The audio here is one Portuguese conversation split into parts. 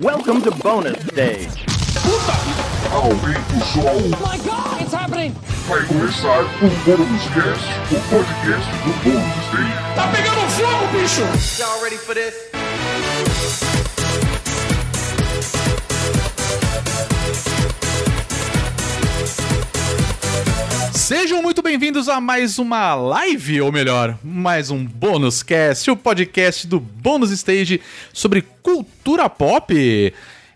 Welcome to bonus stage. Aumenta o som. my god, it's happening! Vai começar o Bônus Cast, o podcast do Bônus Stage. Tá pegando fogo, bicho! Y'all ready for this? Sejam muito bem-vindos a mais uma live, ou melhor, mais um Bônus Cast, o podcast do Bônus Stage sobre cultura pop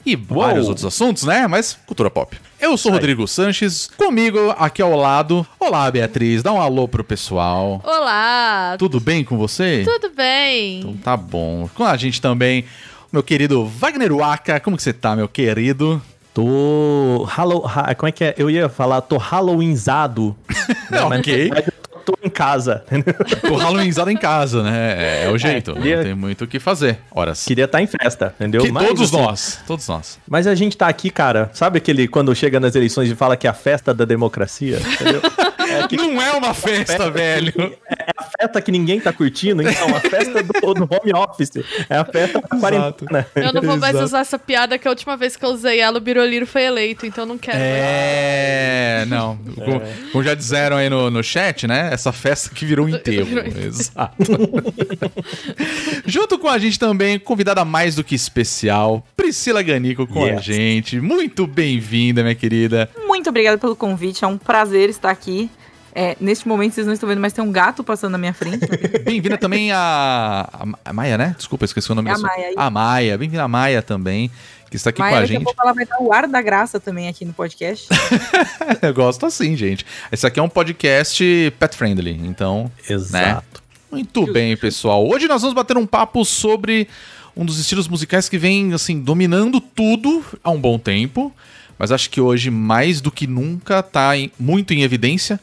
e vários outros assuntos, né? Mas cultura pop. Eu sou o Rodrigo Sanches, comigo aqui ao lado. Olá, Beatriz, dá um alô pro pessoal. Olá, Tudo bem com você? tudo bem? Então tá bom. Com a gente também, o meu querido Wagner Waka. Como que você tá, meu querido? Tô. Hallow... ha- Como é que é? Eu ia falar, tô Halloweenizado. ok. Mas eu tô, em casa. Tô Halloweenizado em casa, né? É, é o jeito. queria- Não tem muito o que fazer. Horas. Queria estar em festa, entendeu? Que Mas, todos assim, nós. Todos nós. Mas a gente tá aqui, cara. Sabe aquele quando chega nas eleições e fala que é a festa da democracia? Entendeu? É, que Não é uma festa, velho. é a festa que ninguém tá curtindo, então, a festa do, do home office. É a festa da quarentena. Eu não vou mais Exato. usar essa piada que a última vez que eu usei ela, o Biroliro foi eleito, então eu não quero. É, não. Como, como já disseram aí no, no chat, né? Essa festa que virou enterro. Virou enterro. Exato. Junto com a gente também, convidada mais do que especial, Priscila Ganico com a Yes. gente. Muito bem-vinda, minha querida. Muito obrigada pelo convite, é um prazer estar aqui. É, neste momento vocês não estão vendo, mas tem um gato passando na minha frente. Bem-vinda também a, a, a Maia, né? Desculpa, esqueci o nome É a da sua- Maia. A Maia. Bem-vinda a Maia também, que está aqui mas com a daqui a gente. pouco ela vai dar o ar da graça também aqui no podcast. Eu gosto assim, gente. Esse aqui é um podcast pet friendly, então. Exato. Muito bem, pessoal. Hoje nós vamos bater um papo sobre um dos estilos musicais que vem, assim, dominando tudo há um bom tempo. Mas acho que hoje, mais do que nunca, tá em- muito em evidência,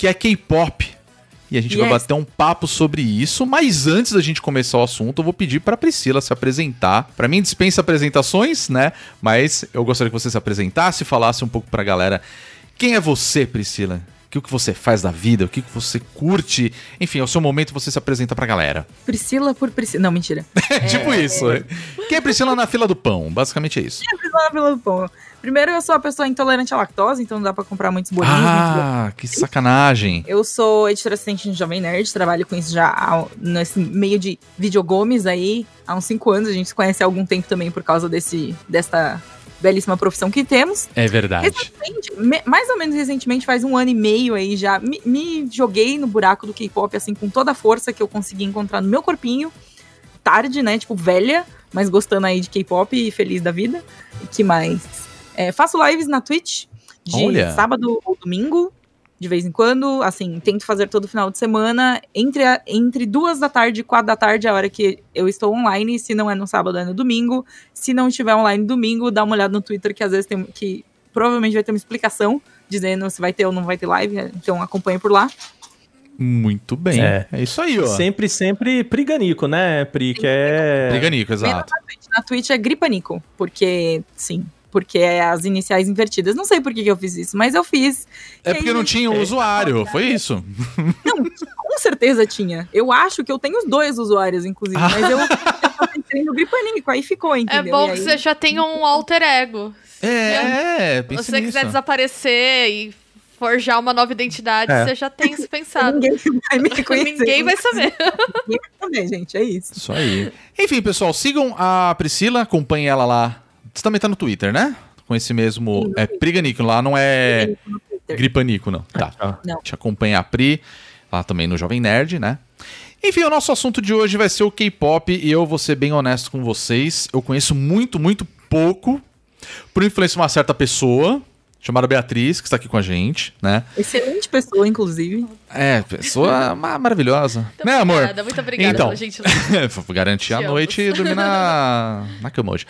que é K-pop. E a gente vai Yes. bater um papo sobre isso. Mas antes da gente começar o assunto, eu vou pedir pra Priscila se apresentar. Pra mim, dispensa apresentações, né? Mas eu gostaria que você se apresentasse, falasse um pouco pra galera quem é você, Priscila? O que, você faz da vida? O que, você curte? Enfim, é o seu momento você se apresenta pra galera. Priscila por Priscila. Não, mentira. É tipo isso. né? Quem é Priscila na fila do pão? Basicamente é isso. Priscila na Vila do Pão. Primeiro, eu sou uma pessoa intolerante à lactose, então não dá pra comprar muitos bolinhos. Ah, que sacanagem. Eu sou editora assistente no Jovem Nerd, trabalho com isso já há- nesse meio de videogames aí há uns 5 anos. A gente se conhece há algum tempo também por causa desse, desta belíssima profissão que temos. É verdade. Me- mais ou menos recentemente, faz um ano e meio aí já, me, me joguei no buraco do K-pop, assim, com toda a força que eu consegui encontrar no meu corpinho. Tarde, né? Tipo, velha, mas gostando aí de K-pop e feliz da vida. E que mais? É, faço lives na Twitch de Olha. sábado ou domingo, de vez em quando. Assim, tento fazer todo final de semana. Entre, a- entre duas da tarde e quatro da tarde é a hora que eu estou online. Se não é no sábado, é no domingo. Se não estiver online domingo, dá uma olhada no Twitter, que às vezes tem. que provavelmente vai ter uma explicação dizendo se vai ter ou não vai ter live. Então acompanhe por lá. Muito bem. É, É. isso aí, ó. Sempre, sempre priganico, né, Pri? Que é. Briganico, Menos exato. na Twitch. Na Twitch é Gripanico, porque, sim, porque é as iniciais invertidas. Não sei por que, que eu fiz isso, mas eu fiz. É porque aí, não tinha o usuário, foi isso. Com certeza tinha. Eu acho que eu tenho os dois usuários, inclusive, mas eu, eu entrei no Gripanico, aí ficou, É entendeu? bom E que aí- você já tenha um alter ego. É, Se pense você nisso. quiser desaparecer e forjar uma nova identidade, É. você já tem isso pensado. Ninguém vai me reconhecer. Ninguém vai saber. Ninguém vai saber, gente. É isso. Isso aí. Enfim, pessoal, sigam a Priscila, acompanhem ela lá. Você também tá no Twitter, né? Com esse mesmo. É Priganico, lá não é Gripanico, não. Tá. Ah. Não. Te acompanha a Pri, lá também no Jovem Nerd, né? Enfim, o nosso assunto de hoje vai ser o K-pop e eu vou ser bem honesto com vocês. Eu conheço muito, muito pouco, por influência de uma certa pessoa, chamada Beatriz, que está aqui com a gente, né? Excelente pessoa, inclusive. É, pessoa ma- maravilhosa. né, amor? Obrigada, muito obrigada Então. pela gentileza. Vou garantir a noite e dormir na, na cama hoje.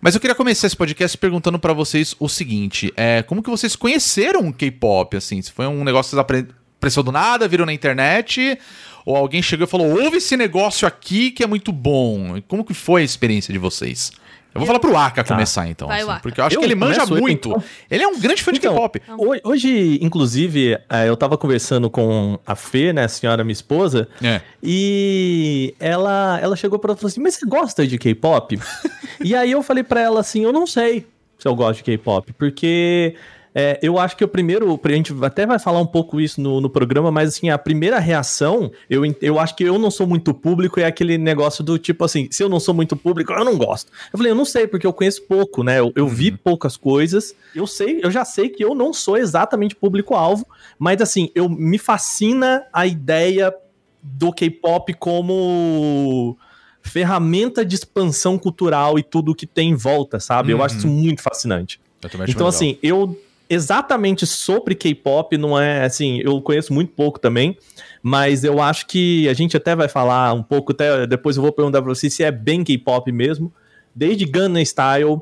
Mas eu queria começar esse podcast perguntando pra vocês o seguinte: é, como que vocês conheceram o K-pop? Assim, se foi um negócio que vocês apareceu do nada, viram na internet? Ou alguém chegou e falou: ouve esse negócio aqui que é muito bom. Como que foi a experiência de vocês? Eu vou falar pro Aka começar então, Vai, assim, porque eu acho Eu que ele manja muito. então? Ele é um grande fã de Então, K-pop. ho- Hoje, inclusive, eh, eu tava conversando com a Fê, né, a senhora minha esposa, É. e ela, ela chegou pra ela e falou assim: Mas você gosta de K-pop? e aí eu falei pra ela assim: Eu não sei se eu gosto de K-pop, porque é, eu acho que o primeiro. A gente até vai falar um pouco isso no, no programa, mas assim, a primeira reação, eu, eu acho que eu não sou muito público, é aquele negócio do tipo assim: se eu não sou muito público, eu não gosto. Eu falei: Eu não sei, porque eu conheço pouco, né? Eu, eu vi poucas coisas, eu sei, eu já sei que eu não sou exatamente público-alvo, mas assim, eu me fascina a ideia do K-pop como ferramenta de expansão cultural e tudo que tem em volta, sabe? Eu acho isso muito fascinante. Então, legal. assim, eu exatamente sobre K-pop não é assim, eu conheço muito pouco também, mas eu acho que a gente até vai falar um pouco, até depois eu vou perguntar pra você se é bem K-pop mesmo. Desde Gangnam Style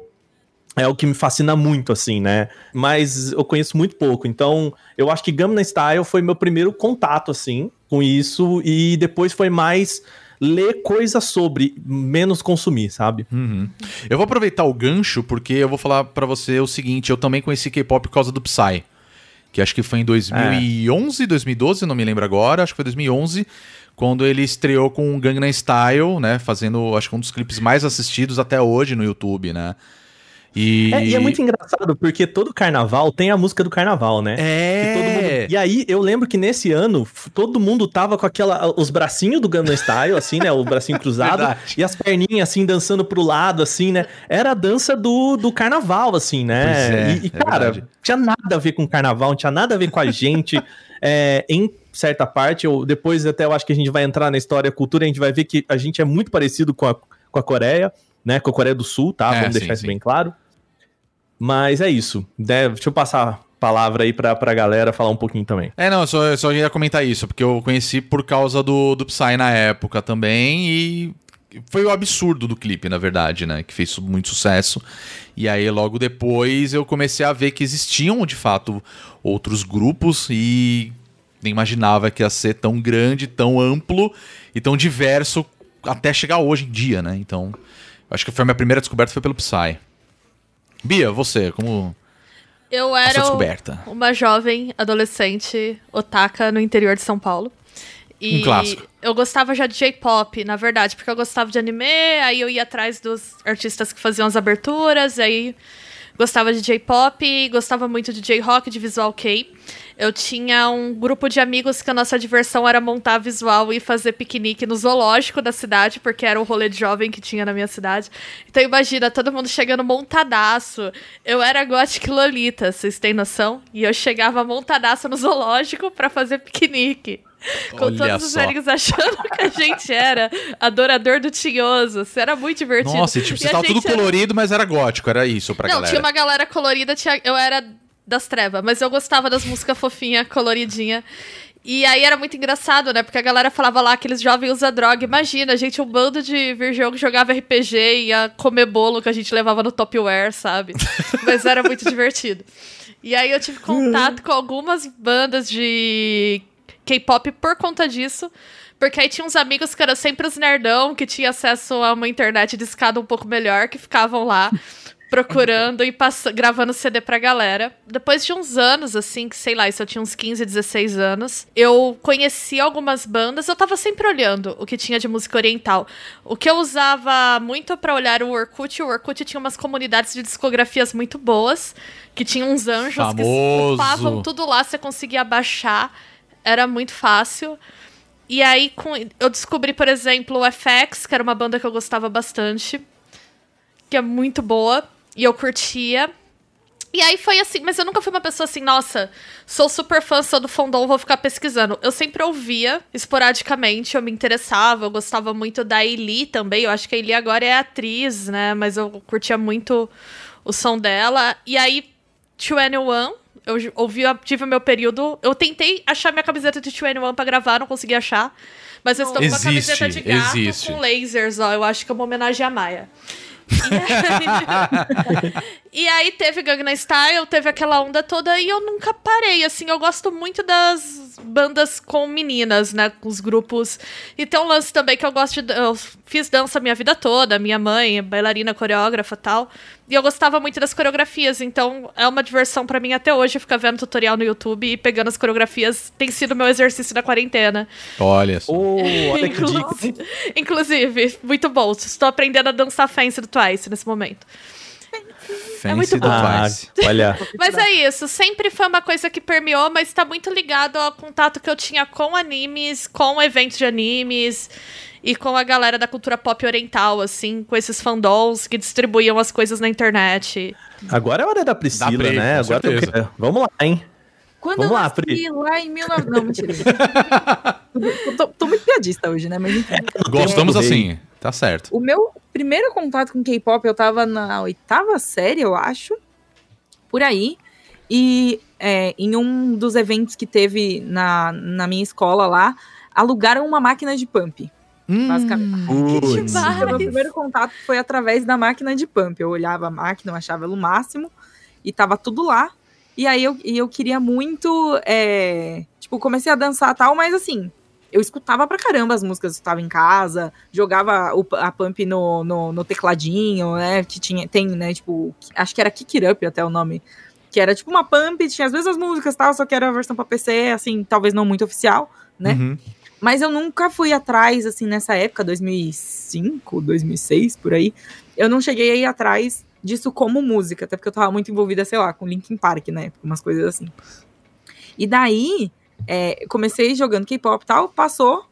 é o que me fascina muito, assim, né? Mas eu conheço muito pouco, então eu acho que Gangnam Style foi meu primeiro contato, assim, com isso, e depois foi mais ler coisas sobre, menos consumir, sabe? Uhum. Eu vou aproveitar o gancho porque eu vou falar pra você o seguinte, eu também conheci K-pop por causa do Psy. Que acho que foi em 2011, 2012, não me lembro agora, acho que foi 2011, quando ele estreou com o Gangnam Style, né, fazendo, acho que um dos clipes mais assistidos até hoje no YouTube, né? E, É, e é muito engraçado, porque todo carnaval tem a música do carnaval, né? É. E, mundo- e aí, eu lembro que nesse ano, todo mundo tava com aquela. Os bracinhos do Gangnam Style, assim, né? O bracinho cruzado. Verdade. e as perninhas, assim, dançando pro lado, assim, né? Era a dança do, do carnaval, assim, né? É, e, e, é cara, verdade. tinha nada a ver com carnaval, não tinha nada a ver com a gente. É, em certa parte, eu, depois até eu acho que a gente vai entrar na história cultura, a gente vai ver que a gente é muito parecido com a, com a Coreia, né? Com a Coreia do Sul, tá? É, Vamos sim, deixar isso sim. bem claro. Mas é isso. né? Deixa eu passar a palavra aí pra, pra galera falar um pouquinho também. É, não, eu só, eu só ia comentar isso, porque eu conheci por causa do, do Psy na época também e foi o absurdo do clipe, na verdade, né? Que fez muito sucesso. E aí, logo depois, eu comecei a ver que existiam, de fato, outros grupos e nem imaginava que ia ser tão grande, tão amplo e tão diverso até chegar hoje em dia, né? Então, acho que foi a minha primeira descoberta foi pelo Psy. Bia, você, como Eu era uma jovem adolescente otaka no interior de São Paulo. E Um clássico. eu gostava já de J-pop, na verdade, porque eu gostava de anime, aí eu ia atrás dos artistas que faziam as aberturas, aí gostava de J-pop, gostava muito de J-rock, de visual K. Eu tinha um grupo de amigos que a nossa diversão era montar visual e fazer piquenique no zoológico da cidade, porque era o rolê de jovem que tinha na minha cidade. Então imagina, todo mundo chegando montadaço. Eu era gothic lolita, vocês têm noção? E eu chegava montadaço no zoológico pra fazer piquenique. Com Olha todos os só. velhinhos achando que a gente era adorador do Tinhoso. Isso era muito divertido. Nossa, e tipo, você tava tudo era- colorido, mas era gótico, era isso pra Não, galera. tinha uma galera colorida, tinha... eu era das trevas, mas eu gostava das músicas fofinha, coloridinha. E aí era muito engraçado, né? Porque a galera falava lá, aqueles jovens usam droga. Imagina, a gente, um bando de virgão que jogava RPG e ia comer bolo que a gente levava no Topware, sabe? Mas era muito divertido. E aí eu tive contato com algumas bandas de K-pop por conta disso. Porque aí tinha uns amigos que eram sempre os nerdão, que tinha acesso a uma internet de escada um pouco melhor, que ficavam lá procurando e gravando CD pra galera. Depois de uns anos, assim, que sei lá, isso eu tinha uns 15, 16 anos, eu conheci algumas bandas, eu tava sempre olhando o que tinha de música oriental. O que eu usava muito pra olhar o Orkut, o Orkut tinha umas comunidades de discografias muito boas, que tinham uns anjos Famoso. que upavam tudo lá, você conseguia baixar, era muito fácil. E aí com- eu descobri, por exemplo, o FX, que era uma banda que eu gostava bastante que é muito boa e eu curtia. E aí foi assim, mas eu nunca fui uma pessoa assim, nossa, sou super fã, sou do fandom, vou ficar pesquisando. Eu sempre ouvia, esporadicamente, eu me interessava, eu gostava muito da Eli também, eu acho que a Eli agora é atriz, né, mas eu curtia muito o som dela. E aí, 21, eu ouvi, tive o meu período, eu tentei achar minha camiseta de 21 pra gravar, não consegui achar. Mas eu estou com uma Existe, camiseta de gato existe. com lasers, ó, eu acho que é uma homenagem à Maia. E aí teve Gangnam Style, teve aquela onda toda e eu nunca parei, assim, eu gosto muito das bandas com meninas, né, com os grupos. E tem um lance também que eu gosto de eu fiz dança a minha vida toda, minha mãe, bailarina, coreógrafa, tal. E eu gostava muito das coreografias, então é uma diversão pra mim até hoje ficar vendo tutorial no YouTube e pegando as coreografias, tem sido meu exercício da quarentena. Olha só. Oh, olha que inclusive, muito bom. Estou aprendendo a dançar Fancy do Twice nesse momento. Fancy muito bom. Ah, olha. Mas é isso, sempre foi uma coisa que permeou, mas tá muito ligado ao contato que eu tinha com animes, com eventos de animes e com a galera da cultura pop oriental, assim, com esses fandoms que distribuíam as coisas na internet. Agora é hora da Priscila, Da Pri, né? Agora eu Vamos lá, hein? Quando Vamos eu lá, nasci Pri. lá em 19... Não, mentira. Tô, tô muito piadista hoje, né? Mas enfim. Gostamos Tempo assim, tá certo. O meu primeiro contato com K-pop, eu tava na oitava série, eu acho. Por aí. E é, em um dos eventos que teve na, na minha escola lá, alugaram uma máquina de pump. Basicamente. Putz. demais. O meu primeiro contato foi através da máquina de pump. Eu olhava a máquina, eu achava ela o máximo, e tava tudo lá. E aí eu, e eu queria muito. é, tipo, comecei a dançar tal, mas assim, eu escutava pra caramba as músicas, eu escutava em casa, jogava o- a pump no, no, no tecladinho, né? Que tinha, tem, né? Tipo, acho que era Kick It Up até o nome. Que era tipo uma pump, tinha as mesmas músicas tal, só que era a versão pra PC, assim, talvez não muito oficial, né? Uhum. Mas eu nunca fui atrás, assim, nessa época, 2005, 2006, por aí. Eu não cheguei aí atrás disso como música, até porque eu tava muito envolvida, sei lá, com Linkin Park na época, umas coisas assim. E daí, é, comecei jogando K-pop e tal, passou.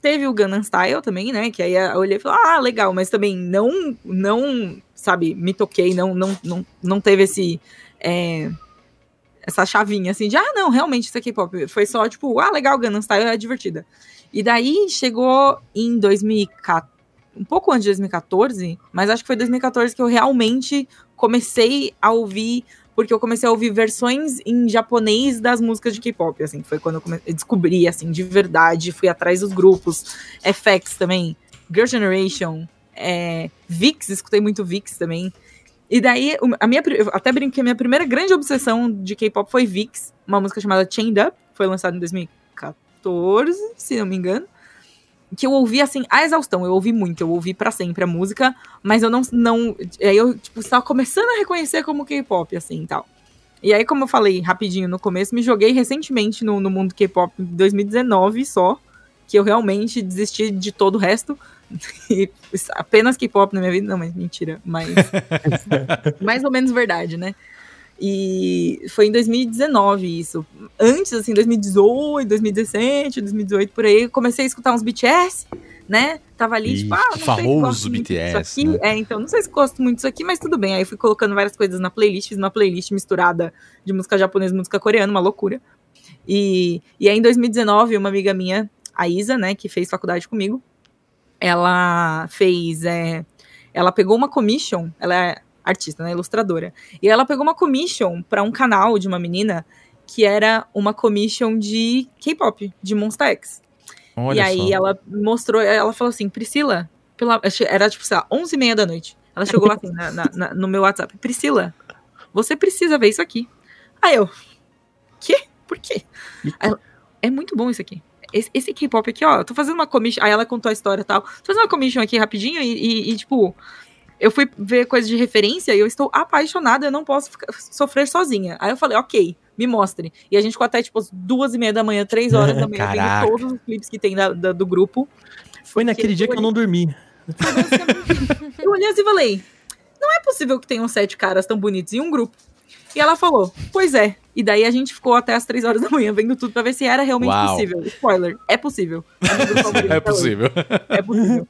Teve o Gangnam Style também, né? Que aí eu olhei e falei, ah, legal, mas também não, não, sabe, me toquei, não, não, não, não teve esse. é, essa chavinha assim de, ah, não, realmente isso é K-pop. Foi só tipo, ah, legal, Gangnam Style é divertida. E daí chegou em 2014, um pouco antes de 2014, mas acho que foi 2014 que eu realmente comecei a ouvir, porque eu comecei a ouvir versões em japonês das músicas de K-pop, assim, foi quando eu eu descobri, assim, de verdade, fui atrás dos grupos, FX também, Girl Generation, é, VIX, escutei muito VIX também, e daí, a minha, eu até brinquei, a minha primeira grande obsessão de K-pop foi VIX, uma música chamada Chained Up, foi lançada em 2014, se não me engano. Que eu ouvi assim, a exaustão, eu ouvi muito, eu ouvi pra sempre a música, mas eu não. não aí eu, tipo, estava começando a reconhecer como K-pop, assim e tal. E aí, como eu falei rapidinho no começo, me joguei recentemente no, no mundo K-pop em 2019 só, que eu realmente desisti de todo o resto. E apenas K-pop na minha vida, não, mas mentira, mas mais ou menos verdade, né? E foi em 2019 isso. Antes, assim, 2018, 2017, 2018, por aí, comecei a escutar uns BTS, né? Tava ali, tipo, Ih, ah, não sei se famoso muito BTS, né? É, então, não sei se gosto muito disso aqui, mas tudo bem. Aí fui colocando várias coisas na playlist, fiz uma playlist misturada de música japonesa e música coreana, uma loucura. E, e aí, em 2019, uma amiga minha, a Isa, né, que fez faculdade comigo, ela fez. é, ela pegou uma commission, ela é artista, né, ilustradora. E ela pegou uma commission para um canal de uma menina que era uma commission de K-pop, de Monsta X. Olha e aí só. ela mostrou, ela falou assim, Priscila, pela, era tipo, sei lá, 11 e meia da noite. Ela chegou assim na- na- no meu WhatsApp, Priscila, você precisa ver isso aqui. Aí eu, quê? Por quê? Ela, é muito bom isso aqui. Esse, esse K-pop aqui, ó, eu tô fazendo uma commission. Aí ela contou a história e tal. Tô fazendo uma commission aqui rapidinho e, e- e, tipo, eu fui ver coisas de referência e eu estou apaixonada, eu não posso ficar- sofrer sozinha. Aí eu falei, ok, me mostre. E a gente ficou até, tipo, as duas e meia da manhã, três horas da manhã, vendo todos os clipes que tem da- da- do grupo. Foi naquele dia que eu não dormi. Eu olhei assim e falei, não é possível que tenham sete caras tão bonitos em um grupo. E ela falou, pois é. E daí a gente ficou até as três horas da manhã vendo tudo pra ver se era realmente Uau. possível. Spoiler, é possível. É, É possível. É possível.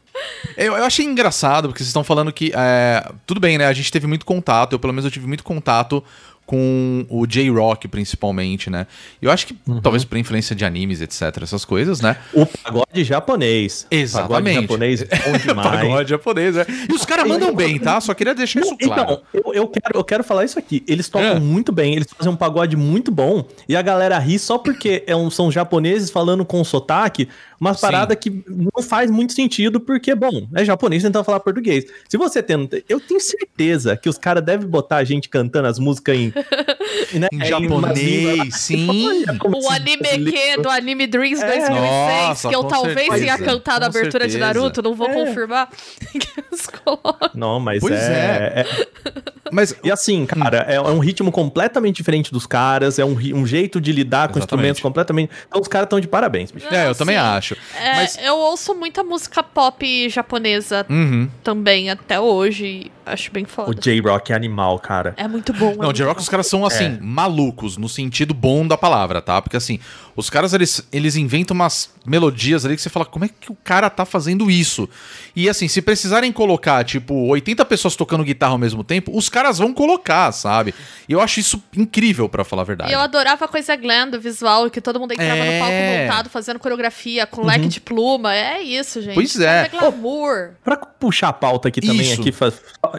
Eu, eu achei engraçado, porque vocês estão falando que. é, tudo bem, né? A gente teve muito contato, eu pelo menos eu tive muito contato com o J-Rock, principalmente, né? Eu acho que Uhum. talvez por influência de animes, etc., essas coisas, né? O pagode japonês. Exatamente. Pagode japonês é bom demais. Pagode japonês, né? E os caras mandam bem, tá? Só queria deixar isso claro. Então, eu, eu quero, eu quero falar isso aqui. Eles tocam É. muito bem, eles fazem um pagode muito bom. E a galera ri só porque é um- são japoneses falando com sotaque, uma Sim. parada que não faz muito sentido, porque, bom, é japonês tentando falar português. Se você tenta. Eu tenho certeza que os caras devem botar a gente cantando as músicas em. né, Em japonês, sim. O anime que do Anime Dreams É. 2006, Nossa, que eu com talvez certeza, tenha cantado a com abertura de certeza. Naruto, não vou É. confirmar. que eles colocam. Não, mas Pois é, é- Mas E assim, cara, é, é um ritmo completamente diferente dos caras, é um, um jeito de lidar com Exatamente. instrumentos completamente. Então os caras estão de parabéns, bicho. É, eu também sim. Acho. É, Mas- Eu ouço muita música pop japonesa Uhum. também até hoje. Acho bem O foda. J-Rock é animal, cara. É muito bom. é Não, muito J-Rock, os caras são, assim, malucos, no sentido bom da palavra, tá? Porque, assim, os caras, eles, eles inventam umas melodias ali que você fala, como é que o cara tá fazendo isso? E, assim, se precisarem colocar, tipo, 80 pessoas tocando guitarra ao mesmo tempo, os caras vão colocar, sabe? E eu acho isso incrível, pra falar a verdade. E eu adorava a coisa glam do visual, que todo mundo entrava É. no palco montado, fazendo coreografia, com leque de pluma. É isso, gente. Pois é. Isso glamour. Pra puxar a pauta aqui também, Isso. aqui,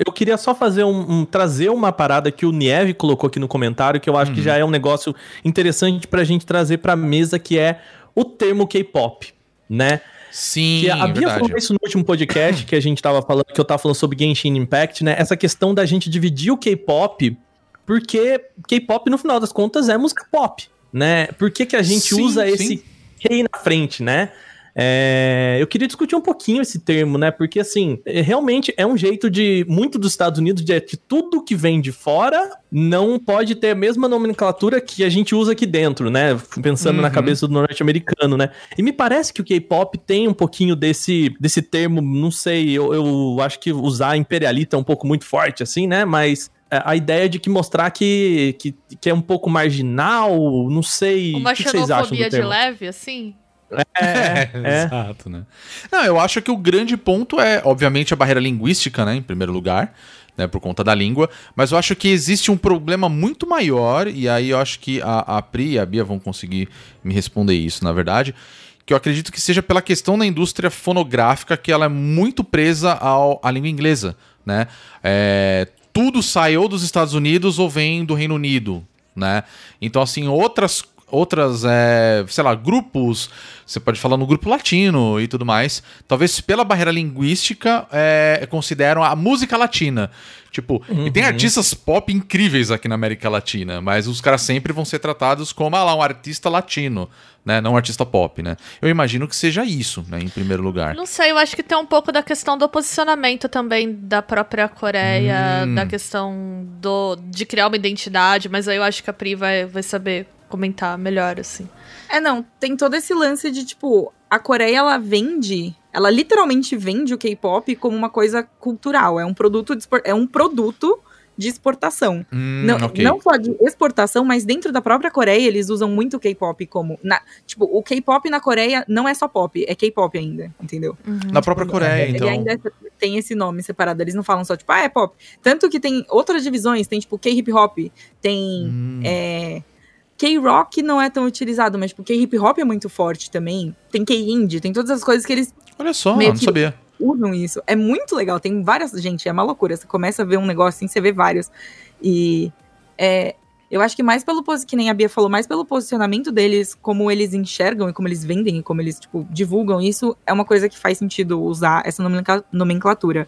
eu queria só fazer um, um- trazer uma parada que o Nieve colocou aqui no comentário, que eu acho que Uhum. já é um negócio interessante pra gente trazer pra mesa, que é o termo K-pop, né? Sim, Que a Bia verdade. falou isso no último podcast que a gente tava falando, que eu tava falando sobre Genshin Impact, né? Essa questão da gente dividir o K-pop, porque K-pop, no final das contas, é música pop, né? Por que, que a gente Sim, usa sim. esse K na frente, né? É, eu queria discutir um pouquinho esse termo, né? Porque, assim, é- realmente é um jeito de muito dos Estados Unidos de, de tudo que vem de fora não pode ter a mesma nomenclatura que a gente usa aqui dentro, né? Pensando na Uhum. cabeça do norte-americano, né? E me parece que o K-pop tem um pouquinho desse, desse termo, não sei, eu, eu acho que usar imperialista é um pouco muito forte, assim, né? Mas é, a ideia de que mostrar que, que, que é um pouco marginal, não sei. Uma o que que vocês acham xenofobia de termo? leve, assim. É, é. Exato, né? Não, eu acho que o grande ponto é, obviamente, a barreira linguística, né, em primeiro lugar, né, por conta da língua, mas eu acho que existe um problema muito maior, e aí eu acho que a, a Pri e a Bia vão conseguir me responder isso, na verdade, que eu acredito que seja pela questão da indústria fonográfica, que ela é muito presa ao, à língua inglesa, né? É, tudo sai ou dos Estados Unidos ou vem do Reino Unido, né? Então, assim, outras outras, é, sei lá, grupos, você pode falar no grupo latino e tudo mais, talvez pela barreira linguística é, consideram a música latina. Tipo, e tem artistas pop incríveis aqui na América Latina, mas os caras sempre vão ser tratados como, ah lá, um artista latino, né? Não um artista pop, né? Eu imagino que seja isso, né, em primeiro lugar. Não sei, eu acho que tem um pouco da questão do posicionamento também da própria Coreia, Hum. da questão do, de criar uma identidade, mas aí eu acho que a Pri vai, vai saber comentar melhor, assim. É, não, tem todo esse lance de, tipo, a Coreia, ela vende, ela literalmente vende o K-pop como uma coisa cultural, é um produto de, é um produto de exportação. Hum, não, ok. não só de exportação, mas dentro da própria Coreia, eles usam muito o K-pop como... na- tipo, o K-pop na Coreia não é só pop, é K-pop ainda, entendeu? Na própria Coreia, Ele então. ainda tem esse nome separado, eles não falam só, tipo, ah, é pop. Tanto que tem outras divisões, tem, tipo, K-hip hop, tem... Hum. É, K-rock não é tão utilizado, mas tipo, K-hip hop é muito forte também. Tem K-indie, tem todas as coisas que eles Olha só, não sabia. usam isso. É muito legal. Tem várias. Gente, é uma loucura. Você começa a ver um negócio assim, você vê vários. E é, eu acho que mais pelo que nem a Bia falou, mais pelo posicionamento deles, como eles enxergam e como eles vendem e como eles tipo divulgam isso, é uma coisa que faz sentido usar essa nomencla- nomenclatura.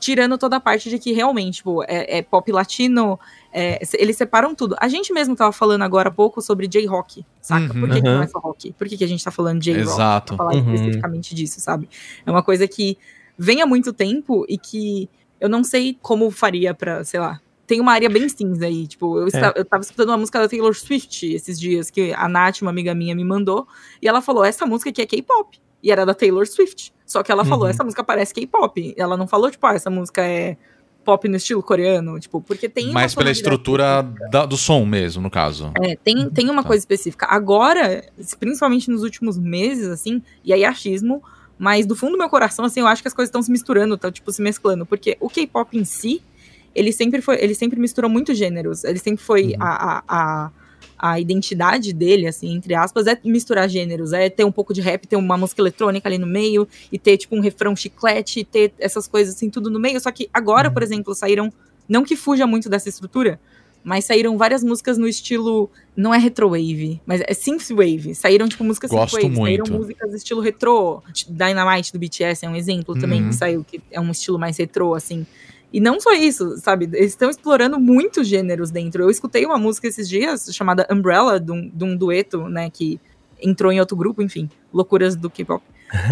Tirando toda a parte de que realmente, tipo, é, é pop latino, é, eles separam tudo. A gente mesmo tava falando agora há pouco sobre J-rock, saca? Uhum. Por que, que Uhum. não é só rock? Por que, que a gente tá falando J-rock? Exato. Pra falar Uhum. especificamente disso, sabe? É uma coisa que vem há muito tempo e que eu não sei como faria pra, sei lá. Tem uma área bem cinza aí. Tipo, eu, esta- eu tava escutando uma música da Taylor Swift esses dias, que a Nath, uma amiga minha, me mandou. E ela falou: essa música aqui é K-pop. E era da Taylor Swift. Só que ela falou: Uhum. essa música parece K-pop. Ela não falou, tipo, ah, essa música é pop no estilo coreano. Tipo, porque tem. uma Mas pela estrutura da- do som mesmo, no caso. é, tem, tem uma Tá. coisa específica. Agora, principalmente nos últimos meses, assim, e aí achismo, mas do fundo do meu coração, assim, eu acho que as coisas estão se misturando, estão, tipo, se mesclando. Porque o K-pop em si, ele sempre foi, ele sempre misturou muitos gêneros. Ele sempre foi Uhum. a, a, a, a identidade dele, assim, entre aspas, é misturar gêneros, é ter um pouco de rap, ter uma música eletrônica ali no meio, e ter, tipo, um refrão chiclete, e ter essas coisas, assim, tudo no meio. Só que agora, por exemplo, saíram, não que fuja muito dessa estrutura, mas saíram várias músicas no estilo, não é retrowave, mas é synthwave. Saíram, tipo, músicas Gosto synthwave, saíram muito. músicas estilo retrô. Dynamite do BTS é um exemplo também, Uhum. que saiu, que é um estilo mais retrô, assim. E não só isso, sabe? Eles estão explorando muitos gêneros dentro. Eu escutei uma música esses dias chamada Umbrella, de um, de um dueto, né, que entrou em outro grupo, enfim, loucuras do K-pop.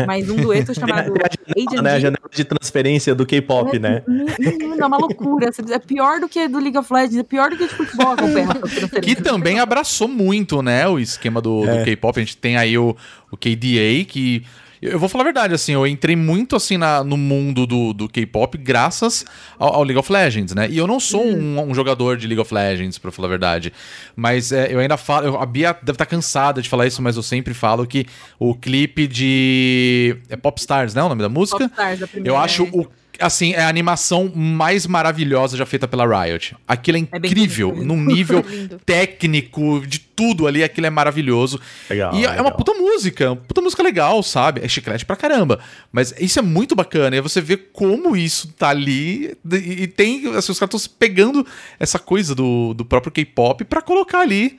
Mas um dueto chamado Tem a janela, né? A janela de transferência do K-pop, né? Menino, é uma loucura. É pior do que do League of Legends, é pior do que de futebol. Que também abraçou muito, né, o esquema do, do É. K-pop. A gente tem aí o, o KDA, que. Eu vou falar a verdade, assim, eu entrei muito assim na- no mundo do, do K-pop graças ao, ao League of Legends, né? E eu não sou um, um jogador de League of Legends, pra falar a verdade. Mas é, eu ainda falo. eu- a Bia deve estar cansada de falar isso, mas eu sempre falo que o clipe de. É Popstars, né? O nome da música? Popstars, a primeira, Eu acho o. Assim, é a animação mais maravilhosa já feita pela Riot. Aquilo é É incrível, bonito. num nível técnico, de tudo ali, aquilo é maravilhoso. Legal, e é uma puta música, uma puta música legal, sabe? É chiclete pra caramba. Mas isso é muito bacana. E aí você vê como isso tá ali. E, e tem. Assim, os caras estão pegando essa coisa do, do próprio K-pop pra colocar ali.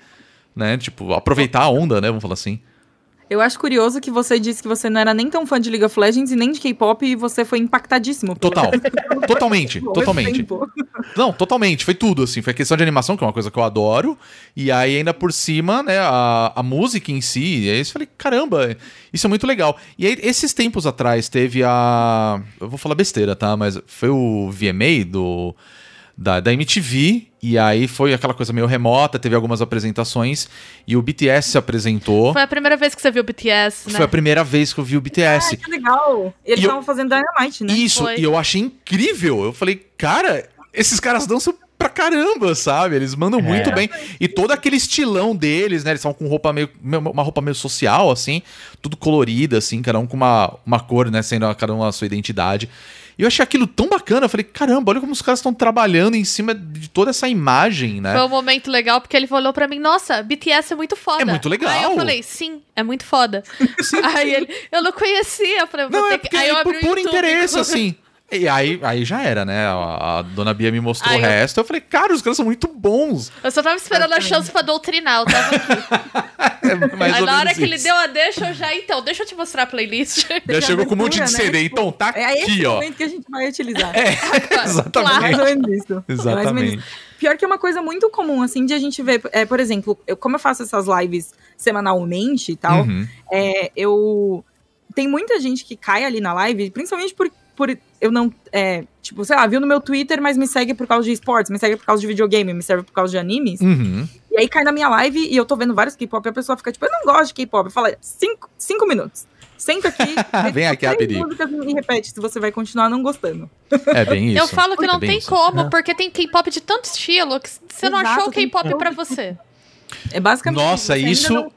Né? Tipo, aproveitar a onda, né? Vamos falar assim. Eu acho curioso que você disse que você não era nem tão fã de League of Legends e nem de K-pop e você foi impactadíssimo. Total. totalmente, totalmente. tempo. Não, totalmente. Foi tudo, assim. Foi questão de animação, que é uma coisa que eu adoro. E aí, ainda por cima, né, a, a música em si. E aí eu falei, caramba, isso é muito legal. E aí, esses tempos atrás, teve a. Eu vou falar besteira, tá? Mas foi o VMA do. Da, da MTV, e aí foi aquela coisa meio remota, teve algumas apresentações, e o BTS se apresentou. Foi a primeira vez que você viu o BTS, né? Foi a primeira vez que eu vi o BTS. Ah, que legal. E eles E eu- estavam fazendo Dynamite, né? Isso, Foi. e eu achei incrível. Eu falei, cara, esses caras dançam pra caramba, sabe? Eles mandam muito bem. E todo aquele estilão deles, né? Eles são com roupa meio, uma roupa meio social, assim, tudo colorida, assim, cada um com uma, uma cor, né? Sendo cada um a sua identidade. E eu achei aquilo tão bacana. Eu falei, caramba, olha como os caras estão trabalhando em cima de toda essa imagem, né? Foi um momento legal, porque ele olhou pra mim, nossa, BTS é muito foda. É muito legal. Aí eu falei, sim, é muito foda. Aí ele, eu não conhecia. Eu falei, Não, é que... porque Aí eu é abri por YouTube. interesse, assim. E aí, aí já era, né? A, a dona Bia me mostrou Aí o eu- resto. Eu falei, cara, os caras são muito bons. Eu só tava esperando a chance pra doutrinar, eu tava aqui. É mais Aí na hora menos que ele isso. deu a deixa, eu já, então, deixa eu te mostrar a playlist. Já chegou com um monte de abertura, né? CD. Então, tá É esse aqui, ó. momento que a gente vai utilizar. É, Mais exatamente. ou menos isso. É mais ou menos Exatamente. isso. Pior que é uma coisa muito comum, assim, de a gente ver. É, por exemplo, eu, como eu faço essas lives semanalmente e tal, Uhum. é, eu. Tem muita gente que cai ali na live, principalmente por, por eu não. É, tipo, sei lá, viu no meu Twitter, mas me segue por causa de esportes, me segue por causa de videogame, me segue por causa de animes. Uhum. E aí cai na minha live e eu tô vendo vários K-pop e a pessoa fica tipo, eu não gosto de K-pop. Fala, cinco, cinco minutos. Senta aqui, Vem aqui rapidinho. e repete se você vai continuar não gostando. É bem isso. Eu falo que É não tem isso. como, porque tem K-pop de tanto estilo que você não Exato, achou o tem K-pop pra você. É basicamente Nossa, Você isso não-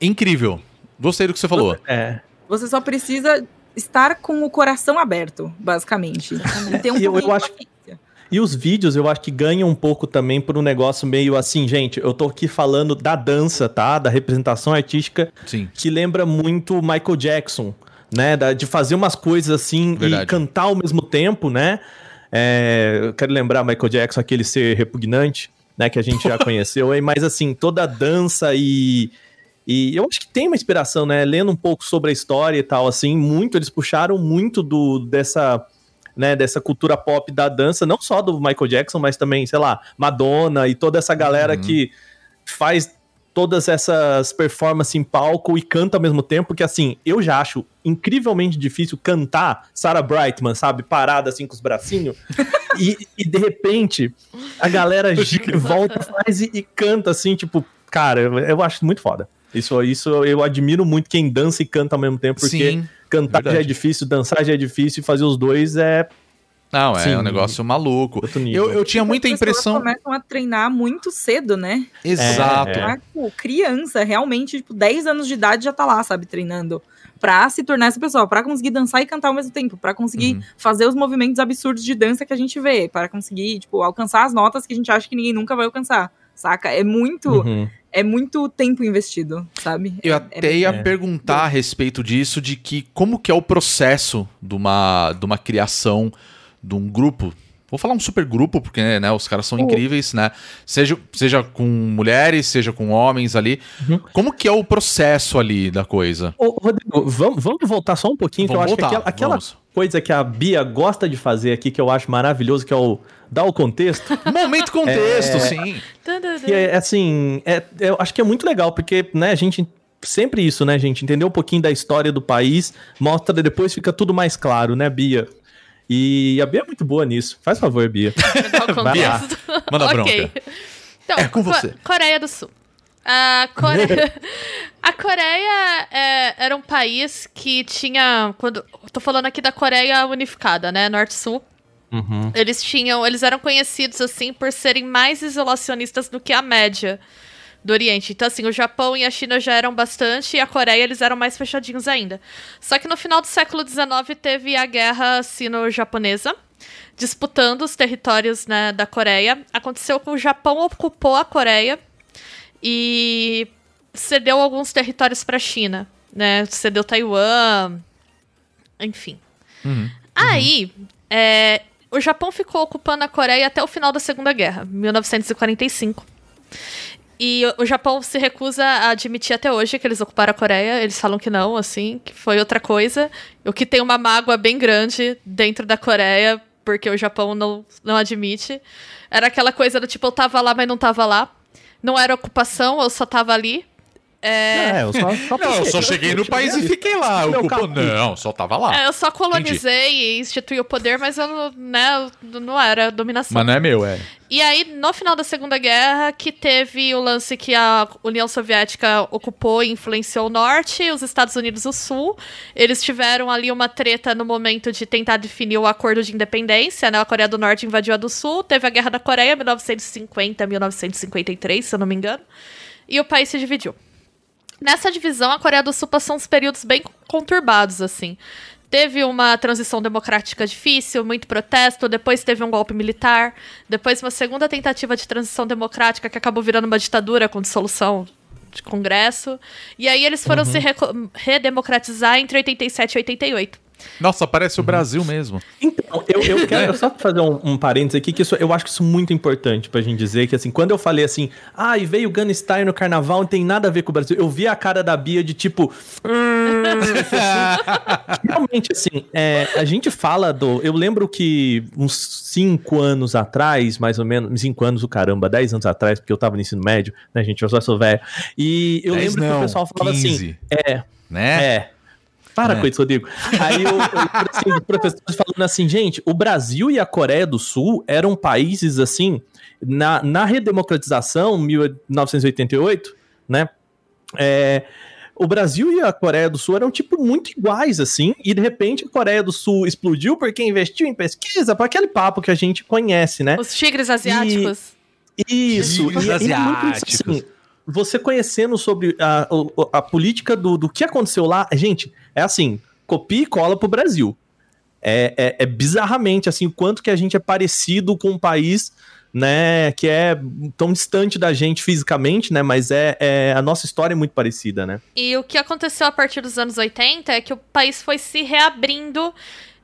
incrível. Gostei do que você falou. É. Você só precisa estar com o coração aberto, basicamente. E ter um eu- eu acho-. E os vídeos eu acho que ganham um pouco também por um negócio meio assim, gente. Eu tô aqui falando da dança, tá? Da representação artística Sim. que lembra muito Michael Jackson, né? Da- de fazer umas coisas assim Verdade. e cantar ao mesmo tempo, né? É, eu quero lembrar Michael Jackson, aquele ser repugnante, né? Que a gente já conheceu, aí, mas assim, toda a dança e. E eu acho que tem uma inspiração, né? Lendo um pouco sobre a história e tal, assim, muito, eles puxaram muito do dessa, né, dessa cultura pop da dança, não só do Michael Jackson, mas também, sei lá, Madonna e toda essa galera Uhum. que faz todas essas performances em palco e canta ao mesmo tempo, porque assim, eu já acho incrivelmente difícil cantar Sarah Brightman, sabe, parada assim com os bracinhos, e, e de repente a galera gira, volta, faz e, e canta assim, tipo, cara, eu, eu acho muito foda. Isso, isso eu admiro muito quem dança e canta ao mesmo tempo, porque Sim. cantar verdade. já é difícil, dançar já é difícil, e fazer os dois é Não, é Sim. um negócio maluco. Eu, eu tinha muita As pessoas impressão. começam a treinar muito cedo, né? Exato. É. Tipo, criança, realmente, tipo, 10 anos de idade já tá lá, sabe, treinando pra se tornar essa pessoa, pra conseguir dançar e cantar ao mesmo tempo, pra conseguir fazer os movimentos absurdos de dança que a gente vê, para conseguir, tipo, alcançar as notas que a gente acha que ninguém nunca vai alcançar, saca? É muito, Uhum. É muito tempo investido, sabe? Eu É- até é- ia é. perguntar a respeito disso, de que como que é o processo de uma, de uma criação de um grupo. Vou falar um super grupo, porque né, os caras são incríveis, né? Seja, seja com mulheres, seja com homens ali. Uhum. Como que é o processo ali da coisa? Ô, Rodrigo, vamos, vamos voltar só um pouquinho, que eu Vamos acho que voltar, aquela, aquela vamos. Coisa que a Bia gosta de fazer aqui, que eu acho maravilhoso, que é o dar o contexto. Momento contexto, sim. Tududum. E é assim, é, eu acho que é muito legal, porque, né, a gente. Sempre isso, né, gente? Entender um pouquinho da história do país, mostra, depois fica tudo mais claro, né, Bia? E a Bia é muito boa nisso. Faz favor, Bia. Dar o Vai lá. contexto. Manda Ok. bronca. Então, É com Co- você. Coreia do Sul. A Coreia, a Coreia é, era um país que tinha. Quando, tô falando aqui da Coreia unificada, né? Norte-Sul. Uhum. Eles tinham. Eles eram conhecidos, assim, por serem mais isolacionistas do que a média do Oriente. Então, assim, o Japão e a China já eram bastante, e a Coreia eles eram mais fechadinhos ainda. Só que no final do século XIX teve a guerra sino-japonesa, disputando os territórios né, da Coreia. Aconteceu que o Japão ocupou a Coreia e cedeu alguns territórios para a China, né? Cedeu Taiwan, enfim. Aí, é, o Japão ficou ocupando a Coreia até o final da Segunda Guerra, 1945. E o- o Japão se recusa a admitir até hoje que eles ocuparam a Coreia. Eles falam que não, assim, que foi outra coisa. O que tem uma mágoa bem grande dentro da Coreia, porque o Japão não, não admite. Era aquela coisa do tipo, eu tava lá, mas não tava lá. Não era ocupação, eu só tava ali. É, É, eu só, só Não, eu só cheguei no país e fiquei lá. O capuz. Não, só tava lá. é, eu só colonizei e instituí o poder, mas eu não, né, não era dominação. Mas não é meu, é. E aí, no final da Segunda Guerra, que teve o lance que a União Soviética ocupou e influenciou o Norte, os Estados Unidos o Sul. Eles tiveram ali uma treta no momento de tentar definir o acordo de independência, né? A Coreia do Norte invadiu a do Sul, teve a Guerra da Coreia, 1950, 1953, se eu não me engano. E o país se dividiu. Nessa divisão, a Coreia do Sul passou uns períodos bem conturbados, assim. Teve uma transição democrática difícil, muito protesto, depois teve um golpe militar, depois uma segunda tentativa de transição democrática que acabou virando uma ditadura com dissolução de congresso. E aí eles foram se reco- redemocratizar entre 87 e 88. Nossa, parece o Brasil mesmo. Então, eu, eu quero só fazer um, um parênteses aqui, que isso, eu acho que isso é muito importante pra gente dizer, que assim, quando eu falei assim, ah, e veio o Gun Style no carnaval, não tem nada a ver com o Brasil, eu vi a cara da Bia de tipo... "Hum", assim. Realmente, assim, é, a gente fala do... Eu lembro que uns cinco anos atrás, mais ou menos, cinco anos, o caramba, dez anos atrás, porque eu tava no ensino médio, né, gente, eu só sou velho, e eu Dez lembro que não, o pessoal falava 15. assim, é, Né? é. Para É. com isso, Rodrigo. Aí eu, eu assim, os professores falando assim, gente, o Brasil e a Coreia do Sul eram países assim, na, na redemocratização, 1988, né? É, o Brasil e a Coreia do Sul eram, tipo, muito iguais, assim, e de repente a Coreia do Sul explodiu porque investiu em pesquisa, para aquele papo que a gente conhece, né? Os tigres asiáticos. Isso, Tigres e, é- e isso, asiáticos. assim, você conhecendo sobre a, o- a política do, do que aconteceu lá, gente, é assim, copia e cola pro Brasil. É, é, é bizarramente, assim, o quanto que a gente é parecido com um país, né, que é tão distante da gente fisicamente, né, mas é, é- a nossa história é muito parecida, né. E o que aconteceu a partir dos anos 80 é que o país foi se reabrindo.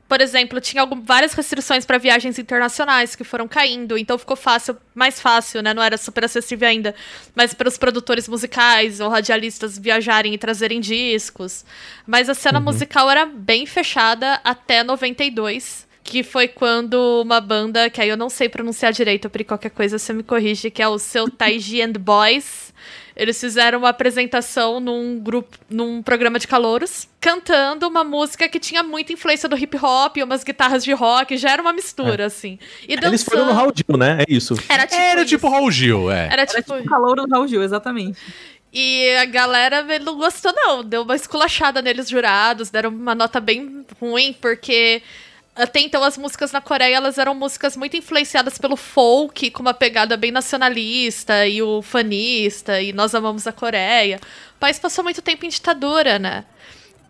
Por exemplo, tinha algum- várias restrições para viagens internacionais que foram caindo, então ficou fácil, mais fácil, né? Não era super acessível ainda, mas para os produtores musicais ou radialistas viajarem e trazerem discos. Mas a cena musical era bem fechada até 92. Que foi quando uma banda, que aí eu não sei pronunciar direito, Pri, qualquer coisa você me corrige, que é o seu Taiji and Boys. Eles fizeram uma apresentação num grupo, num programa de calouros, cantando uma música que tinha muita influência do hip hop, umas guitarras de rock, já era uma mistura, assim. E Eles foram no dançando- Raul Gil, né, é isso. Era tipo, Era isso. tipo Raul Gil, é. Era Era tipo. tipo o calor do Raul Gil, exatamente. E a galera não gostou, não. Deu uma esculachada neles, jurados. Deram uma nota bem ruim, porque até então as músicas na Coreia elas eram músicas muito influenciadas pelo folk, com uma pegada bem nacionalista e o fanista, e nós amamos a Coreia. O país passou muito tempo em ditadura, né?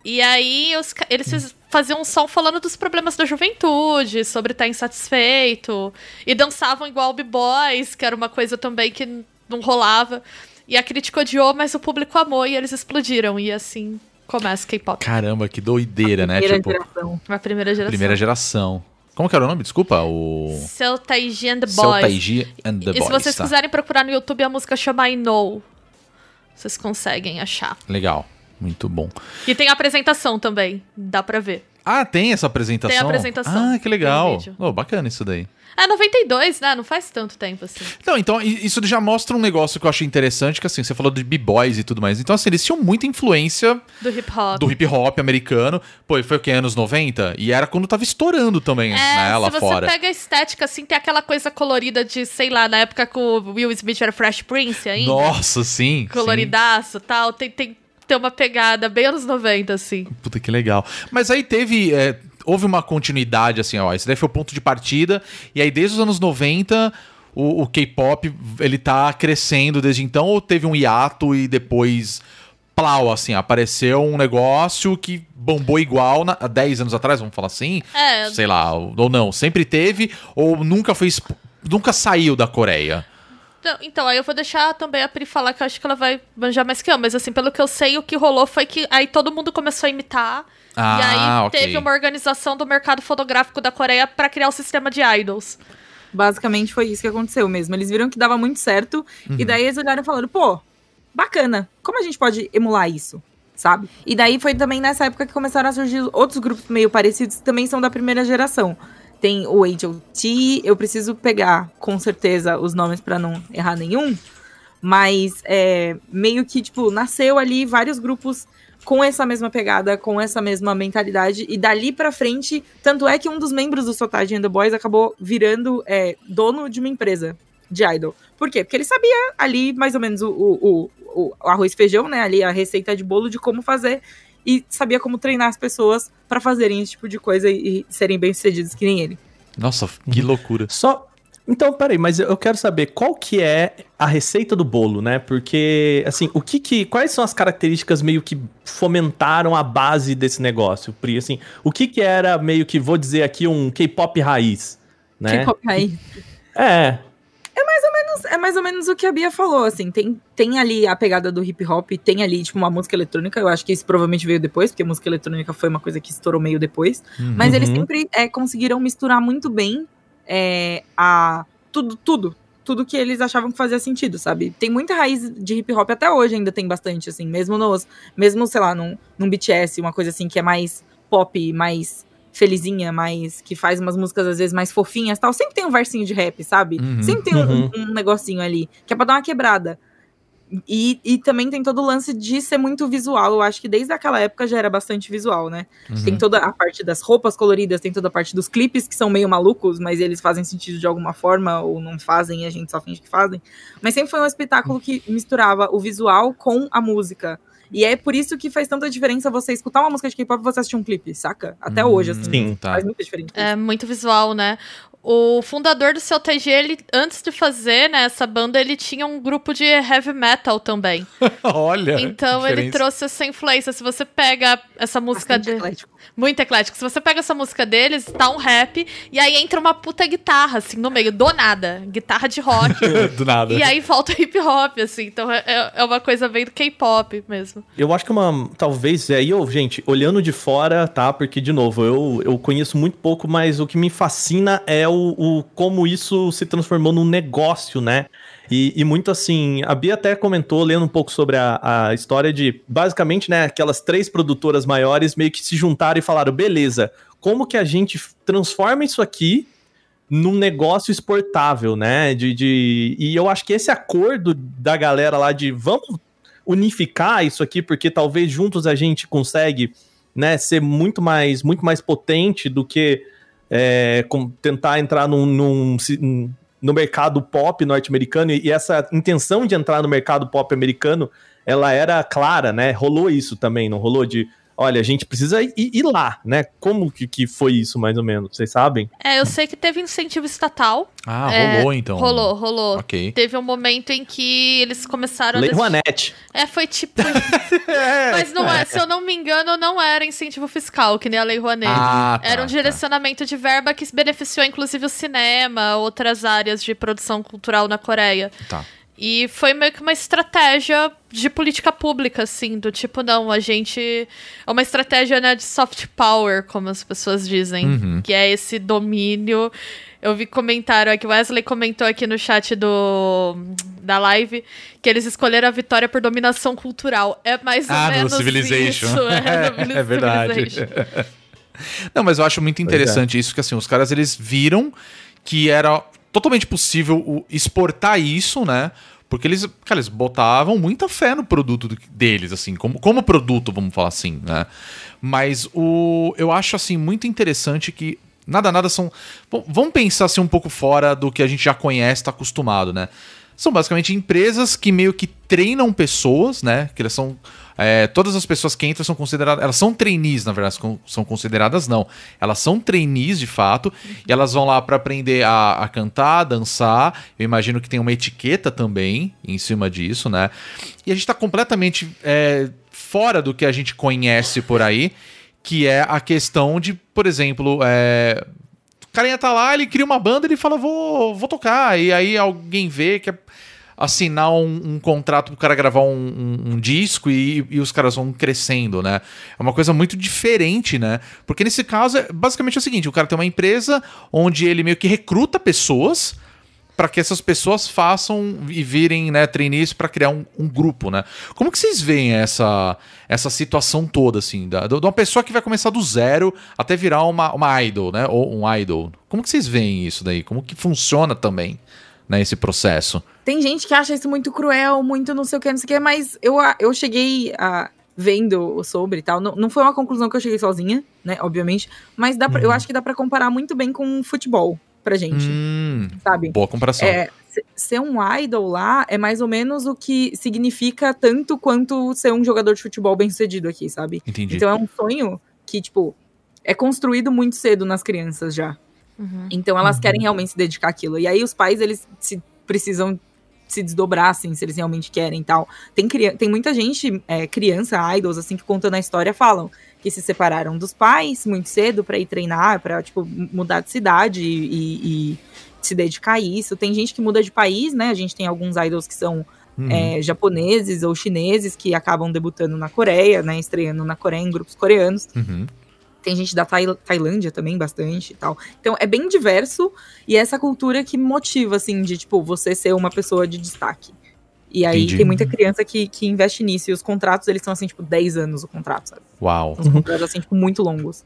E aí os eles faziam um som falando dos problemas da juventude, sobre estar insatisfeito. E dançavam igual B-Boys, que era uma coisa também que não rolava. E a crítica odiou, mas o público amou e eles explodiram. E assim começa o K-pop. Caramba, que doideira, né? Primeira Tipo, geração. A primeira geração. primeira geração. Como que era o nome? Desculpa, o... Seu Taiji and the Seu Boys. Taiji and the e se Boys, vocês tá. quiserem procurar no YouTube, a música chama I Know. Vocês conseguem achar. Legal, muito bom. E tem a apresentação também, dá pra ver. Ah, tem essa apresentação? Tem a apresentação. Ah, que legal. Oh, bacana isso daí. É 92, né? Não faz tanto tempo assim. Não, então, isso já mostra um negócio que eu achei interessante, que assim, você falou de b-boys e tudo mais. Então, assim, eles tinham muita influência Do hip hop. do hip hop americano. Pô, foi o que? Anos 90? E era quando tava estourando também, né, É, lá se você fora. pega a estética, assim, tem aquela coisa colorida de, sei lá, na época que o Will Smith era Fresh Prince ainda. Nossa, sim. sim. Coloridaço e tal. Tem, tem, tem uma pegada bem anos 90, assim. Puta que legal. Mas aí teve. é, houve uma continuidade, assim, ó. Esse daí foi o ponto de partida. E aí, desde os anos 90, o, o K-pop ele tá crescendo desde então, ou teve um hiato e depois. Plau, assim, apareceu um negócio que bombou igual na, há 10 anos atrás, vamos falar assim? É. Sei lá, ou, não, sempre teve, ou nunca foi. Nunca saiu da Coreia. Então, então, aí eu vou deixar também a Pri falar que eu acho que ela vai manjar mais que eu. Mas, assim, pelo que eu sei, o que rolou foi que aí todo mundo começou a imitar. e Ah, aí ok. teve uma organização do mercado fotográfico da Coreia pra criar o sistema de idols. Basicamente foi isso que aconteceu mesmo. Eles viram que dava muito certo, Uhum. e daí eles olharam e falaram, pô, bacana, como a gente pode emular isso? Sabe? E daí foi também nessa época que começaram a surgir outros grupos meio parecidos que também são da primeira geração. Tem o H.O.T., eu preciso pegar com certeza os nomes pra não errar nenhum, mas é, meio que, tipo, nasceu ali vários grupos com essa mesma pegada, com essa mesma mentalidade, e dali pra frente, tanto é que um dos membros do Sotage and the Boys acabou virando é, dono de uma empresa de idol. Por quê? Porque ele sabia ali mais ou menos o, o, o, o arroz feijão, né? Ali a receita de bolo de como fazer, e sabia como treinar as pessoas pra fazerem esse tipo de coisa e, e serem bem-sucedidos que nem ele. Nossa, que loucura. Só. Então, peraí, mas eu quero saber qual que é a receita do bolo, né? Porque, assim, o que que. Quais são as características meio que fomentaram a base desse negócio, Pri? Assim, o que que era meio que, vou dizer aqui, um K-pop raiz, né? K-pop aí. É. É mais ou menos o que a Bia falou, assim, tem, tem ali a pegada do hip hop, tem ali, tipo, uma música eletrônica, eu acho que isso provavelmente veio depois, porque música eletrônica foi uma coisa que estourou meio depois, mas eles Uhum. sempre é, conseguiram misturar muito bem é, a tudo, tudo, tudo que eles achavam que fazia sentido, sabe? Tem muita raiz de hip hop até hoje ainda tem bastante, assim, mesmo nos, mesmo, sei lá, num, num BTS, uma coisa assim que é mais pop, mais felizinha, mais que faz umas músicas às vezes mais fofinhas tal, sempre tem um versinho de rap, sabe? Uhum. Sempre tem um- Uhum. um, negocinho ali, que é pra dar uma quebrada. E, e também tem todo o lance de ser muito visual. Eu acho que desde aquela época já era bastante visual, né? Uhum. Tem toda a parte das roupas coloridas, tem toda a parte dos clipes que são meio malucos, mas eles fazem sentido de alguma forma, ou não fazem, e a gente só finge que fazem. Mas sempre foi um espetáculo que misturava o visual com a música. E é por isso que faz tanta diferença você escutar uma música de K-pop e você assistir um clipe, saca? Até Hum, hoje, assim. Sim. Tá. Faz muita diferença. É muito visual, né? O fundador do seu TG, ele, antes de fazer né, essa banda, ele tinha um grupo de heavy metal também. Olha. Então ele trouxe essa influência. Se você pega essa música Bastante de... eclético. Muito eclético. Se você pega essa música deles, tá um rap, e aí entra uma puta guitarra, assim, no meio, do nada. Guitarra de rock. Do nada. e aí volta hip hop, assim. Então é, é uma coisa bem do K-pop mesmo. Eu acho que uma. Talvez. É, e eu, gente, olhando de fora, tá? Porque, de novo, eu, eu conheço muito pouco, mas o que me fascina é o, o como isso se transformou num negócio, né? E, e muito assim, a Bia até comentou, lendo um pouco sobre a, a história de, basicamente, né, aquelas três produtoras maiores meio que se juntaram e falaram, beleza, como que a gente transforma isso aqui num negócio exportável, né? De, de, e eu acho que esse acordo da galera lá de vamos unificar isso aqui, porque talvez juntos a gente consegue, né, ser muito mais, muito mais potente do que é, com- tentar entrar num, num- no mercado pop norte-americano e, e essa intenção de entrar no mercado pop americano, ela era clara, né? Rolou isso também, não rolou de olha, a gente precisa ir, ir lá, né? Como que, que foi isso, mais ou menos? Vocês sabem? É, eu sei que teve incentivo estatal. Ah, É, rolou então. Rolou, rolou. Ok. Teve um momento em que eles começaram Lei a. Rouanet. É, foi tipo. Mas não é, se eu não me engano, não era incentivo fiscal, que nem a Lei Rouanet. Ah, tá, era um tá. direcionamento de verba que beneficiou inclusive o cinema, outras áreas de produção cultural na Coreia. Tá. E foi meio que uma estratégia de política pública, assim, do tipo, não, a gente. É uma estratégia né, de soft power, como as pessoas dizem, Uhum. que é esse domínio. Eu vi comentário aqui, o Wesley comentou aqui no chat do, da live que eles escolheram a vitória por dominação cultural. É mais ou Ah, no menos Civilization. isso. É, no É verdade. Não, mas eu acho muito é. interessante isso, que assim, os caras eles viram que era totalmente possível exportar isso, né? Porque eles, cara, eles botavam muita fé no produto deles, assim, como, como produto, vamos falar assim, né? Mas o, eu acho, assim, muito interessante que nada, nada são... Bom, vamos pensar, assim, um pouco fora do que a gente já conhece, tá acostumado, né? São basicamente empresas que meio que treinam pessoas, né? Que elas são. É, todas as pessoas que entram são consideradas. Elas são trainees, na verdade, são- consideradas não. Elas são trainees de fato. E elas vão lá para aprender a, a cantar, dançar. Eu imagino que tem uma etiqueta também em cima disso, né? E a gente tá completamente é, fora do que a gente conhece por aí, que é a questão de, por exemplo, é, o carinha tá lá, ele cria uma banda, ele fala, vou, vou tocar. E aí alguém vê que é assinar um, um contrato pro cara gravar um, um- um disco e, e os caras vão crescendo, né? É uma coisa muito diferente, né? Porque nesse caso, é basicamente é o seguinte, o cara tem uma empresa onde ele meio que recruta pessoas para que essas pessoas façam e virem né, trainees para criar um, um grupo, né? Como que vocês veem essa, essa situação toda, assim, da, de uma pessoa que vai começar do zero até virar uma, uma idol, né? Ou um idol. Como que vocês veem isso daí? Como que funciona também, né, esse processo? Tem gente que acha isso muito cruel, muito não sei o que, não sei o que, mas eu, eu cheguei a vendo sobre e tal. Não, não foi uma conclusão que eu cheguei sozinha, né? Obviamente. Mas dá pra- eu acho que dá pra comparar muito bem com futebol pra gente, Hum, sabe? boa comparação. É, se- ser um idol lá é mais ou menos o que significa tanto quanto ser um jogador de futebol bem sucedido aqui, sabe? Entendi. Então é um sonho que, tipo, é construído muito cedo nas crianças já. Então elas querem realmente se dedicar àquilo. E aí os pais, eles se precisam se desdobrar, assim, se eles realmente querem e tal. Tem, tem muita gente, é, criança, idols, assim, que contando a história falam que se separaram dos pais muito cedo pra ir treinar, pra, tipo, mudar de cidade e, e- e se dedicar a isso. Tem gente que muda de país, né? A gente tem alguns idols que são Uhum. é, japoneses ou chineses que acabam debutando na Coreia, né? Estreando na Coreia em grupos coreanos. Uhum. Tem gente da Tai- Tailândia também, bastante e tal. Então é bem diverso e é essa cultura que motiva, assim, de, tipo, você ser uma pessoa de destaque. E aí Entendi. tem muita criança que, que investe nisso. E os contratos, eles são, assim, tipo, 10 anos o contrato, sabe? Uau. Uns contratos, assim, tipo, muito longos.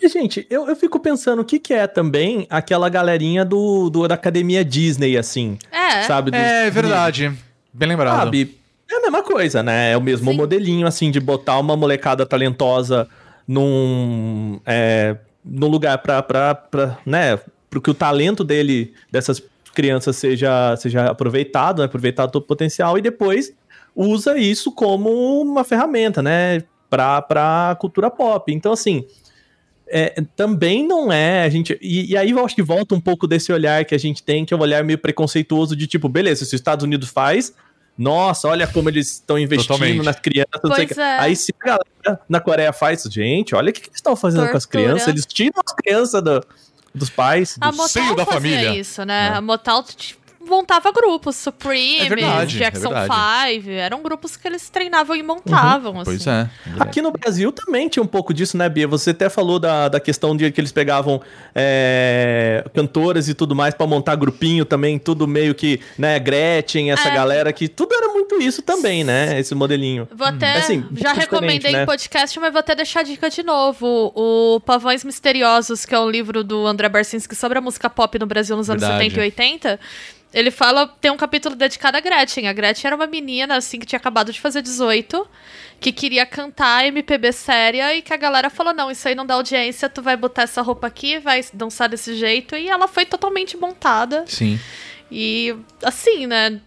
E, gente, eu, eu fico pensando o que, que é também aquela galerinha do, do da academia Disney, assim, É. sabe? Dos- É verdade. Bem lembrado. Sabe? É a mesma coisa, né? É o mesmo Sim. modelinho, assim, de botar uma molecada talentosa num, é, num lugar pra, né? Que o talento dele, dessas crianças, seja, seja aproveitado, né? aproveitado todo o potencial, e depois usa isso como uma ferramenta, né? Pra, pra cultura pop. Então, assim, é, também não é a gente. E, e aí eu acho que volta um pouco desse olhar que a gente tem, que é um olhar meio preconceituoso de tipo, beleza, se os Estados Unidos faz, nossa, olha como eles estão investindo Totalmente. nas crianças, não sei o Pois que. é. Aí se a galera na Coreia faz, gente, olha o que, que eles estão fazendo com as Tortura. crianças, eles tiram as crianças do- dos pais. A do seio Motal da fazia família. isso, né? É. A Motal montava grupos, Supreme, É verdade, Jackson é verdade. 5, eram grupos que eles treinavam e montavam, assim. Pois é. Aqui no Brasil também tinha um pouco disso, né, Bia? Você até falou da, da questão de que eles pegavam é, cantoras e tudo mais pra montar grupinho também, tudo meio que, né, Gretchen, essa É. galera que tudo era muito isso também, né, esse modelinho. Vou até. Assim, já recomendei né? em podcast, mas vou até deixar a dica de novo. O Pavões Misteriosos, que é um livro do André Barcinski sobre a música pop no Brasil nos anos Verdade. 70 e 80. Ele fala, tem um capítulo dedicado a Gretchen. A Gretchen era uma menina, assim, que tinha acabado de fazer 18, que queria cantar MPB séria e que a galera falou: não, isso aí não dá audiência, tu vai botar essa roupa aqui, vai dançar desse jeito. E ela foi totalmente montada. Sim. E assim, né?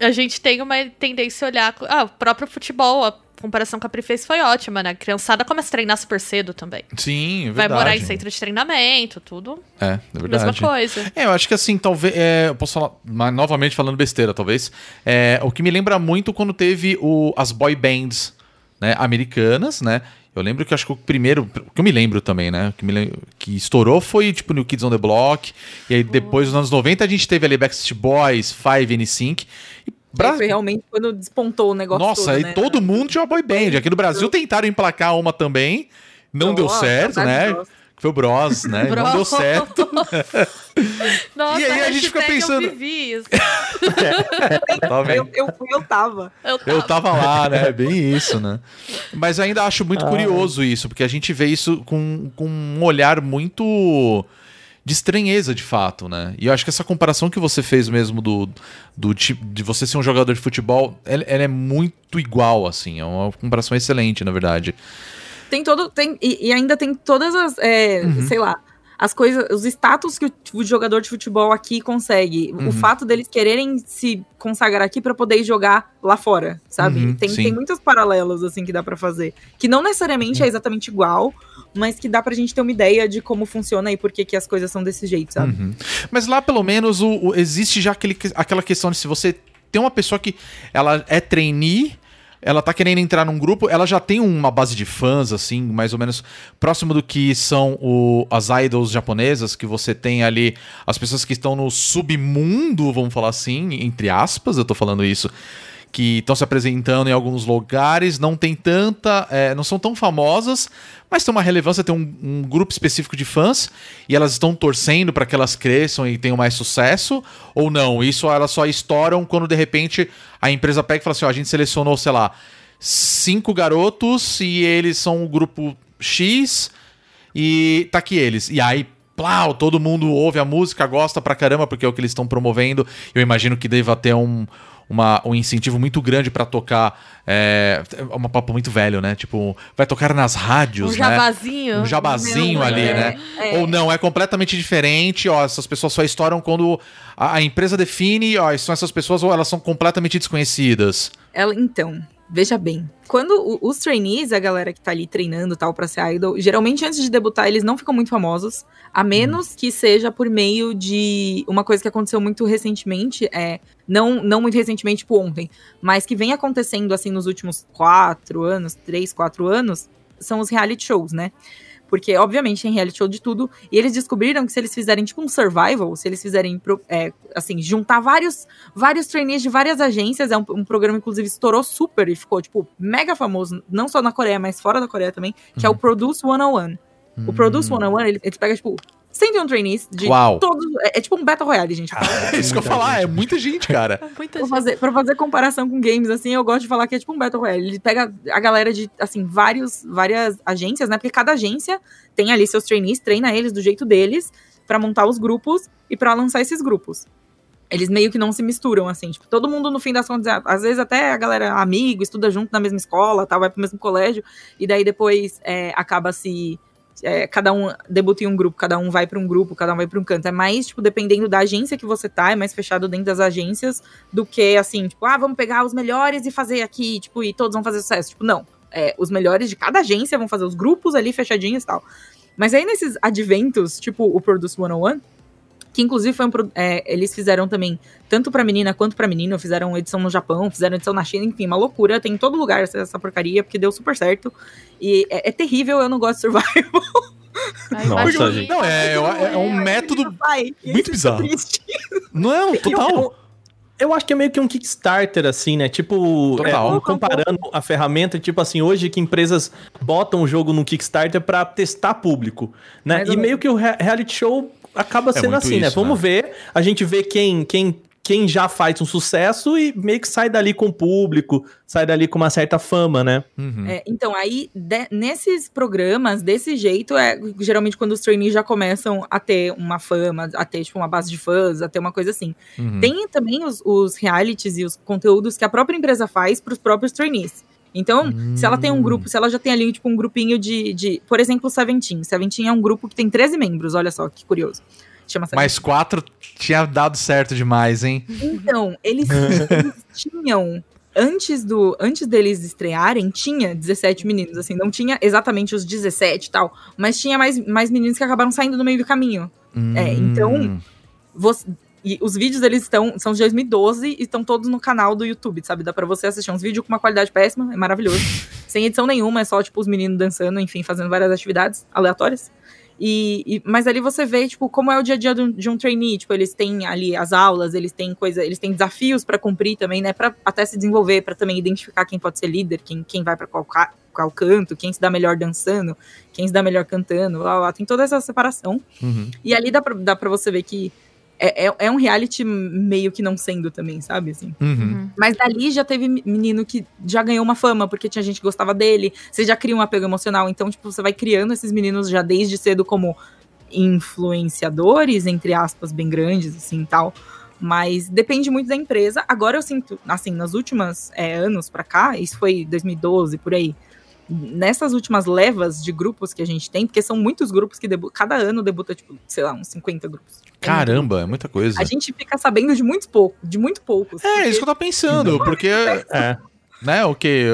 A gente tem uma tendência a olhar. Ah, o próprio futebol. a- comparação que a Pri fez foi ótima, né? A criançada começa a treinar super cedo também. Sim, é Vai verdade. morar em centro de treinamento, tudo. É, é verdade. Mesma coisa. É, eu acho que assim, talvez. é, eu posso falar, mas novamente falando besteira, talvez. É, o que me lembra muito quando teve o, as boy bands né, americanas, né? Eu lembro que acho que o primeiro, o que eu me lembro também, né? Que, me lem- que estourou foi tipo New Kids on the Block. E aí depois, nos anos 90, a gente teve ali Backstreet Boys, Five NSYNC. E Bra- Foi realmente quando despontou o negócio Nossa, todo, aí né? todo mundo tinha uma boy band. Aqui no Brasil tentaram emplacar uma também. Não deu Nossa, certo, né? Bros. Foi o Bros, né? Não Bros. deu certo. Nossa, E aí a gente fica pensando- Eu vivi isso. Vendo? Eu, eu, eu tava. Eu Eu tava. tava lá, né? Bem isso, né? Mas eu ainda acho muito curioso isso, porque a gente vê isso com, com um olhar muito de estranheza, de fato, né? E eu acho que essa comparação que você fez mesmo do, do tipo de você ser um jogador de futebol, ela, ela é muito igual, assim. É uma comparação excelente, na verdade. Tem todo. Tem, e, e ainda tem todas as. é, Uhum. Sei lá. As coisas, os status que o, o jogador de futebol aqui consegue. Uhum. O fato deles quererem se consagrar aqui pra poder jogar lá fora, sabe? Uhum, tem, sim. tem muitos paralelos, assim, que dá pra fazer. Que não necessariamente é exatamente igual, mas que dá pra gente ter uma ideia de como funciona e por que, que as coisas são desse jeito, sabe? Uhum. Mas lá, pelo menos, o, o- existe já aquele, aquela questão de se você tem uma pessoa que ela é trainee, ela tá querendo entrar num grupo, ela já tem uma base de fãs, assim, mais ou menos próximo do que são o- as idols japonesas, que você tem ali as pessoas que estão no submundo, vamos falar assim, entre aspas, eu tô falando isso. Que estão se apresentando em alguns lugares, não tem tanta. é, não são tão famosas, mas tem uma relevância, tem um, um grupo específico de fãs e elas estão torcendo para que elas cresçam e tenham mais sucesso, ou não? Isso elas só estouram quando de repente a empresa pega e fala assim: ó, a gente selecionou, sei lá, cinco garotos e eles são o grupo X e tá aqui eles. E aí. Plau, todo mundo ouve a música, gosta pra caramba, porque é o que eles estão promovendo. Eu imagino que deva ter um, uma- um incentivo muito grande pra tocar. É, é um papo muito velho, né? Tipo, vai tocar nas rádios, Um né? jabazinho. um jabazinho ali, é, né? é. Ou não, é completamente diferente, ó, essas pessoas só estouram quando a, a empresa define, ó, são essas pessoas ou elas são completamente desconhecidas. Ela, então, veja bem. Quando os trainees, a galera que tá ali treinando tal pra ser idol, geralmente antes de debutar eles não ficam muito famosos, a menos que seja por meio de uma coisa que aconteceu muito recentemente, é não não muito recentemente, tipo ontem, mas que vem acontecendo assim nos últimos quatro anos, três, quatro anos, são os reality shows, né? Porque, obviamente, tem reality show de tudo. E eles descobriram que se eles fizerem, tipo, um survival, se eles fizerem, é, assim, juntar vários, vários trainees de várias agências, é um, um programa, inclusive, estourou super e ficou, tipo, mega famoso, não só na Coreia, mas fora da Coreia também, que é o Produce 101. O Produce 101, ele, ele pega, tipo, 101 trainees de Uau. todos. É, é tipo um Battle Royale, gente. É isso que eu ia falar, é muita gente, cara. Muita Pra gente. fazer, pra fazer comparação com games, assim, eu gosto de falar que é tipo um Battle Royale. Ele pega a galera de, assim, vários, várias agências, né? Porque cada agência tem ali seus trainees, treina eles do jeito deles pra montar os grupos e pra lançar esses grupos. Eles meio que não se misturam, assim. Tipo, todo mundo, no fim das contas, é- às vezes até a galera amigo, estuda junto na mesma escola, tal, vai pro mesmo colégio. E daí depois é, acaba se... é, cada um debuta em um grupo, cada um vai pra um grupo, cada um vai pra um canto. É mais, tipo, dependendo da agência que você tá, é mais fechado dentro das agências do que, assim, tipo, ah, vamos pegar os melhores e fazer aqui, tipo, e todos vão fazer sucesso. Tipo, não. É, os melhores de cada agência vão fazer os grupos ali fechadinhos e tal. Mas aí nesses adventos, tipo o Produce 101, que inclusive foi um, é, eles fizeram também, tanto pra menina quanto pra menino, fizeram edição no Japão, fizeram edição na China, enfim, uma loucura, tem em todo lugar essa, essa porcaria, porque deu super certo. E é, é terrível, eu não gosto de survival. Ai, Nossa, gente. Não, é, é um método muito é bizarro. Não, total. Eu, eu acho que é meio que um Kickstarter, assim, né? Tipo, Total. é, comparando a ferramenta, tipo assim, hoje que empresas botam o jogo no Kickstarter pra testar público, né? Mais E meio que o rea- reality show acaba sendo muito assim, né? isso, Vamos né? ver, a gente vê quem, quem, quem já faz um sucesso e meio que sai dali com o público, sai dali com uma certa fama, né? Uhum. É, então, aí, de- nesses programas, desse jeito, é geralmente quando os trainees já começam a ter uma fama, a ter, tipo, uma base de fãs, a ter uma coisa assim. Uhum. Tem também os, os realities e os conteúdos que a própria empresa faz para os próprios trainees. Então, se ela tem um grupo, se ela já tem ali, tipo, um grupinho de, de por exemplo, o Seventeen. Seventeen é um grupo que tem 13 membros, olha só, que curioso. Chama Seventeen. Mais quatro tinha dado certo demais, hein? Então, eles, eles tinham antes do antes deles estrearem, tinha 17 meninos, assim, não tinha exatamente os 17 e tal, mas tinha mais, mais meninos que acabaram saindo no meio do caminho. É, então, Hum. você- e os vídeos eles estão são de 2012 e estão todos no canal do YouTube, sabe? Dá pra você assistir uns vídeos com uma qualidade péssima, é maravilhoso. sem edição nenhuma, é só tipo os meninos dançando, enfim, fazendo várias atividades aleatórias. E, e- mas ali você vê, tipo, como é o dia a dia de um, de um trainee, tipo, eles têm ali as aulas, eles têm coisa, eles têm desafios pra cumprir também, né, Pra até se desenvolver, pra também identificar quem pode ser líder, quem, quem vai pra qual, qual canto, quem se dá melhor dançando, quem se dá melhor cantando, lá, lá, tem toda essa separação. Uhum. E ali dá pra, dá pra você ver que é, é, é um reality meio que não sendo também, sabe? Assim. Uhum. Mas dali já teve menino que já ganhou uma fama, porque tinha gente que gostava dele. Você já cria um apego emocional. Então, tipo, você vai criando esses meninos já desde cedo como influenciadores, entre aspas, bem grandes, assim, tal. Mas depende muito da empresa. Agora eu sinto, assim, nos últimos é, anos pra cá, isso foi 2012, por aí. Nessas últimas levas de grupos que a gente tem, porque são muitos grupos que debutam, cada ano debuta, tipo, sei lá, uns 50 grupos. É Caramba, é muita coisa. a gente fica sabendo de muito pouco, de muito poucos. É, isso que eu tava pensando, porque, É. né, o que?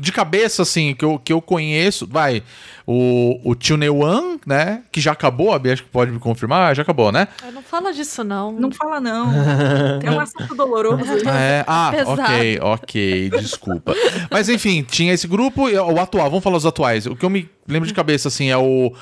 De cabeça, assim, que eu, que eu conheço, vai, o, o Tio Neuan, né, que já acabou, a Bia acho que pode me confirmar, já acabou, né? Ah, Não fala disso, não. Não fala não. É um assunto doloroso. Ah, é? Ah, Pesado. ok, ok, desculpa. Mas enfim, tinha esse grupo, e o atual, vamos falar os atuais. O que eu me lembro de cabeça, assim, é o,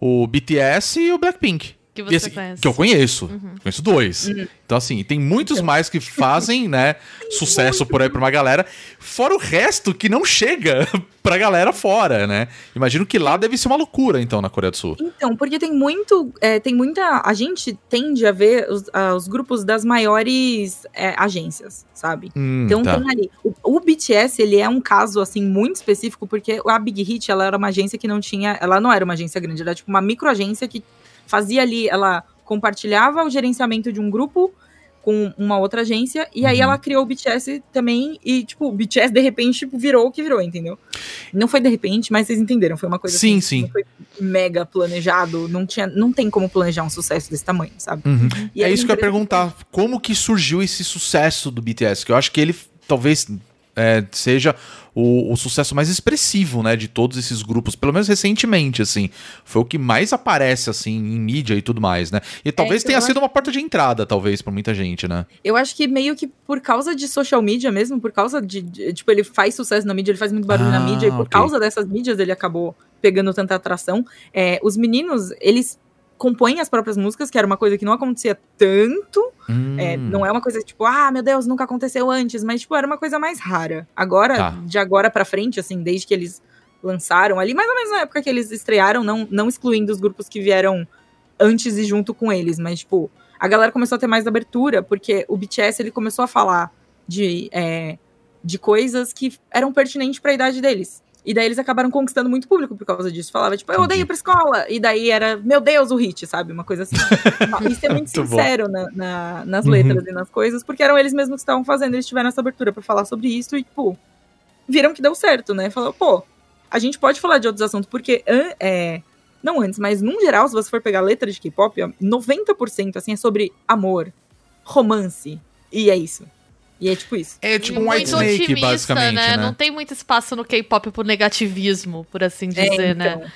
o BTS e o Blackpink. Que você Esse- conhece. Que eu conheço. Conheço dois. Então, assim, tem muitos mais que fazem, né, sucesso por aí pra uma galera. Fora o resto que não chega pra galera fora, né? Imagino que lá deve ser uma loucura, então, na Coreia do Sul. Então, porque tem muito. é, tem muita. A gente tende a ver os, ah, os grupos das maiores é, agências, sabe? Hum, Então tá. tem ali. O, o BTS, ele é um caso, assim, muito específico, porque a Big Hit, ela era uma agência que não tinha. Ela não era uma agência grande, ela era tipo uma microagência que fazia ali. Ela compartilhava o gerenciamento de um grupo com uma outra agência, e aí Uhum. ela criou o BTS também, e, tipo, o BTS, de repente, tipo, virou o que virou, entendeu? Não foi de repente, mas vocês entenderam, foi uma coisa Sim, assim, sim. não foi mega planejado, não tinha, não tem como planejar um sucesso desse tamanho, sabe? Uhum. E é isso que eu ia perguntar. Como que surgiu esse sucesso do BTS? Que eu acho que ele talvez é, seja o, o sucesso mais expressivo, né? De todos esses grupos, pelo menos recentemente, assim. Foi o que mais aparece, assim, em mídia e tudo mais, né? E talvez então, tenha eu sido uma porta de entrada, talvez, pra muita gente, né? Eu acho que meio que por causa de social media mesmo, por causa de, de- tipo, ele faz sucesso na mídia, ele faz muito barulho Ah, na mídia, e por causa dessas mídias ele acabou pegando tanta atração. É, os meninos, eles compõem as próprias músicas, que era uma coisa que não acontecia tanto, É, Hum. não é uma coisa tipo, ah, meu Deus, nunca aconteceu antes, mas tipo, era uma coisa mais rara. Agora, Tá. de agora pra frente, assim, desde que eles lançaram ali, mais ou menos na época que eles estrearam, não, não excluindo os grupos que vieram antes e junto com eles, mas tipo, a galera começou a ter mais abertura, porque o BTS ele começou a falar de, é, de coisas que eram pertinentes pra idade deles. E daí eles acabaram conquistando muito público por causa disso. Falava, tipo, eu odeio ir pra escola. E daí era, meu Deus, o hit, sabe? Uma coisa assim. Isso é muito sincero na, na- nas Uhum. letras e nas coisas, porque eram eles mesmos que estavam fazendo, eles tiveram essa abertura pra falar sobre isso e, tipo, viram que deu certo, né? Falou, pô, a gente pode falar de outros assuntos, porque é, não antes, mas num geral, se você for pegar letra de K-pop, ó, 90% assim é sobre amor, romance, e é isso. E é tipo isso. É tipo um White muito Snake, otimista, basicamente, né? Não tem muito espaço no K-pop pro negativismo, por assim É, dizer, né? então.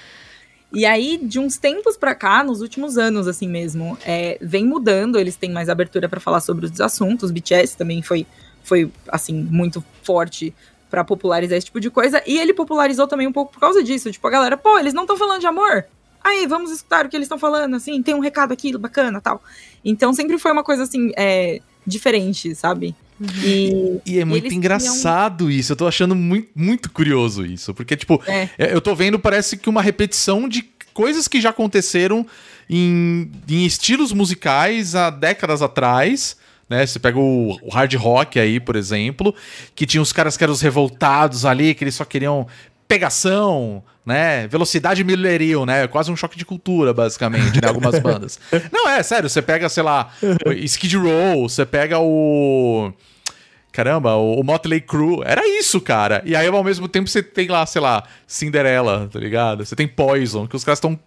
E aí, de uns tempos pra cá, nos últimos anos, assim mesmo, é, vem mudando, eles têm mais abertura pra falar sobre os assuntos. BTS também foi, foi assim, muito forte pra popularizar esse tipo de coisa. E ele popularizou também um pouco por causa disso. Tipo, a galera, pô, eles não estão falando de amor. Aí, vamos escutar o que eles estão falando, assim, tem um recado aqui bacana tal. Então, sempre foi uma coisa, assim, é, diferente, sabe? E, E é muito engraçado isso. Eu tô achando muito, muito curioso isso. Porque, tipo, É. eu tô vendo, parece que uma repetição de coisas que já aconteceram em, em estilos musicais há décadas atrás. Né? Você pega o, o hard rock aí, por exemplo, que tinha os caras que eram os revoltados ali, que eles só queriam pegação, né? Velocidade milleril, né? Quase um choque de cultura, basicamente, né? Algumas bandas. Não, é, sério, você pega, sei lá, Skid Row, você pega o. caramba, o, o Motley Crue era isso, cara. E aí, ao mesmo tempo, você tem lá, sei lá, Cinderela, tá ligado? Você tem Poison, que os caras estão.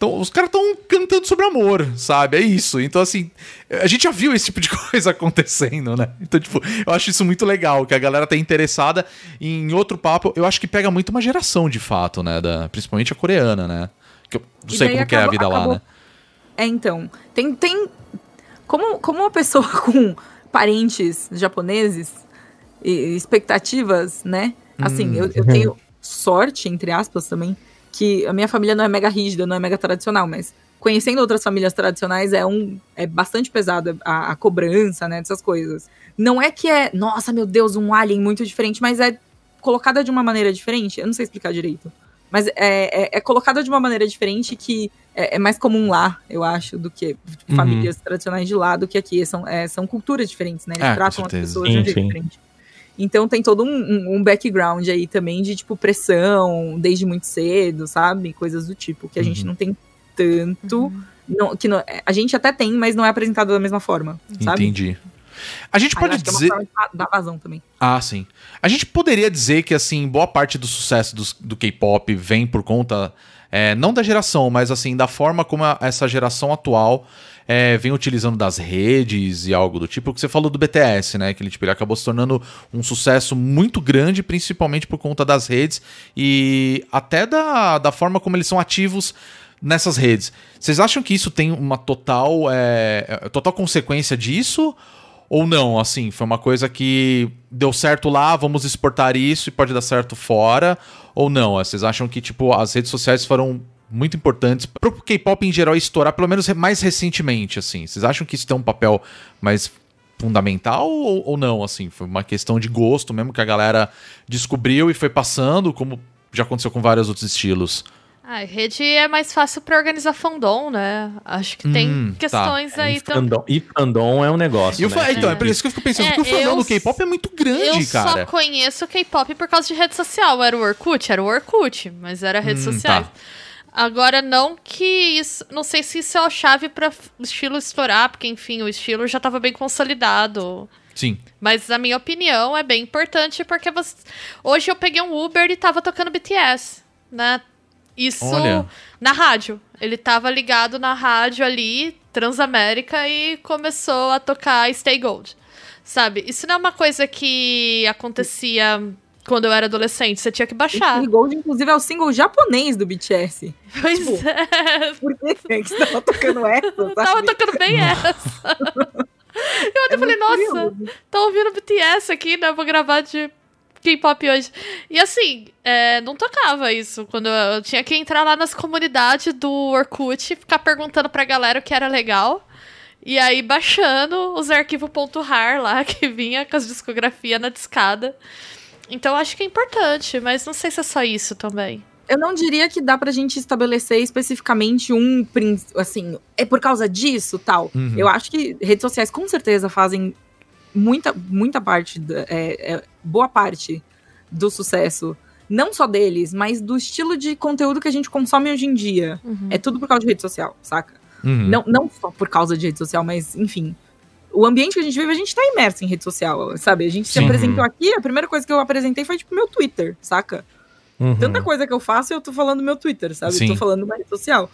Os caras estão cantando sobre amor, sabe? É isso. Então, assim, a gente já viu esse tipo de coisa acontecendo, né? Então, tipo, eu acho isso muito legal, que a galera tá interessada em outro papo. Eu acho que pega muito uma geração, de fato, né? Da, principalmente a coreana, né? Que eu não E sei como que é a acabou- vida lá, acabou- né? É, então. Tem. tem como, como uma pessoa com parentes japoneses e expectativas, né? Assim, Hum. eu, eu tenho sorte, entre aspas, também, que a minha família não é mega rígida, não é mega tradicional, mas conhecendo outras famílias tradicionais é um é bastante pesado a, a cobrança, né, dessas coisas. Não é que é, nossa, meu Deus, um alien muito diferente, mas é colocada de uma maneira diferente. Eu não sei explicar direito. Mas é, é, é colocada de uma maneira diferente que é, é mais comum lá, eu acho, do que tipo, Uhum. famílias tradicionais de lá, do que aqui. São, é, são culturas diferentes, né? Eles Ah, com tratam as pessoas Sim, de um jeito diferente. Então tem todo um, um- um background aí também de, tipo, pressão desde muito cedo, sabe? Coisas do tipo, que a gente Uhum. não tem tanto. Não, que não- a gente até tem, mas não é apresentado da mesma forma, sabe? Entendi. A gente pode é dizer. dar- dar vazão também. Ah, sim. A gente poderia dizer que, assim, boa parte do sucesso dos- do, K-pop vem por conta, é, não da geração, mas, assim, da forma como a- essa geração atual é, vem utilizando das redes e algo do tipo. Que você falou do BTS, né? Que ele, tipo, ele acabou se tornando um sucesso muito grande, principalmente por conta das redes e até da, da forma como eles são ativos nessas redes. Vocês acham que isso tem uma total, é, é, total consequência disso? Ou não, assim, foi uma coisa que deu certo lá, vamos exportar isso e pode dar certo fora? Ou não? Vocês acham que, tipo, as redes sociais foram muito importantes pro K-pop em geral estourar, pelo menos mais recentemente, assim? Vocês acham que isso tem um papel mais fundamental ou, ou não, assim? Foi uma questão de gosto mesmo que a galera descobriu e foi passando, como já aconteceu com vários outros estilos? Ah, rede é mais fácil pra organizar fandom, né? Acho que tem Hum, tá. questões aí E também. fandom, e fandom é um negócio. Né? Então, é por isso que eu fico pensando, É, porque o fandom eu do K-pop é muito grande, Eu cara. só conheço o K-pop por causa de rede social. Era o Orkut? Era o Orkut, mas era redes Hum, sociais. tá. Agora, não que isso. Não sei se isso é a chave pra o estilo estourar, porque, enfim, o estilo já tava bem consolidado. Sim. Mas, na minha opinião, é bem importante porque você... hoje eu peguei um Uber e tava tocando BTS, né? Isso Olha. na rádio. Ele tava ligado na rádio ali, Transamérica, e começou a tocar Stay Gold. Sabe? Isso não é uma coisa que acontecia quando eu era adolescente. Você tinha que baixar. Esse Gold, inclusive, é o single japonês do BTS. Pois tipo, é. Por que você tava tocando essa, Eu tava sabe? tocando bem essa. Eu até É falei, nossa, curioso. tô ouvindo BTS aqui, né? Vou gravar de K-pop hoje. E assim, é, não tocava isso. Quando eu tinha que entrar lá nas comunidades do Orkut, ficar perguntando pra galera o que era legal. E aí baixando os arquivos .rar lá, que vinha com as discografias na discada. Então eu acho que é importante, mas não sei se é só isso também. Eu não diria que dá pra gente estabelecer especificamente um, assim, é por causa disso, tal. Uhum. Eu acho que redes sociais com certeza fazem muita, muita parte, da- é, é, boa parte do sucesso. Não só deles, mas do estilo de conteúdo que a gente consome hoje em dia. É tudo por causa de rede social, saca? Uhum. Não, não só por causa de rede social, mas, enfim. O ambiente que a gente vive, a gente tá imerso em rede social, sabe? A gente se Sim. apresentou aqui, a primeira coisa que eu apresentei foi, tipo, meu Twitter, saca? Uhum. Tanta coisa que eu faço, eu tô falando no meu Twitter, sabe? Sim. Eu tô falando numa rede social.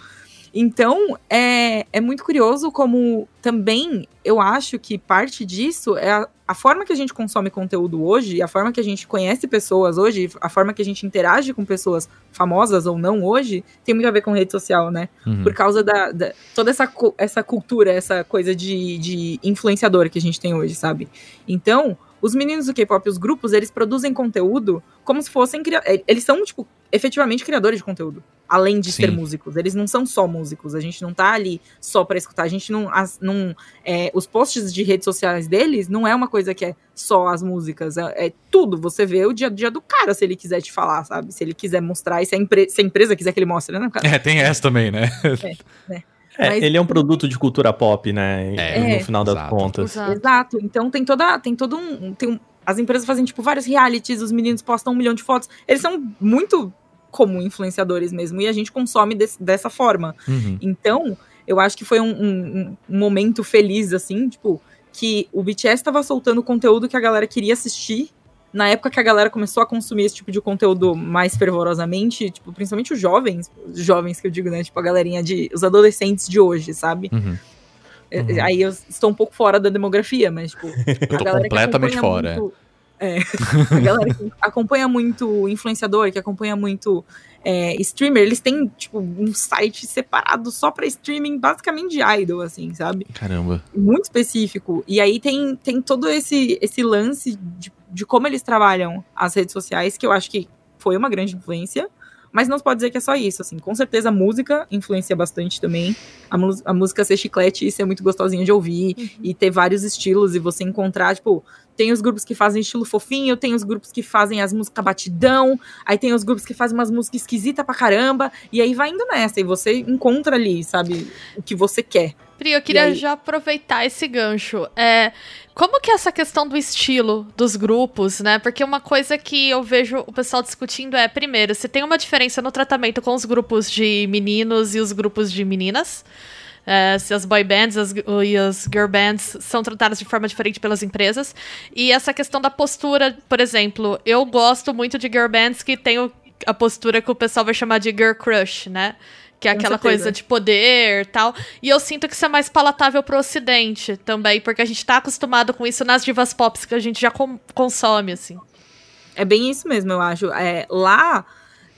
Então, é, é muito curioso como também eu acho que parte disso é a, a forma que a gente consome conteúdo hoje, a forma que a gente conhece pessoas hoje, a forma que a gente interage com pessoas famosas ou não hoje, tem muito a ver com rede social, né? Uhum. Por causa da, da- toda essa, essa cultura, essa coisa de, de influenciador que a gente tem hoje, sabe? Então, os meninos do K-pop, os grupos, eles produzem conteúdo como se fossem. eh, Eles são, tipo, efetivamente criadores de conteúdo. Além de ser Sim. músicos. Eles não são só músicos. A gente não tá ali só pra escutar. A gente não. as- não é, os posts de redes sociais deles não é uma coisa que é só as músicas. É, é tudo. Você vê o dia a dia do cara, se ele quiser te falar, sabe? Se ele quiser mostrar. E se a, empre- se a empresa quiser que ele mostre, né? cara? É, tem essa também, né? É, Mas- ele é um produto de cultura pop, né? É, no final das exato. contas. Exato. Exato. Então tem toda. Tem todo um. Tem um- as empresas fazem, tipo, vários realities, os meninos postam um milhão de fotos. Eles são muito como influenciadores mesmo. E a gente consome desse- dessa forma. Uhum. Então, eu acho que foi um, um- um momento feliz, assim, tipo, que o BTS tava soltando conteúdo que a galera queria assistir. Na época que a galera começou a consumir esse tipo de conteúdo mais fervorosamente, tipo, principalmente os jovens, os jovens que eu digo, né? Tipo, a galerinha de. os adolescentes de hoje, sabe? Uhum. É, Aí eu estou um pouco fora da demografia, mas, tipo. A galera completamente fora. muito- é. a galera que acompanha muito influenciador, que acompanha muito é, streamer, eles têm, tipo, um site separado só pra streaming, basicamente de idol, assim, sabe? Caramba. Muito específico. E aí tem, tem todo esse, esse lance de, de como eles trabalham as redes sociais, que eu acho que foi uma grande influência. Mas não se pode dizer que é só isso, assim. Com certeza a música influencia bastante também. A, a música ser chiclete e ser muito gostosinha de ouvir. E ter vários estilos e você encontrar, tipo... Tem os grupos que fazem estilo fofinho, tem os grupos que fazem as músicas batidão, aí tem os grupos que fazem umas músicas esquisitas pra caramba, e aí vai indo nessa, e você encontra ali, sabe, o que você quer. Pri, eu queria já aproveitar esse gancho. É, como que é essa questão do estilo dos grupos, né? Porque uma coisa que eu vejo o pessoal discutindo é, primeiro, se tem uma diferença no tratamento com os grupos de meninos e os grupos de meninas. É, se as boy bands as- e as girl bands são tratadas de forma diferente pelas empresas. E essa questão da postura, por exemplo, eu gosto muito de girl bands que tem o- a postura que o pessoal vai chamar de girl crush, né? Que é aquela coisa de poder tal. E eu sinto que isso é mais palatável pro ocidente também, porque a gente tá acostumado com isso nas divas pop que a gente já consome, assim. É bem isso mesmo, eu acho. É, lá,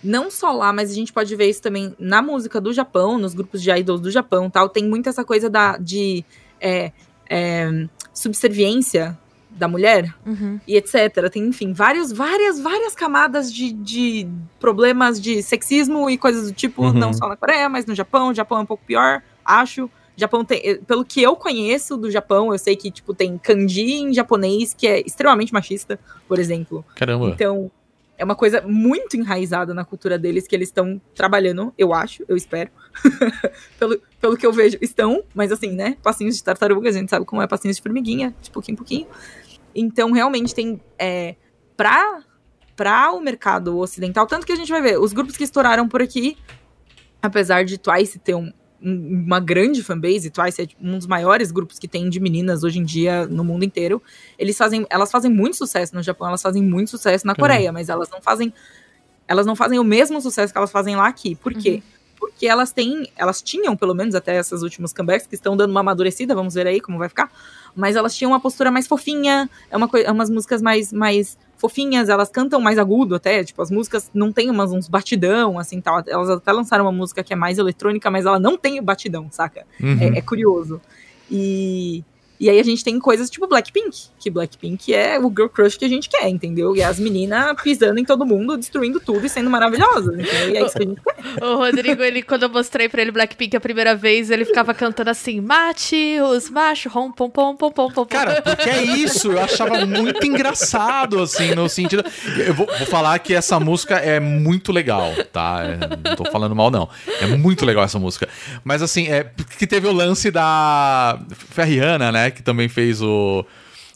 não só lá, mas a gente pode ver isso também na música do Japão, nos grupos de idols do Japão tal. Tem muito essa coisa da, de é, é, subserviência da mulher e etc. Tem, enfim, vários, várias, várias camadas de, de problemas de sexismo e coisas do tipo, Uhum. não só na Coreia, mas no Japão. O Japão é um pouco pior, acho. Japão tem, eh, pelo que eu conheço do Japão, eu sei que tipo tem kanji em japonês que é extremamente machista, por exemplo. Caramba. Então, é uma coisa muito enraizada na cultura deles que eles estão trabalhando, eu acho, eu espero. pelo, pelo que eu vejo, estão, mas assim, né? Passinhos de tartaruga, a gente sabe como é passinhos de formiguinha, de pouquinho em pouquinho. Então, realmente tem. É, pra, pra o mercado ocidental, tanto que a gente vai ver, os grupos que estouraram por aqui, apesar de Twice ter um- uma grande fanbase, Twice é um dos maiores grupos que tem de meninas hoje em dia no mundo inteiro. Eles fazem, elas fazem muito sucesso no Japão, elas fazem muito sucesso na Coreia, mas elas não fazem elas não fazem o mesmo sucesso que elas fazem lá aqui. Por quê? Porque elas têm, elas tinham pelo menos até essas últimas comebacks que estão dando uma amadurecida, vamos ver aí como vai ficar. Mas elas tinham uma postura mais fofinha, é uma é umas músicas mais mais fofinhas, elas cantam mais agudo até, tipo, as músicas não tem umas, uns batidão, assim, tal. Elas até lançaram uma música que é mais eletrônica, mas ela não tem o batidão, saca? Uhum. É, é curioso. E, e aí a gente tem coisas tipo Blackpink, que Blackpink é o girl crush que a gente quer, entendeu? E as meninas pisando em todo mundo, destruindo tudo e sendo maravilhosas, entendeu? E é isso que a gente quer. O Rodrigo, ele, quando eu mostrei pra ele Blackpink a primeira vez, ele ficava cantando assim, mate os machos, rom, pom, pom, pom, pom, pom. Cara, porque é isso, eu achava muito engraçado, assim, no sentido. Eu vou, vou falar que essa música é muito legal, tá? É, não tô falando mal, não. É muito legal essa música. Mas assim, é que teve o lance da Ferriana, né? Que também fez o.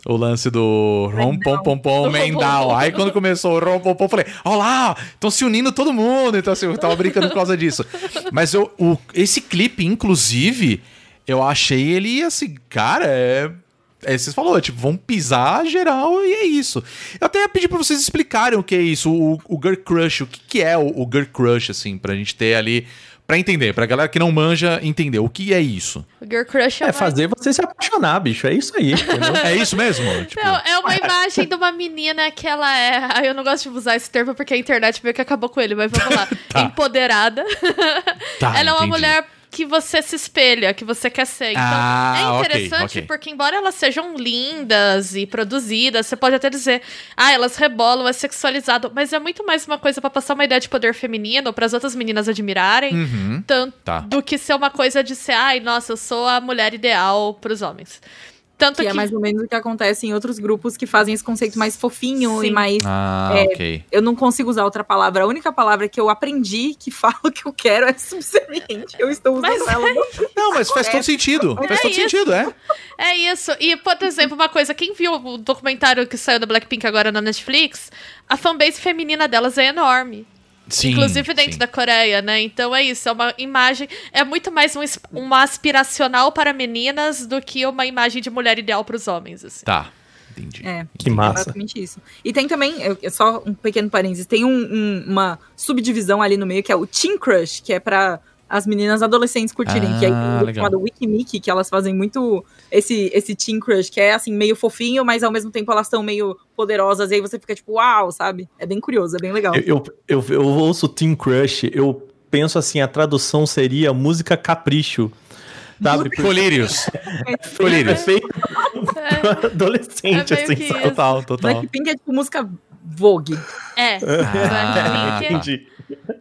O lance do rom pom pom pom Mendal. Aí quando começou o rom pom pom, falei: Ó lá, estão se unindo todo mundo. Então assim, eu tava brincando por causa disso. Mas eu, o, esse clipe, inclusive, eu achei ele assim, cara, é. É, vocês falou, tipo, vão pisar geral e é isso. Eu até ia pedir pra vocês explicarem o que é isso, o, o Girl Crush, o que, que é o, o Girl Crush, assim, pra gente ter ali, pra entender, pra galera que não manja entender, o que é isso? O Girl Crush é, É fazer você se apaixonar, bicho. É isso aí. É isso mesmo? Tipo, Não, é uma imagem de uma menina que ela é. Ai, eu não gosto de usar esse termo porque a internet meio que acabou com ele, mas vamos lá. Tá. Empoderada. tá, ela é uma entendi. mulher que você se espelha, que você quer ser. Então, Ah, é interessante ok. porque, embora elas sejam lindas e produzidas, você pode até dizer, ah, elas rebolam, é sexualizado, mas é muito mais uma coisa pra passar uma ideia de poder feminino, para as outras meninas admirarem, Uhum. tanto Tá. do que ser uma coisa de ser, ai, nossa, eu sou a mulher ideal pros homens. Tanto Que que. é mais ou menos o que acontece em outros grupos que fazem esse conceito mais fofinho Sim. e mais. Ah, É, ok. Eu não consigo usar outra palavra. A única palavra que eu aprendi que fala que eu quero é subserviente. Eu estou usando Mas ela. Não, mas faz todo sentido. Faz todo isso. sentido, é. É isso. E, por exemplo, uma coisa, quem viu o documentário que saiu da Blackpink agora na Netflix, a fanbase feminina delas é enorme. Sim, Inclusive dentro sim. da Coreia, né? Então é isso, é uma imagem. É muito mais um, uma aspiracional para meninas do que uma imagem de mulher ideal para os homens. Assim. Tá, entendi. É. Que massa. Basicamente isso. E tem também, eu- só um pequeno parênteses, tem um- um- uma subdivisão ali no meio que é o Teen Crush, que é pra as meninas adolescentes curtirem, que é Ah, um grupo chamado Wikimiki, que elas fazem muito esse, esse Teen Crush, que é assim, meio fofinho, mas ao mesmo tempo elas estão meio poderosas, e aí você fica tipo, uau, sabe? É bem curioso, é bem legal. Eu, eu, eu, eu ouço Team Crush, eu penso assim, a tradução seria música capricho. Sabe? Colírios. É Colírios. feito pro adolescente, É assim. que. Total, total. Blackpink é tipo música Vogue. É. Ah, Blackpink. Entendi.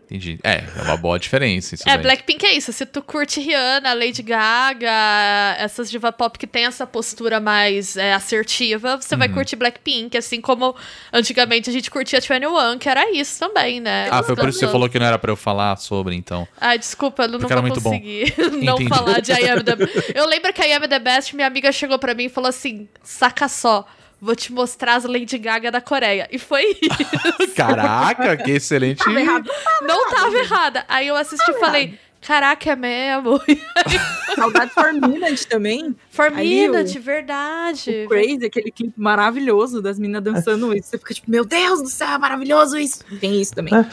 Entendi. É, é uma boa diferença isso É, daí. Blackpink é isso. Se tu curte Rihanna, Lady Gaga, essas diva pop que tem essa postura mais é, assertiva, você Uhum. vai curtir Blackpink, assim como antigamente a gente curtia 21, que era isso também, né? Ah, foi por isso que você falou que não era pra eu falar sobre, então. Ai, desculpa, eu não Porque era vou conseguir não falar de I Am The Eu lembro que a I Am The Best, minha amiga chegou pra mim e falou assim, saca só, vou te mostrar as Lady Gaga da Coreia. E foi isso. Caraca, que excelente. Tava errado. Não tava errada. Aí eu assisti e falei, caraca, é mesmo? Saudade for Minute também. For Ali, Minute, o- verdade. O Crazy, aquele clipe maravilhoso das meninas dançando isso. Você fica tipo, meu Deus do céu, é maravilhoso isso. Tem isso também. Ah.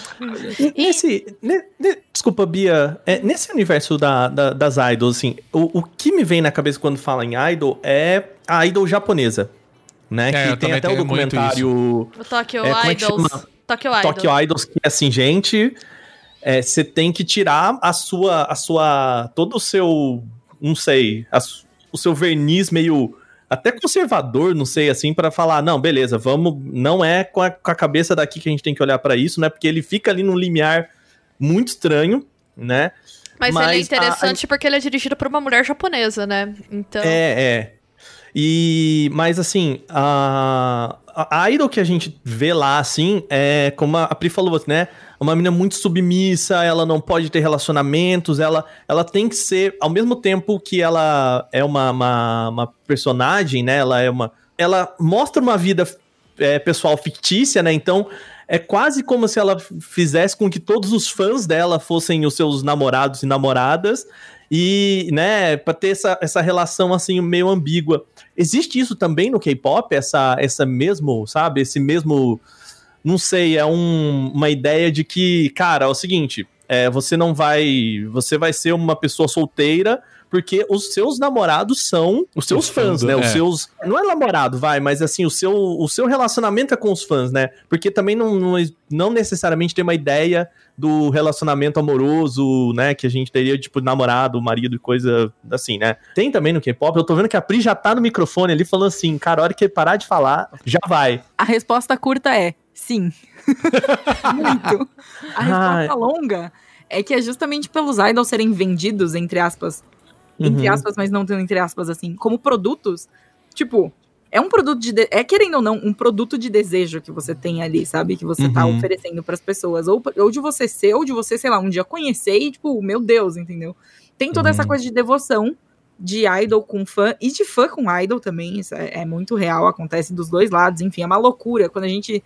Nesse, ne- ne- desculpa, Bia. é, nesse universo da, da- das idols, assim, o, o que me vem na cabeça quando fala em idol é a idol japonesa. Né? É, que tem até o documentário O Tokyo É, como é que Idols. chama? Tokyo Idol. Tokyo Idols, que assim, gente, é, você tem que tirar a sua, a sua, todo o seu, não sei, a o seu verniz meio até conservador, não sei, assim, pra falar, não, beleza, vamos, não é com a, com a cabeça daqui que a gente tem que olhar pra isso, né? Porque ele fica ali num limiar muito estranho, né? Mas, ele é Mas a- interessante porque ele é dirigido por uma mulher japonesa, né? Então. É, é. E, mas assim, a, a idol que a gente vê lá, assim, é como a Pri falou, né? Uma menina muito submissa, ela não pode ter relacionamentos, ela, ela tem que ser, ao mesmo tempo que ela é uma, uma, uma personagem, né? Ela é uma. Ela mostra uma vida é, pessoal fictícia, né? Então. É quase como se ela fizesse com que todos os fãs dela fossem os seus namorados e namoradas, e, né, pra ter essa, essa relação assim meio ambígua. Existe isso também no K-pop, essa, essa mesmo, sabe, esse mesmo, não sei, é um- uma ideia de que, cara, é o seguinte, é, você não vai, você vai ser uma pessoa solteira porque os seus namorados são os seus Os fãs, fãs, né? é. Os seus. Não é namorado, vai, mas assim, o seu, o seu relacionamento é com os fãs, né? Porque também não, não, não necessariamente tem uma ideia do relacionamento amoroso, né? Que a gente teria, tipo, namorado, marido e coisa assim, né? Tem também no K-pop. Eu tô vendo que a Pri já tá no microfone ali falando assim, cara, a hora que ele parar de falar, já vai. A resposta curta é sim. Muito. A resposta Ai. longa é que é justamente pelos idols serem vendidos, entre aspas, entre Uhum. aspas, mas não tão entre aspas assim, como produtos. Tipo, é um produto de, de- é querendo ou não um produto de desejo que você tem ali, sabe, que você tá Uhum. oferecendo pras pessoas, ou, ou de você ser, ou de você, sei lá, um dia conhecer e tipo, meu Deus, entendeu? Tem toda essa Uhum. coisa de devoção de idol com fã e de fã com idol também, isso é, é muito real, acontece dos dois lados, enfim, é uma loucura quando a gente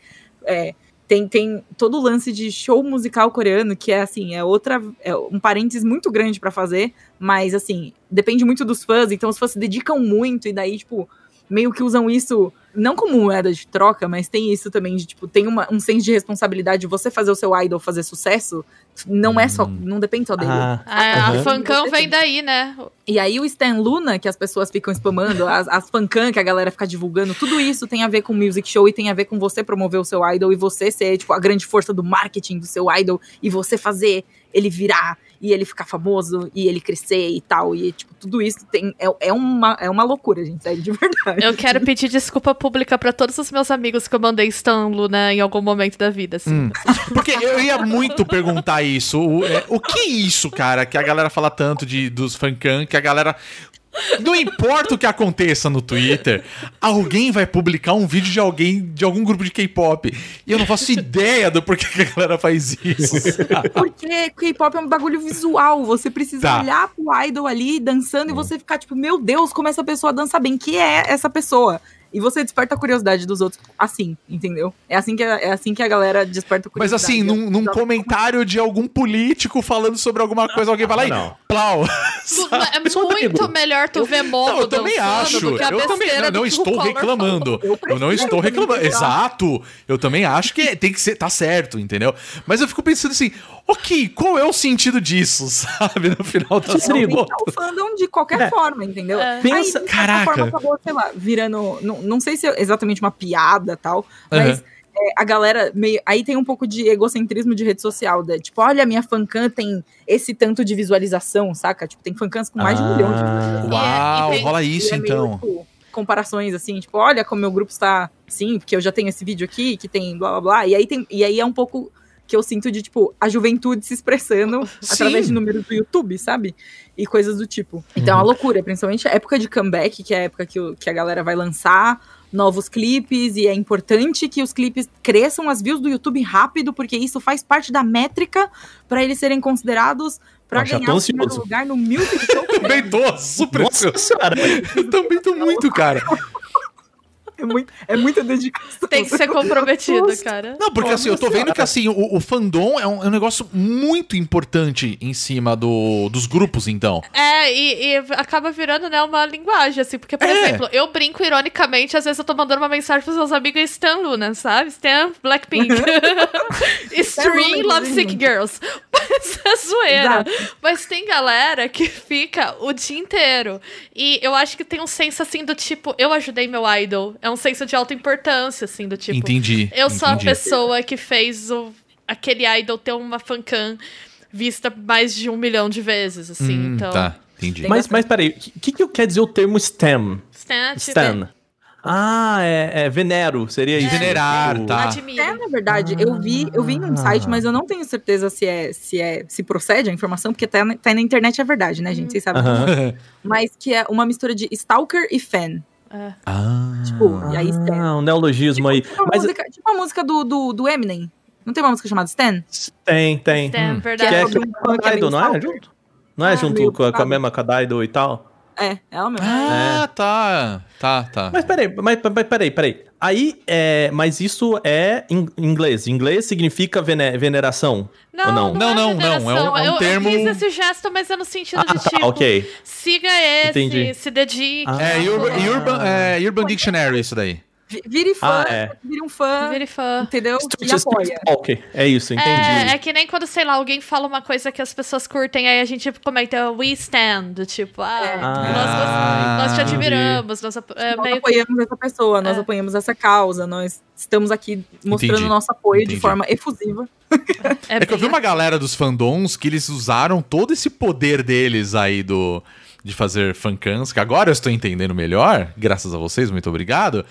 é, tem, tem todo o lance de show musical coreano, que é assim, é outra, é um parênteses muito grande pra fazer, mas assim, depende muito dos fãs, então os fãs se dedicam muito, e daí, tipo, meio que usam isso, não como moeda de troca, mas tem isso também de, tipo, tem uma, um senso de responsabilidade de você fazer o seu idol fazer sucesso, não é só, não depende só dele. Ah, A, a Uhum. fancão vem daí, né? E aí o Stan Luna, que as pessoas ficam spamando, as, as fancam que a galera fica divulgando, tudo isso tem a ver com music show e tem a ver com você promover o seu idol e você ser, tipo, a grande força do marketing do seu idol e você fazer ele virar e ele ficar famoso e ele crescer e tal. E, tipo, tudo isso tem, é, é, uma, é uma loucura, gente, sério, de verdade. Eu quero pedir desculpa pública pra todos os meus amigos que eu mandei Stan Luna em algum momento da vida, assim. Hum. Porque eu ia muito perguntar isso. O, é, o que é isso, cara, que a galera fala tanto de, dos fancam, que a galera. Não importa o que aconteça no Twitter, alguém vai publicar um vídeo de alguém, de algum grupo de K-pop. E eu não faço ideia do porquê que a galera faz isso. Porque K-pop é um bagulho visual. Você precisa Tá. olhar pro idol ali dançando e você ficar tipo, meu Deus, como essa pessoa dança bem. Que é essa pessoa? E você desperta a curiosidade dos outros assim, entendeu? É assim que a, é assim que a galera desperta a Mas curiosidade. assim, num, num comentário de algum político falando sobre alguma coisa, alguém vai lá e Não. plau. É Só muito melhor tu ver modo Não, eu também acho. do que a Eu também não, não estou reclamando. Eu, não estou reclamando. Exato. Eu também acho que tem que ser, tá certo, entendeu? Mas eu fico pensando assim, ok, qual é o sentido disso, sabe? No final das Rodrigo, aumentar o fandom de qualquer É. forma, entendeu? É. Pensa- Aí, Caraca. forma, acabou, sei lá, virando. Não, não sei se é exatamente uma piada tal, mas Uhum. é, a galera meio. Aí tem um pouco de egocentrismo de rede social, né? Tipo, olha, minha fancam tem esse tanto de visualização, saca? Tipo, tem fancams com mais de um Ah. milhão de visualizações. Uau, E tem- rola isso é meio, então. tipo, comparações assim, tipo, olha como meu grupo está sim, porque eu já tenho esse vídeo aqui que tem blá blá blá. E aí tem e aí é um pouco que eu sinto de tipo a juventude se expressando Sim. através de números do YouTube, sabe? E coisas do tipo. Então Uhum. é uma loucura, principalmente a época de comeback, que é a época que, o- que a galera vai lançar novos clipes e é importante que os clipes cresçam as views do YouTube rápido, porque isso faz parte da métrica para eles serem considerados para Ah, ganhar o primeiro lugar no Music Show. Também tô super Nossa senhora. Eu também tô muito, cara. É, muito, é muita dedicação. Tem que ser comprometido, cara. Não, porque assim, eu tô vendo que assim, o, o fandom é um, é um negócio muito importante em cima do, dos grupos, então. É, e, e acaba virando, né, uma linguagem, assim. Porque, por É. exemplo, eu brinco ironicamente, às vezes eu tô mandando uma mensagem pros meus amigos Stan Luna, sabe? Stan Blackpink. Stream Lovesick gente. Girls. Mas é zoeira. Exato. Mas tem galera que fica o dia inteiro. E eu acho que tem um senso, assim, do tipo, eu ajudei meu idol. É um senso de alta importância, assim, do tipo... entendi. Eu sou a entendi. pessoa que fez o, aquele idol ter uma fancam vista mais de um milhão de vezes, assim. Hum, então, Tá, entendi. Mas, mas peraí, o que, que quer dizer o termo STEM? Stan, tipo, Stan. Ah, é, é venero, seria isso. Venerar, O- tá. admiro. É, na verdade, eu vi, eu vi num site, mas eu não tenho certeza se é, se é, se procede a informação, porque tá, na- tá na internet é verdade, né, gente? Vocês sabem. Aham. Mas que é uma mistura de stalker e fan. Ah. Tipo, e aí Stan. Ah, um neologismo aí. Tipo a Mas música, tipo a música do, do, do Eminem. Não tem uma música chamada Stan? tem, tem. Stan, Hum. Que verdade. Que é um fã que é meio Kaido, não é? Junto? Não é Ah, junto com a, com a mesma Kadaido e tal? É, é ela mesmo. Ah, tá. Tá, tá. Mas peraí, mas, mas peraí, peraí. Aí, é, mas isso é em inglês. Inglês significa vene- veneração? Não, ou não? Não, não, não, é um- é um eu, termo- Eu fiz esse gesto, mas é no sentido Ah, de tá, tipo, ok. siga esse, Entendi. se dedique. Ah. É Urban, Urban, é Urban Dictionary isso daí. Vi- Vire fã, Ah, é. vire um fã, Vire fã. entendeu? E Street apoia. Talk. É isso, entendi. É, é que nem quando, sei lá, alguém fala uma coisa que as pessoas curtem, aí a gente comenta we stand, tipo, ah, É. nós, Ah, nós te entendi. admiramos, nós, é, nós meio apoiamos essa pessoa, nós É. apoiamos essa causa, nós estamos aqui mostrando Entendi. nosso apoio Entendi. de forma efusiva. É que eu vi uma galera dos fandoms que eles usaram todo esse poder deles aí do de fazer fancams, que agora eu estou entendendo melhor, graças a vocês, muito obrigado,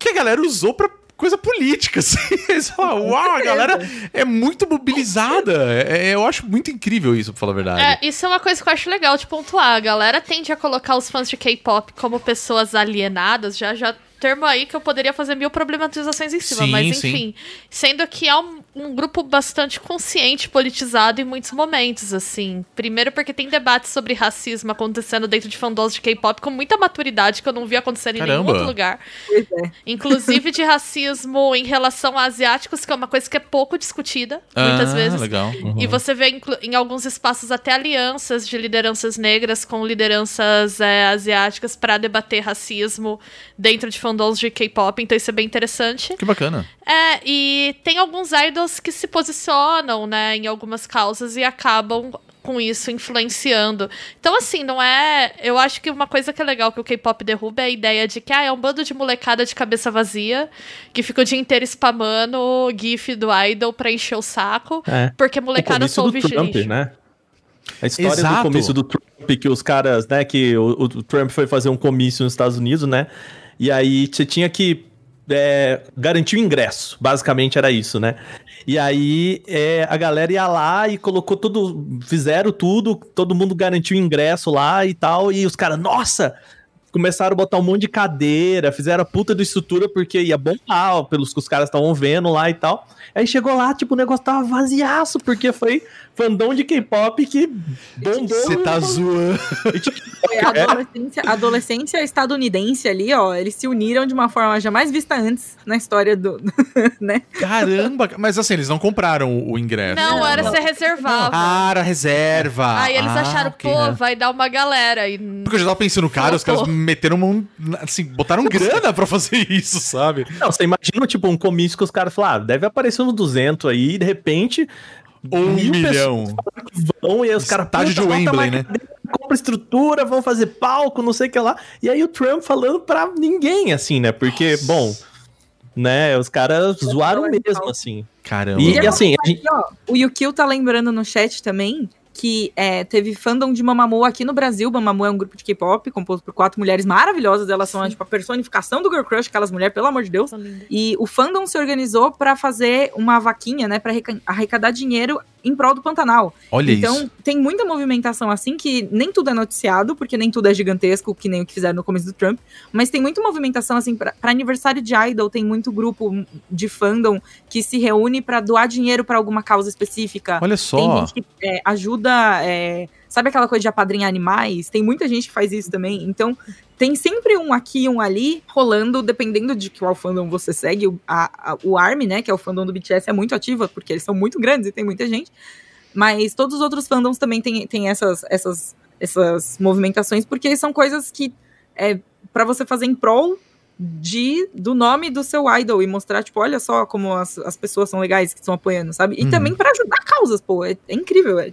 que a galera usou pra coisa política, assim. Eles uau, a galera é muito mobilizada. É- eu acho muito incrível isso, pra falar a verdade. É, isso é uma coisa que eu acho legal de pontuar. A galera tende a colocar os fãs de K-pop como pessoas alienadas, já já termo aí que eu poderia fazer mil problematizações em cima, Sim, mas sim. enfim, sendo que é um, um grupo bastante consciente, politizado em muitos momentos, assim. Primeiro porque tem debates sobre racismo acontecendo dentro de fandoms de K-pop com muita maturidade que eu não vi acontecendo em nenhum outro lugar. Pois é. Inclusive de racismo em relação a asiáticos, que é uma coisa que é pouco discutida, muitas Ah, vezes. legal. E você vê em alguns espaços até alianças de lideranças negras com lideranças é, asiáticas para debater racismo dentro de fandoms de K-pop, então isso é bem interessante. Que bacana. É, e tem alguns idols que se posicionam, né, em algumas causas e acabam com isso influenciando. Então, assim, não é. Eu acho que uma coisa que é legal que o K-pop derruba é a ideia de que ah, é um bando de molecada de cabeça vazia que fica o dia inteiro spamando o GIF do idol pra encher o saco. É. Porque molecada só do ouve Trump, lixo. né? A história Exato. do comício do Trump, que os caras, né, que o, o Trump foi fazer um comício nos Estados Unidos, né? E aí você tinha que é, garantir o ingresso, basicamente era isso, né? E aí é, a galera ia lá e colocou tudo, fizeram tudo, todo mundo garantiu ingresso lá e tal, e os caras, nossa, começaram a botar um monte de cadeira, fizeram a puta de estrutura porque ia bombar pelos que os caras estavam vendo lá e tal. Aí chegou lá, tipo, o negócio tava vaziaço, porque foi fandom de K-pop que bombou. Você tá zoando. Foi a adolescência, a adolescência estadunidense ali, ó. Eles se uniram de uma forma jamais vista antes na história do. né? Caramba, mas assim, eles não compraram o, ingresso. Não, era você reservava. Ah, era reserva. Aí eles Ah, acharam, ok, pô, né? vai dar uma galera. E... Porque eu já tava pensando, cara, os caras meteram mão, assim, botaram grana pra fazer isso, sabe? Não, você imagina, tipo, um comício que os caras falaram, ah, deve aparecer uns 200 aí, e de repente... Um mil milhão. vão, e aí os caras... Estádio de Wembley, né? cadeira, Compra estrutura, vão fazer palco, não sei o que lá. E aí o Trump falando pra ninguém, assim, né? Porque, bom, né, os caras zoaram mesmo, assim. Caramba. E, e assim, a gente... Aqui, ó, o Yukio tá lembrando no chat também que é, teve fandom de Mamamoo aqui no Brasil. Mamamoo é um grupo de K-pop composto por quatro mulheres maravilhosas. Elas são tipo, a personificação do Girl Crush, aquelas mulheres, pelo amor de Deus. E o fandom se organizou pra fazer uma vaquinha, né, para arrecadar dinheiro em prol do Pantanal. Olha então, isso. tem muita movimentação assim que nem tudo é noticiado, porque nem tudo é gigantesco, que nem o que fizeram no começo do Trump, mas tem muita movimentação assim para aniversário de Idol, tem muito grupo de fandom que se reúne pra doar dinheiro pra alguma causa específica. Olha Tem só. gente que é, ajuda, é, sabe aquela coisa de apadrinhar animais? Tem muita gente que faz isso também. Então, tem sempre um aqui e um ali rolando, dependendo de qual fandom você segue. O, a- a- o ARMY, né, que é o fandom do BTS, é muito ativa, porque eles são muito grandes e tem muita gente. Mas todos os outros fandoms também têm tem essas, essas, essas movimentações, porque são coisas que é para você fazer em prol de, do nome do seu idol e mostrar, tipo, olha só como as, as pessoas são legais que estão apoiando, sabe? E Uhum. também pra ajudar causas, pô. É, é incrível, é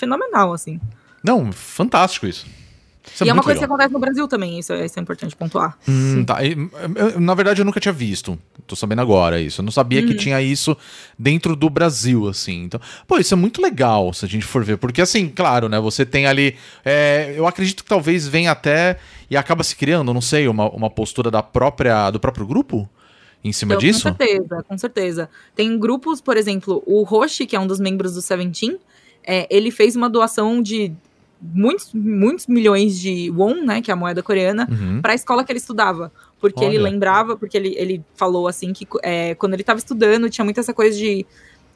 fenomenal, assim. Não, fantástico isso. Isso e é uma muito coisa que legal. acontece no Brasil também, isso, é- isso é importante pontuar. Hum, tá. Eu- Na verdade, eu nunca tinha visto. Tô sabendo agora isso. Eu não sabia Uhum. que tinha isso dentro do Brasil, assim. Então, pô, isso é muito legal se a gente for ver. Porque, assim, claro, né? Você tem ali. é, eu acredito que talvez venha até e acaba se criando, não sei, uma, uma postura da própria, do próprio grupo em cima Então, disso. Com certeza, com certeza. Tem grupos, por exemplo, o Roshi, que é um dos membros do Seventeen, é, ele fez uma doação de muitos, muitos milhões de won, né, que é a moeda coreana, Uhum. para a escola que ele estudava. Porque ele Olha. lembrava, porque ele, ele falou assim que é, quando ele estava estudando, tinha muito essa coisa de.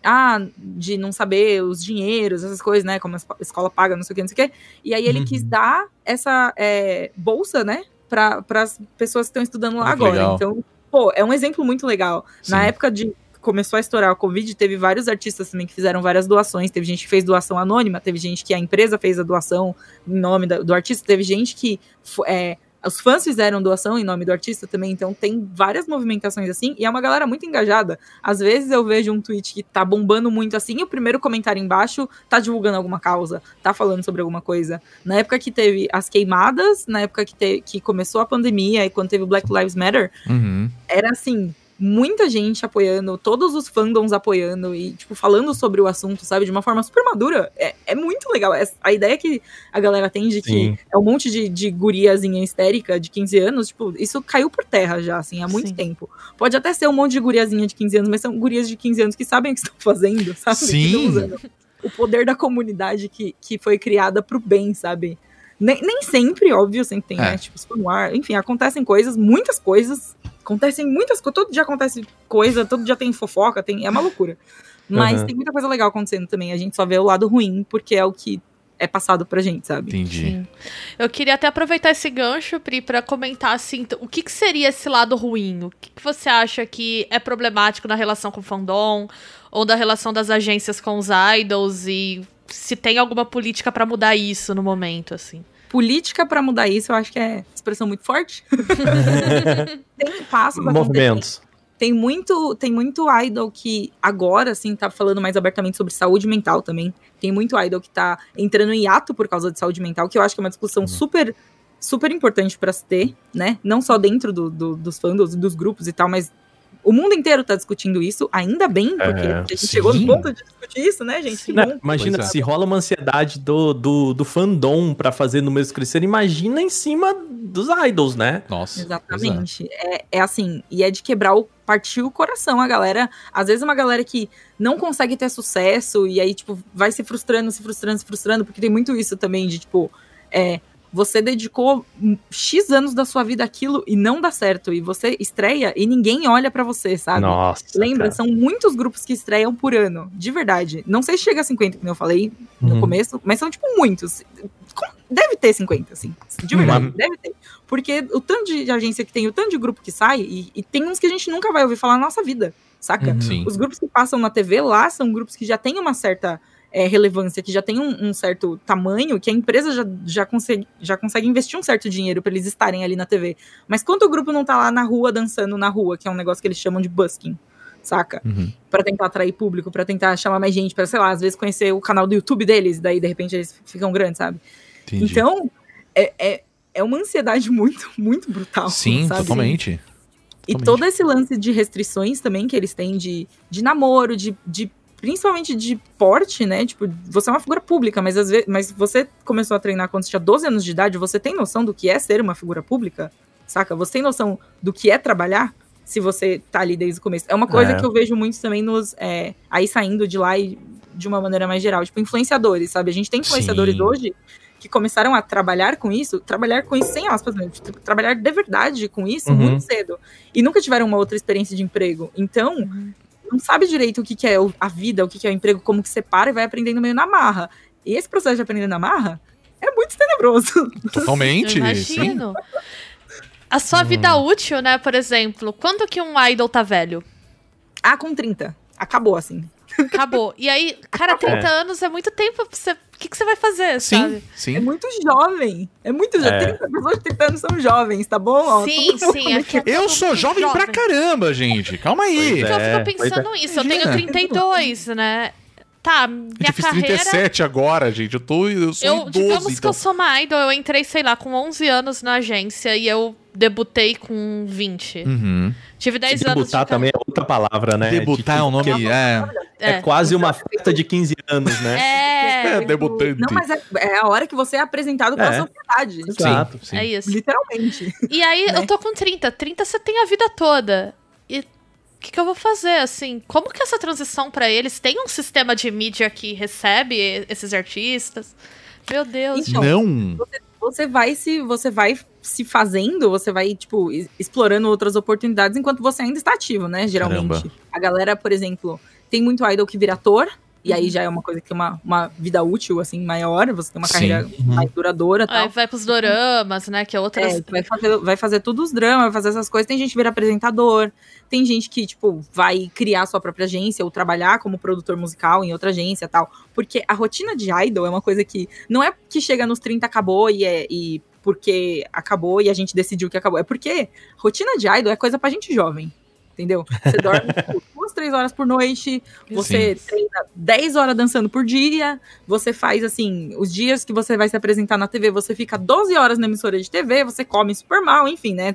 Ah, de não saber os dinheiros, essas coisas, né? Como a esco- escola paga, não sei o que, não sei o que. E aí ele Uhum. quis dar essa é, bolsa, né? Para as pessoas que estão estudando lá agora. legal. Então, pô, é um exemplo muito legal. Na Sim. época de começou a estourar o Covid, teve vários artistas também que fizeram várias doações. Teve gente que fez doação anônima, teve gente que a empresa fez a doação em nome do artista, teve gente que é, os fãs fizeram doação em nome do artista também, então tem várias movimentações assim, e é uma galera muito engajada. Às vezes eu vejo um tweet que tá bombando muito assim, e o primeiro comentário embaixo tá divulgando alguma causa, tá falando sobre alguma coisa. Na época que teve as queimadas, na época que, te- que começou a pandemia e quando teve o Black Lives Matter, Uhum. era assim, muita gente apoiando, todos os fandoms apoiando e, tipo, falando sobre o assunto, sabe, de uma forma super madura. É, é muito legal. É- a ideia que a galera tem de que Sim. é um monte de, de guriazinha histérica de 15 anos, tipo, isso caiu por terra já, assim, há muito Sim. tempo. Pode até ser um monte de guriazinha de 15 anos, mas são gurias de 15 anos que sabem o que estão fazendo, sabe? Que Sim. estão usando o poder da comunidade que, que foi criada pro bem, sabe? Nem, nem sempre, óbvio, sempre tem, É. né? Tipo, spam enfim, acontecem coisas, muitas coisas. Acontecem muitas coisas. Todo dia acontece coisa, todo dia tem fofoca, tem, é uma loucura. Mas Uhum. tem muita coisa legal acontecendo também. A gente só vê o lado ruim, porque é o que é passado pra gente, sabe? Entendi. Sim. Eu queria até aproveitar esse gancho, Pri, pra comentar assim, o que, que seria esse lado ruim? O que, que você acha que é problemático na relação com o fandom ou da relação das agências com os idols e se tem alguma política pra mudar isso no momento, assim? Política pra mudar isso, eu acho que é expressão muito forte. tem passos Movimentos. Tem muito, tem muito idol que agora, assim, tá falando mais abertamente sobre saúde mental também. Tem muito idol que tá entrando em hiato por causa de saúde mental, que eu acho que é uma discussão super, super importante pra se ter, né? Não só dentro do, do- dos fandoms e dos grupos e tal, mas o mundo inteiro tá discutindo isso, ainda bem, porque É, a gente sim. chegou no ponto de discutir isso, né, gente? Né. Imagina, Pois é. se rola uma ansiedade do, do, do fandom pra fazer números crescerem, imagina em cima dos idols, né? Nossa. Exatamente. É, é assim, e é de quebrar o partir o coração. A galera, às vezes uma galera que não consegue ter sucesso e aí, tipo, vai se frustrando, se frustrando, se frustrando, porque tem muito isso também de, tipo, é, você dedicou X anos da sua vida àquilo e não dá certo. E você estreia e ninguém olha pra você, sabe? Nossa. Lembra? cara. São muitos grupos que estreiam por ano, de verdade. Não sei se chega a 50, como eu falei no Uhum. começo, mas são, tipo, muitos. Deve ter 50, assim. De verdade, deve ter. Porque o tanto de agência que tem, o tanto de grupo que sai, e, e tem uns que a gente nunca vai ouvir falar na nossa vida, saca? Uhum. Sim. Os grupos que passam na TV lá são grupos que já têm uma certa é, relevância, que já tem um, um certo tamanho, que a empresa já, já, consegue, já consegue investir um certo dinheiro pra eles estarem ali na TV. Mas quanto o grupo não tá lá na rua dançando na rua, que é um negócio que eles chamam de busking, saca? Uhum. Pra tentar atrair público, pra tentar chamar mais gente, pra sei lá, às vezes conhecer o canal do YouTube deles, daí de repente eles ficam grandes, sabe? Entendi. Então, é, é, é uma ansiedade muito, muito brutal. Sim, sabe? totalmente. E Totalmente. todo esse lance de restrições também que eles têm de, de namoro, de, de principalmente de porte, né? Tipo, você é uma figura pública, mas às vezes, mas você começou a treinar quando você tinha 12 anos de idade, você tem noção do que é ser uma figura pública? Saca? Você tem noção do que é trabalhar? Se você tá ali desde o começo. É uma coisa É. que eu vejo muito também nos. é, aí saindo de lá e de uma maneira mais geral. Tipo, influenciadores, sabe? A gente tem influenciadores Sim. hoje que começaram a trabalhar com isso, trabalhar com isso sem aspas, né? Tipo, trabalhar de verdade com isso Uhum. muito cedo. E nunca tiveram uma outra experiência de emprego. Então, não sabe direito o que, que é a vida, o que, que é o emprego, como que separa e vai aprendendo meio na marra. E esse processo de aprender na marra é muito tenebroso. Totalmente. Eu sim. imagino. A sua vida útil, né, por exemplo, quando que um idol tá velho? ah, com 30. Acabou, assim. Acabou. E aí, cara, 30 anos é muito tempo você. O que, que você vai fazer, Sim, sabe? É sim. muito jovem. É muito jovem. É. 30, pessoas de 30 anos são jovens, tá bom? Ó, sim, todo sim. Aqui é Eu sou mundo jovem pra caramba, gente. Calma aí. Pois Então É, eu fico pois pensando nisso. Eu tenho Imagina. 32, né? Tá, minha Gente, eu fiz carreira. 37 agora, gente. Eu tô. Eu sou Eu, idoso, digamos que então. eu sou uma idol, eu entrei, sei lá, com 11 anos na agência e eu debutei com 20. Uhum. Tive 10 anos de Debutar também é outra palavra, né? Debutar é Tipo, um nome. que É. É, É. quase uma festa de 15 anos, né? É, É, debutante. Não, mas é, é a hora que você é apresentado pra É. sociedade. Exato. Sim, sim. é isso. Literalmente. E aí, Né? eu tô com 30. 30 você tem a vida toda. E que, que eu vou fazer, assim? Como que essa transição pra eles? Tem um sistema de mídia que recebe esses artistas? Meu Deus. Então, Não. você vai se você vai se fazendo, você vai tipo explorando outras oportunidades enquanto você ainda está ativo, né? Geralmente. Caramba. A galera, por exemplo, tem muito idol que vira ator. E Uhum. aí já é uma coisa que tem uma, uma vida útil, assim, maior. Você tem uma Sim. carreira mais duradoura e Aí tal. vai pros doramas, né? Que é outras. É, vai fazer, vai fazer todos os dramas, vai fazer essas coisas. Tem gente que vira apresentador, tem gente que, tipo, vai criar sua própria agência ou trabalhar como produtor musical em outra agência e tal. Porque a rotina de idol é uma coisa que não é que chega nos 30 acabou e é. E porque acabou e a gente decidiu que acabou. É porque rotina de idol é coisa pra gente jovem. Entendeu? Você dorme tipo, duas, três horas por noite, você treina 10 horas dançando por dia, você faz assim, os dias que você vai se apresentar na TV, você fica 12 horas na emissora de TV, você come super mal, enfim, né?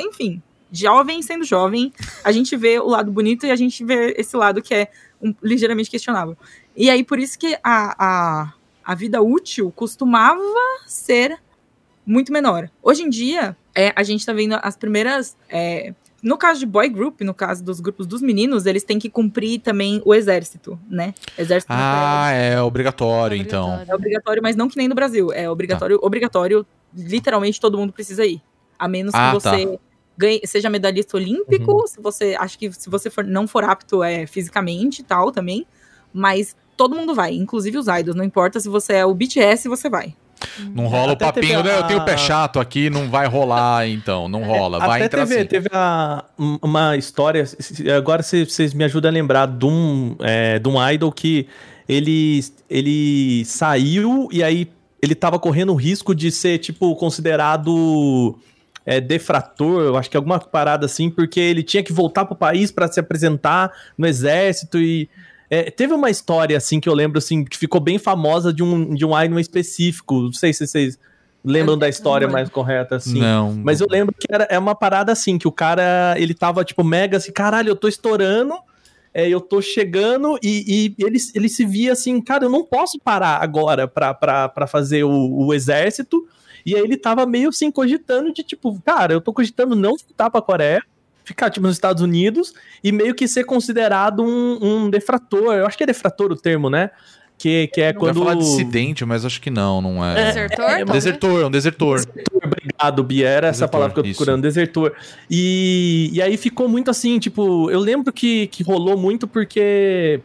Enfim, jovem sendo jovem, a gente vê o lado bonito e a gente vê esse lado que é um- ligeiramente questionável. E aí, por isso que a, a, a vida útil costumava ser muito menor. Hoje em dia, é, a gente tá vendo as primeiras. é, no caso de boy group, no caso dos grupos dos meninos, eles têm que cumprir também o exército, né? Exército Ah, é obrigatório, então. é obrigatório, mas não que nem no Brasil. É obrigatório, obrigatório, literalmente todo mundo precisa ir. A menos Ah, que você ganhe, seja medalhista olímpico, se você acho que se você for, não for apto é, fisicamente e tal também. Mas todo mundo vai, inclusive os idols. Não importa se você é o BTS, você vai. Não rola o Até papinho, né? Eu a- tenho pé chato aqui, não vai rolar, então. Não rola. Vai Até entrar teve, assim. teve a- um- uma história. Agora cê- vocês me ajudam a lembrar de um, é, de um idol que ele, ele saiu e aí ele tava correndo o risco de ser, tipo, considerado é, defrator, eu acho que alguma parada assim, porque ele tinha que voltar pro país para se apresentar no exército e. é, teve uma história assim que eu lembro assim que ficou bem famosa de um, de um idol específico. Não sei se vocês lembram da história mais correta assim. Não. Mas eu lembro que era, é uma parada assim, que o cara, ele tava, tipo, mega assim, caralho, eu tô estourando, é, eu tô chegando, e, e ele, ele se via assim, cara, eu não posso parar agora pra, pra, pra fazer o, o exército, e aí ele tava meio assim, cogitando de, tipo, cara, eu tô cogitando não voltar pra Coreia, ficar, tipo, nos Estados Unidos, e meio que ser considerado um, um defrator, eu acho que é defrator o termo, né? que, que é Eu ia quando. falar dissidente, mas acho que não, não é. Desertor? é, talvez? Desertor, é um desertor. Obrigado, Bia. Era essa Desertor, palavra que eu tô isso. procurando, desertor. E, e aí ficou muito assim, tipo, eu lembro que, que rolou muito porque.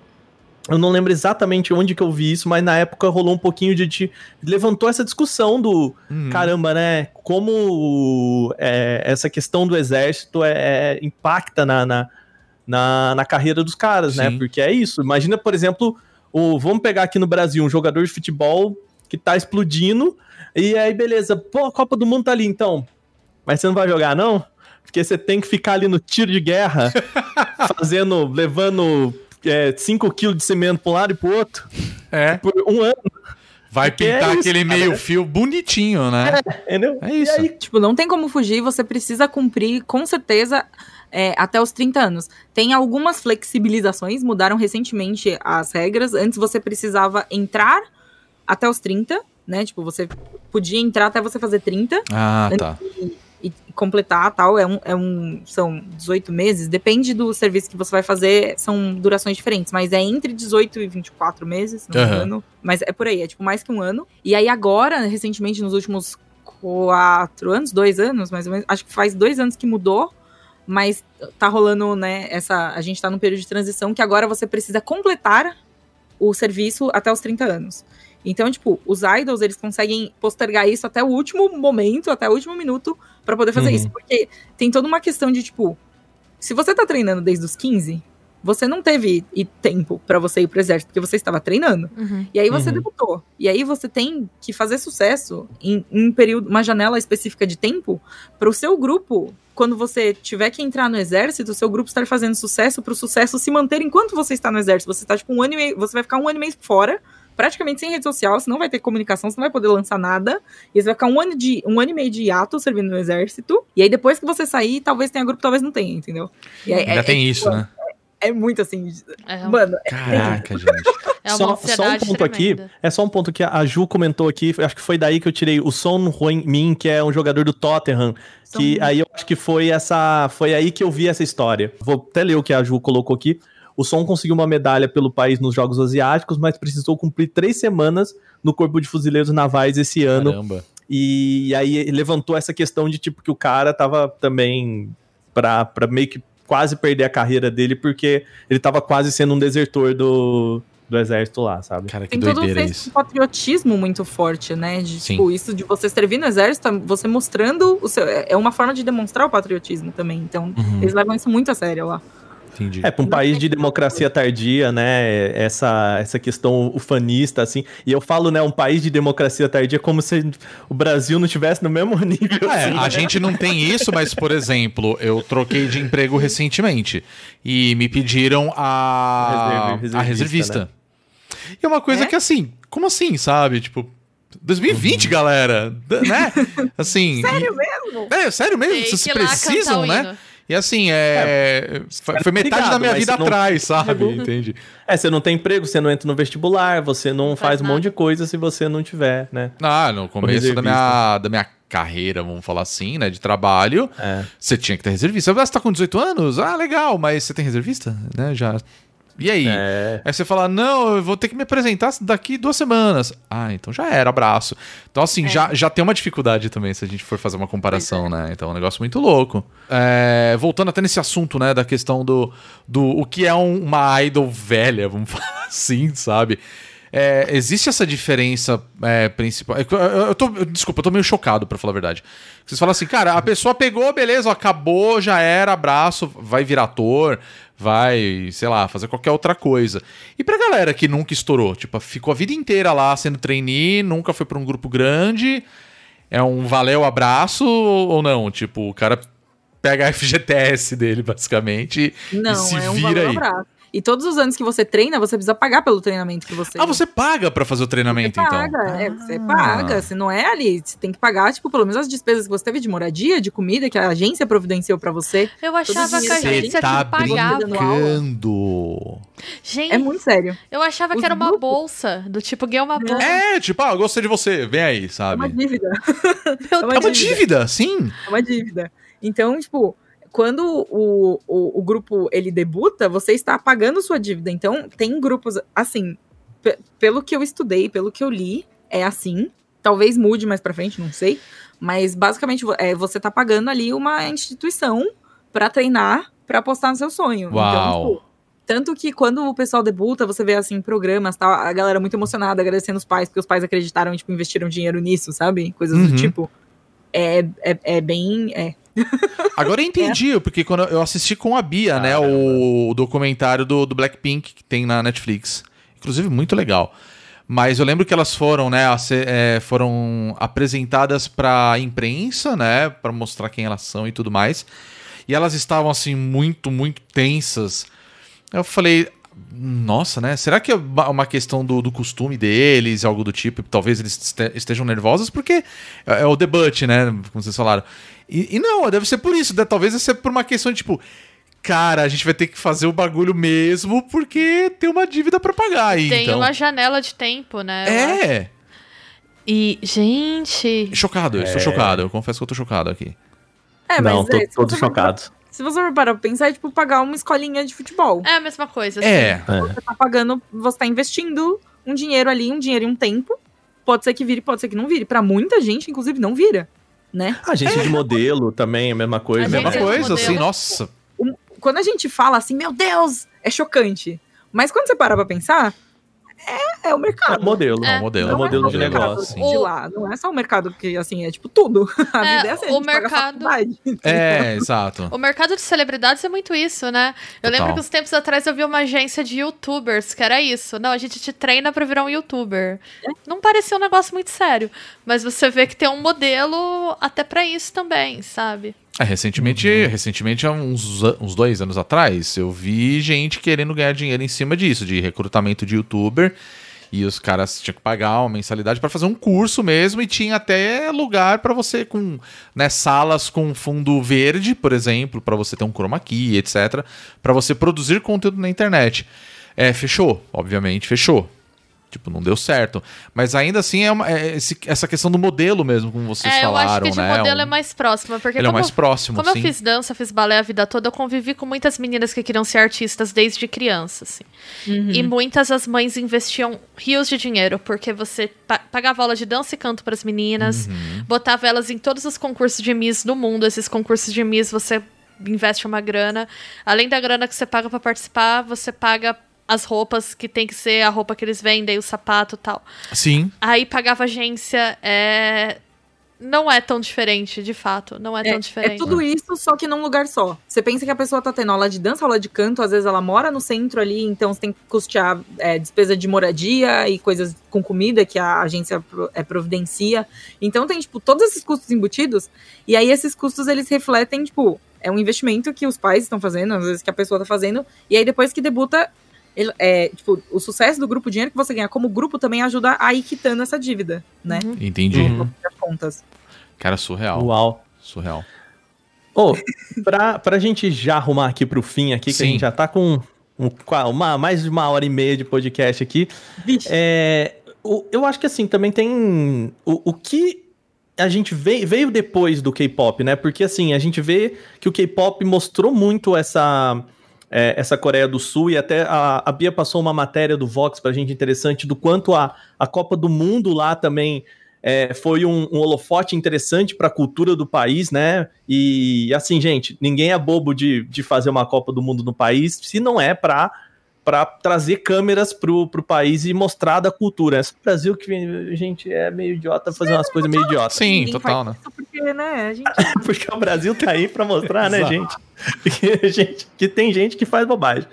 Eu não lembro exatamente onde que eu vi isso, mas na época rolou um pouquinho de. de- levantou essa discussão do. Uhum. Caramba, né? Como é, essa questão do exército é, é- impacta na, na, na, na carreira dos caras, né? Sim. Porque é isso. Imagina, por exemplo, o, vamos pegar aqui no Brasil um jogador de futebol que tá explodindo, e aí, beleza, pô, a Copa do Mundo tá ali então. Mas você não vai jogar, não? Porque você tem que ficar ali no tiro de guerra, fazendo, levando 5 quilos de cimento pra um lado e pro outro, É. por um ano, Vai Porque é pintar isso, aquele cara. meio fio bonitinho, né? entendeu? É isso. E aí, Tipo, não tem como fugir, você precisa cumprir, com certeza, é, até os 30 anos. Tem algumas flexibilizações, mudaram recentemente as regras. Antes você precisava entrar até os 30, né? Tipo, você podia entrar até você fazer 30 Ah, tá. E completar tal. É um, é um, são 18 meses, depende do serviço que você vai fazer, são durações diferentes, mas é entre 18 e 24 meses, se não Aham. engano. Mas é por aí, é tipo mais que um ano. E aí agora, recentemente, nos últimos quatro anos, dois anos, mais ou menos, acho que faz dois anos que mudou, mas tá rolando, né, essa, a gente tá num período de transição que agora você precisa completar o serviço até os 30 anos. Então, tipo, os idols, eles conseguem postergar isso até o último momento, até o último minuto, pra poder fazer Uhum. isso. Porque tem toda uma questão de, tipo, se você tá treinando desde os 15, você não teve e- tempo pra você ir pro exército, porque você estava treinando. Uhum. E aí você Uhum. debutou. E aí você tem que fazer sucesso em, em um período, uma janela específica de tempo para o seu grupo. Quando você tiver que entrar no exército, o seu grupo estar fazendo sucesso para o sucesso se manter enquanto você está no exército. Você está tipo um ano e meio, você vai ficar um ano e meio fora, praticamente sem rede social, você não vai ter comunicação, você não vai poder lançar nada. E você vai ficar um ano de um ano e meio de hiato servindo no exército. E aí depois que você sair, talvez tenha grupo, talvez não tenha, entendeu? E aí, Ainda é, tem é, isso, né? é muito assim, É, mano, Caraca, gente. é uma só, só um ponto aqui, tremenda. é só um ponto que a Ju comentou aqui, acho que foi daí que eu tirei o Son Heung-min, que é um jogador do Tottenham, que aí eu acho que foi essa, foi aí que eu vi essa história. Vou até ler o que a Ju colocou aqui. O Son conseguiu uma medalha pelo país nos Jogos Asiáticos, mas precisou cumprir três semanas no Corpo de Fuzileiros Navais esse ano. Caramba. E aí levantou essa questão de tipo que o cara tava também pra, pra meio que quase perder a carreira dele, porque ele tava quase sendo um desertor do, do exército lá, sabe? Cara, que Tem todo um isso. patriotismo muito forte, né? De, Sim. tipo, isso de você servir no exército, você mostrando o seu. É uma forma de demonstrar o patriotismo também. Então, Uhum, eles levam isso muito a sério lá. Entendi. É, pra um país de democracia tardia, né? Essa, essa questão ufanista, assim. E eu falo, né? Um país de democracia tardia como se o Brasil não tivesse no mesmo nível. É, assim, a né? gente não tem isso, mas, por exemplo, eu troquei de emprego recentemente e me pediram a, Reservi- a reservista, reservista. E é uma coisa É? que, assim, como assim, sabe? Tipo, 2020, Uhum. galera, né? Assim. Sério mesmo? É, sério mesmo, Tem vocês precisam, né? E assim, é. foi, foi metade Obrigado, da minha vida atrás, sabe? Entende? É, você não tem emprego, você não entra no vestibular, você não, faz faz, um monte de coisa se você não tiver, né? Ah, no começo da minha, da minha carreira, vamos falar assim, né? De trabalho, É. você tinha que ter reservista. Ah, Você tá com 18 anos? Ah, legal, mas você tem reservista? Né? Já. E aí? É. Aí você fala, não, eu vou ter que me apresentar daqui duas semanas. Ah, então já era, abraço. Então, assim, É. já, já tem uma dificuldade também, se a gente for fazer uma comparação, né? Então é um negócio muito louco. É, voltando até nesse assunto, né, da questão do, do o que é um- uma idol velha, vamos falar assim, sabe? É, existe essa diferença é, principal. Eu, eu- eu tô, eu- desculpa, eu tô meio chocado, pra falar a verdade. Vocês falam assim, cara, a pessoa pegou, beleza, ó, acabou, já era, abraço, vai virar ator, vai, sei lá, fazer qualquer outra coisa. E pra galera que nunca estourou, tipo, ficou a vida inteira lá sendo trainee, nunca foi pra um grupo grande, é um valeu, abraço ou não? Tipo, o cara pega a FGTS dele, basicamente, Não, e se é um vira aí. abraço. E todos os anos que você treina, você precisa pagar pelo treinamento que você Ah, você paga pra fazer o Você treinamento, paga, então? é, você Ah. paga. Se não é ali, você tem que pagar, tipo, pelo menos as despesas que você teve de moradia, de comida, que a agência providenciou pra você. Eu achava que a agência tá te pagava. brincando. Gente, É muito sério. eu achava Os que era uma grupos- bolsa. Do tipo, ganhei uma bolsa. É, tipo, ah, eu gostei de você, vem aí, É sabe? uma dívida. É uma É uma dívida, sim. É uma dívida. Então, tipo, quando o, o, o grupo ele debuta, você está pagando sua dívida. Então, tem grupos assim. pe- pelo que eu estudei, pelo que eu li, é assim. Talvez mude mais pra frente, não sei. Mas basicamente é, você tá pagando ali uma instituição pra treinar pra apostar no seu sonho. Então, Uau. tipo, tanto que quando o pessoal debuta, você vê assim programas, tal, a galera muito emocionada, agradecendo os pais, porque os pais acreditaram e tipo, investiram dinheiro nisso, sabe? Coisas Uhum. do tipo. É, é, é bem. É. Agora eu entendi, porque quando eu assisti com a Bia, né, o, o documentário do, do Blackpink que tem na Netflix. Inclusive, muito legal. Mas eu lembro que elas foram, né, é, foram apresentadas pra imprensa, né, Pra mostrar quem elas são e tudo mais. E elas estavam, assim, muito, muito tensas. Eu falei, nossa, né, será que é uma questão do, do costume deles, algo do tipo? Talvez eles este- estejam nervosos, porque é, é o debate, né, como vocês falaram. E, e não, deve ser por isso, né? talvez deve ser por uma questão de, tipo, cara, a gente vai ter que fazer o bagulho mesmo porque tem uma dívida pra pagar aí, Tem então... uma janela de tempo, né? É, E, gente. chocado, eu estou chocado, eu confesso que eu tô chocado aqui. É, não, mas tô, é, se todos você for- chocados. Se você for parar pra pensar, é tipo pagar uma escolinha de futebol. É a mesma coisa. assim. É, Você tá pagando, você tá investindo um dinheiro ali, um dinheiro e um tempo. Pode ser que vire, pode ser que não vire. Pra muita gente, inclusive, não vira, né? Agência de modelo também, a mesma coisa. A mesma de coisa, assim, nossa. Quando a gente fala assim, meu Deus, é chocante. Mas quando você para pra pensar, é, é o É mercado. É modelo. um É, modelo. um modelo de o mercado negócio. De lá. Não é só o mercado, porque assim, é tipo tudo. A É, vida é assim, o mercado-. É, exato. O mercado de celebridades é muito isso, né? Eu Total. lembro que uns tempos atrás eu vi uma agência de youtubers que era isso. Não, a gente te treina pra virar um youtuber. Não parecia um negócio muito sério. Mas você vê que tem um modelo até pra isso também, sabe? É, recentemente, recentemente, há uns, uns dois anos atrás, eu vi gente querendo ganhar dinheiro em cima disso, de recrutamento de youtuber. E os caras tinham que pagar uma mensalidade para fazer um curso mesmo, e tinha até lugar para você com né, salas com fundo verde, por exemplo, para você ter um chroma key, etc, para você produzir conteúdo na internet. É, fechou, obviamente, fechou. Tipo, não deu certo. Mas ainda assim é, uma- é esse- essa questão do modelo mesmo, como vocês é, eu falaram, acho que de né? modelo Um- é mais próximo. Porque Ele é o como, mais próximo, como sim. eu fiz dança, fiz balé a vida toda, eu convivi com muitas meninas que queriam ser artistas desde criança, assim. E muitas as mães investiam rios de dinheiro, porque você pa- pagava aula de dança e canto para as meninas, Uhum. botava elas em todos os concursos de Miss do mundo. Esses concursos de Miss você investe uma grana. Além da grana que você paga para participar, você paga as roupas que tem que ser a roupa que eles vendem, o sapato e tal. Sim, Aí pagava agência, é... Não é tão diferente, de fato. Não é, tão É, diferente. é tudo isso, só que num lugar só. Você pensa que a pessoa tá tendo aula de dança, aula de canto, às vezes ela mora no centro ali, então você tem que custear é, despesa de moradia e coisas com comida que a agência é, providencia. Então tem, tipo, todos esses custos embutidos, e aí esses custos eles refletem, tipo, é um investimento que os pais estão fazendo, às vezes que a pessoa tá fazendo, e aí depois que debuta, ele- é, tipo, o sucesso do grupo, o dinheiro que você ganha como grupo também ajuda a ir quitando essa dívida, né? entendi. Uhum. No fim das contas. Cara, surreal. Uau. Surreal. Ô, pra, pra gente já arrumar aqui pro fim aqui, que Sim. a gente já tá com um- uma, mais de uma hora e meia de podcast aqui. Vixe. É, o- eu acho que assim, também tem o, o que a gente veio, veio depois do K-pop, né? Porque assim, a gente vê que o K-pop mostrou muito essa, é, essa Coreia do Sul e até a, a Bia passou uma matéria do Vox pra gente interessante do quanto a, a Copa do Mundo lá também é, foi um, um holofote interessante para a cultura do país, né? E assim, gente, ninguém é bobo de, de fazer uma Copa do Mundo no país se não é para para trazer câmeras pro, pro país e mostrar da cultura. Esse Brasil que, gente, é meio idiota fazer umas coisas meio idiotas. Sim, Ninguém total, né? Porque, né, a gente Porque o Brasil tá aí para mostrar, né, gente? Que, gente? que tem gente que faz bobagem.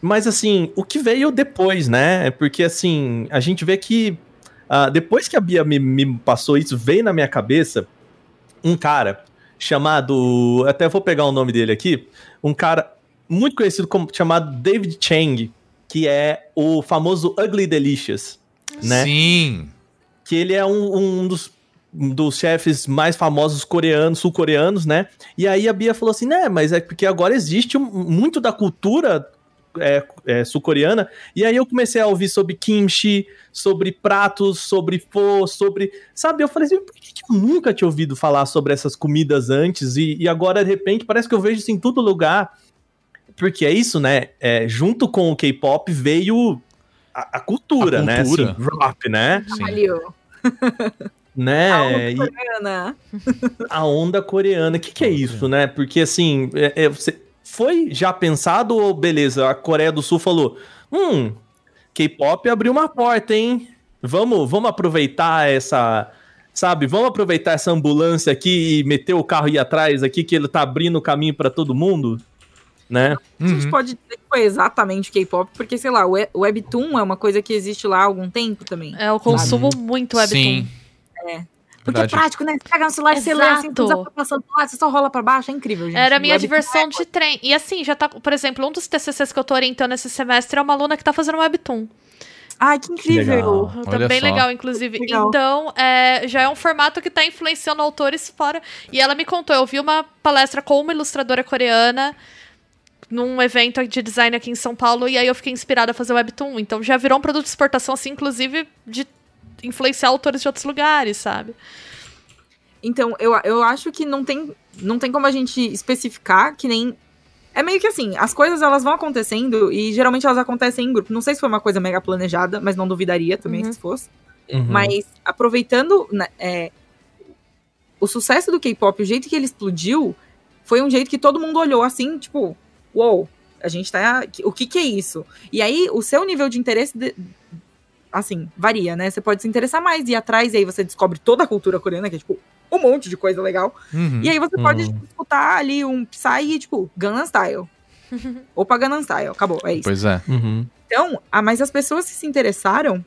Mas assim, o que veio depois, né? Porque assim, a gente vê que ah, depois que a Bia me, me passou isso, veio na minha cabeça um cara chamado. Até vou pegar o nome dele aqui. Um cara muito conhecido como chamado David Chang, que é o famoso Ugly Delicious, né? Sim. que ele é um, um dos, um dos chefes mais famosos coreanos, sul-coreanos, né? E aí a Bia falou assim, né, mas é porque agora existe muito da cultura é, é, sul-coreana, e aí eu comecei a ouvir sobre kimchi, sobre pratos, sobre pho, sobre... Sabe, eu falei assim, por que que eu nunca tinha ouvido falar sobre essas comidas antes? E, e agora, de repente, parece que eu vejo isso em todo lugar. Porque é isso, né? É, junto com o K-pop veio a, a cultura, A né? cultura. Assim, rap, né? Sim. Valeu. Né? E Coreana. a onda coreana. O que, que é isso, né? Porque assim, é- é, você foi já pensado ou beleza? A Coreia do Sul falou: hum, K-pop abriu uma porta, hein? Vamos, vamos aproveitar essa. Sabe, vamos aproveitar essa ambulância aqui e meter o carro aí atrás aqui, que ele tá abrindo o caminho pra todo mundo, né? A gente pode dizer que foi exatamente K-pop, porque, sei lá, o we- o Webtoon é uma coisa que existe lá há algum tempo também. É, eu consumo muito webtoon. Sim. Porque é Verdade. prático, né? Você pega no celular, você lê assim, Exato. tudo passando lá, você só rola pra baixo, é incrível, gente. Era a minha Webtoon diversão de trem. E assim, já tá. Por exemplo, um dos TCCs que eu tô orientando esse semestre é uma aluna que tá fazendo webtoon. Ai, que incrível. Legal. Olha Também só. legal, inclusive. Legal. Então, é, já é um formato que tá influenciando autores fora. E ela me contou, eu vi uma palestra com uma ilustradora coreana num evento de design aqui em São Paulo, e aí eu fiquei inspirada a fazer webtoon. Então já virou um produto de exportação, assim, inclusive de influenciar autores de outros lugares, sabe? Então, eu, eu acho que não tem, não tem como a gente especificar que nem. É meio que assim, as coisas elas vão acontecendo e geralmente elas acontecem em grupo. Não sei se foi uma coisa mega planejada, mas não duvidaria também Uhum. se fosse. Uhum. Mas aproveitando né, é, o sucesso do K-pop, o jeito que ele explodiu, foi um jeito que todo mundo olhou assim, tipo, uou, a gente tá. O que que é isso? E aí, o seu nível de interesse. de- assim, varia, né? Você pode se interessar mais, ir atrás, e aí você descobre toda a cultura coreana, que é, tipo, um monte de coisa legal. Uhum. E aí você pode Hum. tipo, escutar ali um Psy e, tipo, Gangnam Style. Opa, Gangnam Style, acabou, é isso. Pois é. Uhum. Então, ah, mas as pessoas que se interessaram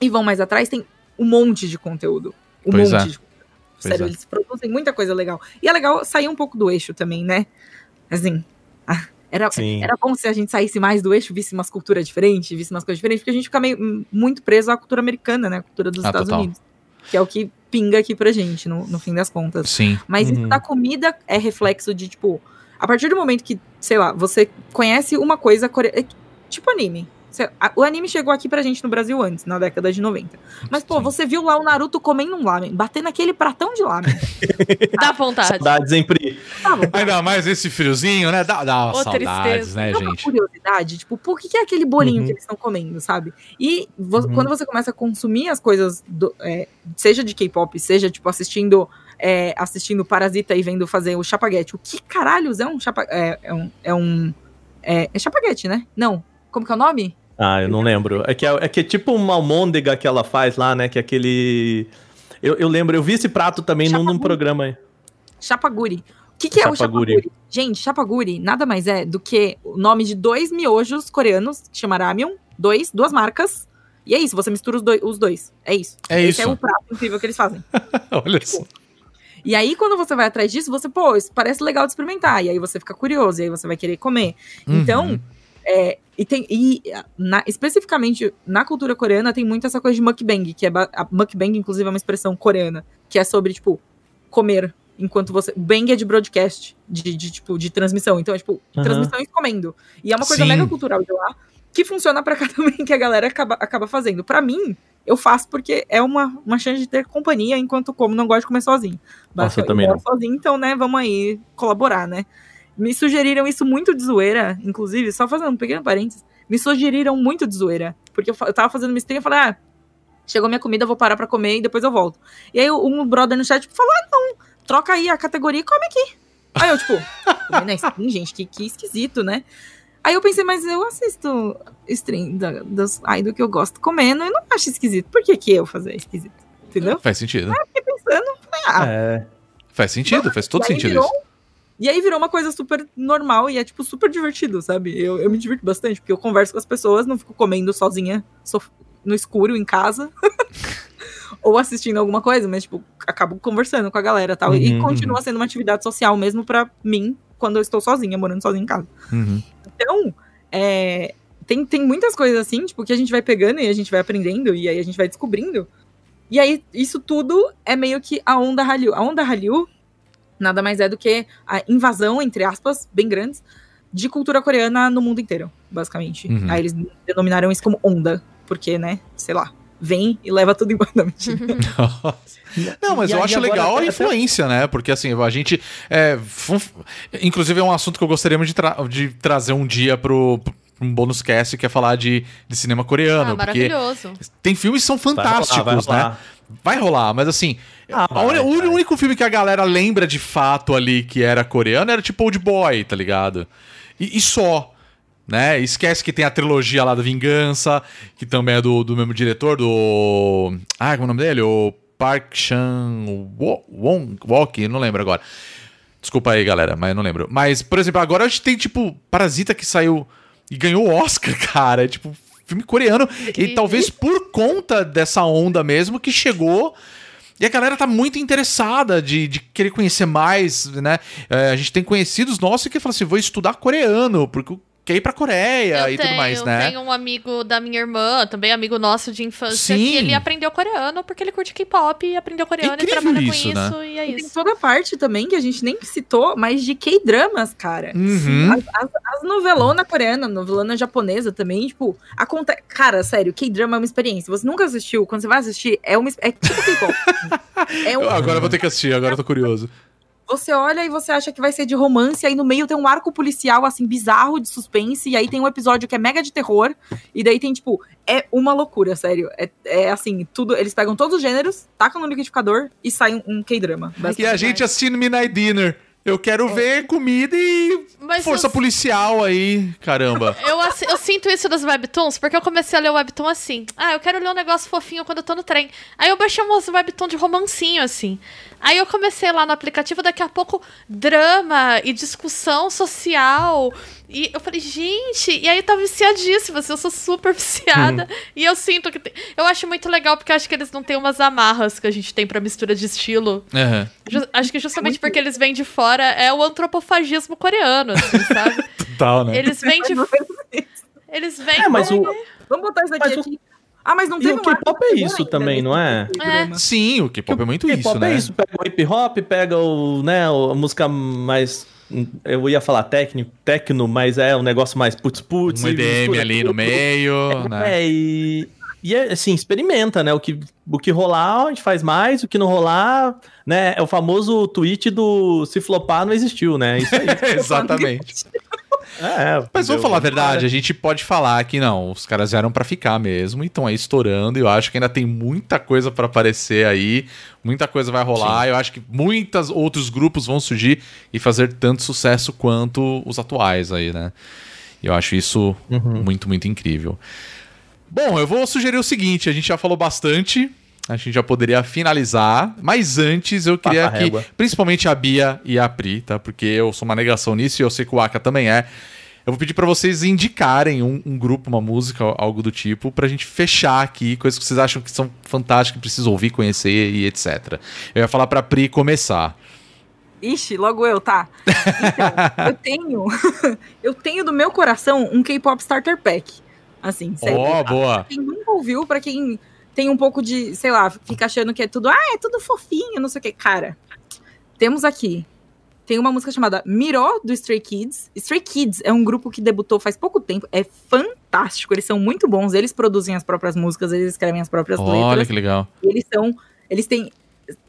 e vão mais atrás tem um monte de conteúdo. Um Pois monte é. de conteúdo. Pois Sério, é. eles produzem muita coisa legal. E é legal sair um pouco do eixo também, né? Assim, era, Sim. era bom se a gente saísse mais do eixo, visse umas culturas diferentes, visse umas coisas diferentes, porque a gente fica meio muito preso à cultura americana, né? A cultura dos Ah, Estados total. Unidos. Que é o que pinga aqui pra gente, no, no fim das contas. Sim. Mas isso Uhum. da comida é reflexo de, tipo, a partir do momento que, sei lá, você conhece uma coisa coreana. Tipo anime. O anime chegou aqui pra gente no Brasil antes, na década de 90. Mas, pô, Sim. você viu lá o Naruto comendo um lamen, batendo aquele pratão de lamen. Dá vontade. Saudades, hein, Pri? Tá. Ainda mais esse friozinho, né? Dá, dá Ô, saudades, tristeza. né, Dá uma gente? curiosidade, tipo, por que, que é aquele bolinho Uhum. que eles estão comendo, sabe? E vo- Uhum. quando você começa a consumir as coisas, do- é, seja de K-pop, seja, tipo, assistindo é, assistindo Parasita e vendo fazer o chapaguete. O que caralhos é um chapa... É, é um... É, um é, é chapaguete, né? Não. Como que é o nome? Ah, eu não lembro. É que é, é que é tipo uma almôndega que ela faz lá, né? Que é aquele. Eu, eu lembro, eu vi esse prato também num, num Chapaguri. programa aí. Chapaguri. O que, que é o Chapaguri. chapaguri? Gente, chapaguri nada mais é do que o nome de dois miojos coreanos, que chama Ramyun. Dois, duas marcas. E é isso, você mistura os, dois- os dois. É isso. É Esse isso. é o prato incrível que eles fazem. Olha só. E aí, quando você vai atrás disso, você, pô, isso parece legal de experimentar. E aí você fica curioso, e aí você vai querer comer. Então, Uhum. é, e tem. E na- especificamente na cultura coreana tem muito essa coisa de mukbang, que é. A mukbang, inclusive, é uma expressão coreana, que é sobre, tipo, comer. Enquanto você. Bang é de broadcast, de, de, tipo, de transmissão. Então é tipo, Aham. transmissões comendo. E é uma coisa Sim. mega cultural de lá, que funciona pra cá também, que a galera acaba, acaba fazendo. Pra mim, eu faço porque é uma, uma chance de ter companhia enquanto como, não gosto de comer sozinho. Nossa, eu Basicamente, também não. sozinho, então, né, vamos aí colaborar, né? Me sugeriram isso muito de zoeira, inclusive, só fazendo um pequeno parênteses, me sugeriram muito de zoeira. Porque eu, eu tava fazendo uma stream e falei, ah, chegou minha comida, vou parar pra comer e depois eu volto. E aí um brother no chat tipo, falou, ah, não, troca aí a categoria e come aqui. Aí eu, tipo, stream, gente, que, que esquisito, né? Aí eu pensei, mas eu assisto stream da, dos idol que eu gosto comendo e não acho esquisito. Por que que eu fazer esquisito? Entendeu? Faz sentido. Fiquei pensando, ah, É. Faz sentido, faz todo E aí sentido virou- isso. E aí virou uma coisa super normal e é, tipo, super divertido, sabe? Eu, eu me divirto bastante, porque eu converso com as pessoas, não fico comendo sozinha no escuro, em casa. Ou assistindo alguma coisa, mas, tipo, acabo conversando com a galera e tal. e Uhum, continua sendo uma atividade social mesmo pra mim, quando eu estou sozinha, morando sozinha em casa. Uhum. Então, é, tem, tem muitas coisas assim, tipo, que a gente vai pegando e a gente vai aprendendo, e aí a gente vai descobrindo. E aí, isso tudo é meio que a onda Hallyu. A onda Hallyu nada mais é do que a invasão, entre aspas, bem grandes, de cultura coreana no mundo inteiro, basicamente. Uhum. Aí eles denominaram isso como onda, porque, né, sei lá, vem e leva tudo embora. Não, mentira. Não, mas E eu aí acho legal a até- influência, né? Porque assim, a gente. é, inclusive, é um assunto que eu gostaria de, tra- de trazer um dia pro, um bônus cast que é falar de, de cinema coreano. Ah, porque maravilhoso. tem filmes que são fantásticos, vai rolar, vai né? rolar. Vai rolar, mas assim. Ah, vai, o vai. único filme que a galera lembra de fato ali que era coreano era tipo Old Boy, tá ligado? E, e só. Né? Esquece que tem a trilogia lá da Vingança, que também é do, do mesmo diretor, do. Ah, como é o nome dele? O Park Chan-won, Walk, não lembro agora. Desculpa aí, galera, mas eu não lembro. Mas, por exemplo, agora a gente tem, tipo, Parasita que saiu e ganhou o Oscar, cara. É, tipo, filme coreano. E talvez por conta dessa onda mesmo que chegou. E a galera tá muito interessada de, de querer conhecer mais, né? É, a gente tem conhecidos nossos que falam assim: vou estudar coreano, porque eu quero ir pra Coreia eu e tenho, tudo mais, né? tenho um amigo da minha irmã, também amigo nosso de infância, Sim. que ele aprendeu coreano porque ele curte K-pop e aprendeu coreano e trabalha isso, com né? isso, e é E tem isso. toda a parte também que a gente nem citou, mas de K-dramas, cara. Uhum. As, as, as novelonas coreanas, novelona japonesa também, tipo, acontece. Cara, sério, K-drama é uma experiência. Você nunca assistiu, quando você vai assistir, é uma. É tipo K-pop. é um, Agora eu vou ter que assistir, agora eu tô curioso. Você olha e você acha que vai ser de romance, aí no meio tem um arco policial, assim, bizarro de suspense, e aí tem um episódio que é mega de terror, e daí tem, tipo, é uma loucura, sério. É, é assim, tudo. Eles pegam todos os gêneros, tacam no liquidificador e sai um, um K-drama. E a gente assistindo Midnight Dinner. Eu quero ver comida e Mas força eu- policial aí, caramba. Eu, eu sinto isso das webtoons, porque eu comecei a ler o webtoon assim. Ah, eu quero ler um negócio fofinho quando eu tô no trem. Aí eu baixei umas webtoon de romancinho, assim. Aí eu comecei lá no aplicativo, daqui a pouco, drama e discussão social. E eu falei, gente, e aí tá viciadíssima, assim, eu sou super viciada. e eu sinto que. tem- Eu acho muito legal, porque eu acho que eles não têm umas amarras que a gente tem pra mistura de estilo. Ju- acho que justamente porque eles vêm de fora é o antropofagismo coreano, assim, sabe? Total, né? Eles vêm de. Eles vêm. É, mas o, Vamos botar isso aqui. Mas o- aqui. Ah, mas não e teve o K-pop é isso ainda também, nesse não é? K-drama. Sim, o K-pop é muito isso, K-pop né? é isso, pega o hip hop, pega o, né, o- a música mais. Eu ia falar técnico, tecno, mas é um negócio mais putz-putz. Um EDM mistura ali no tudo. meio, né? É, e, e é, assim, experimenta, né? O que, o que rolar, a gente faz mais, o que não rolar, né? É o famoso tweet do se flopar não existiu, né? Isso aí. Exatamente. É, Mas vamos falar a verdade, a gente pode falar que não, os caras vieram pra ficar mesmo e estão aí estourando. Eu acho que ainda tem muita coisa pra aparecer aí, muita coisa vai rolar. Eu acho que muitos outros grupos vão surgir e fazer tanto sucesso quanto os atuais aí, né? Eu acho isso Uhum. muito, muito incrível. Bom, eu vou sugerir o seguinte: a gente já falou bastante. A gente já poderia finalizar, mas antes eu queria Passa a que, régua. principalmente a Bia e a Pri, tá? Porque eu sou uma negação nisso e eu sei que o Aka também é. Eu vou pedir pra vocês indicarem um, um grupo, uma música, algo do tipo, pra gente fechar aqui, coisas que vocês acham que são fantásticas, que precisam ouvir, conhecer e etc. Eu ia falar pra Pri começar. Ixi, logo eu, tá? Então, eu tenho. eu tenho do meu coração um K-pop Starter Pack. Assim, sério. Ó, boa. quem nunca ouviu, pra quem tem um pouco de, sei lá, fica achando que é tudo, ah, é tudo fofinho, não sei o que. Cara, temos aqui. Tem uma música chamada Miró do Stray Kids. Stray Kids é um grupo que debutou faz pouco tempo. É fantástico. Eles são muito bons. Eles produzem as próprias músicas, eles escrevem as próprias Olha letras. que legal. Eles são. Eles têm.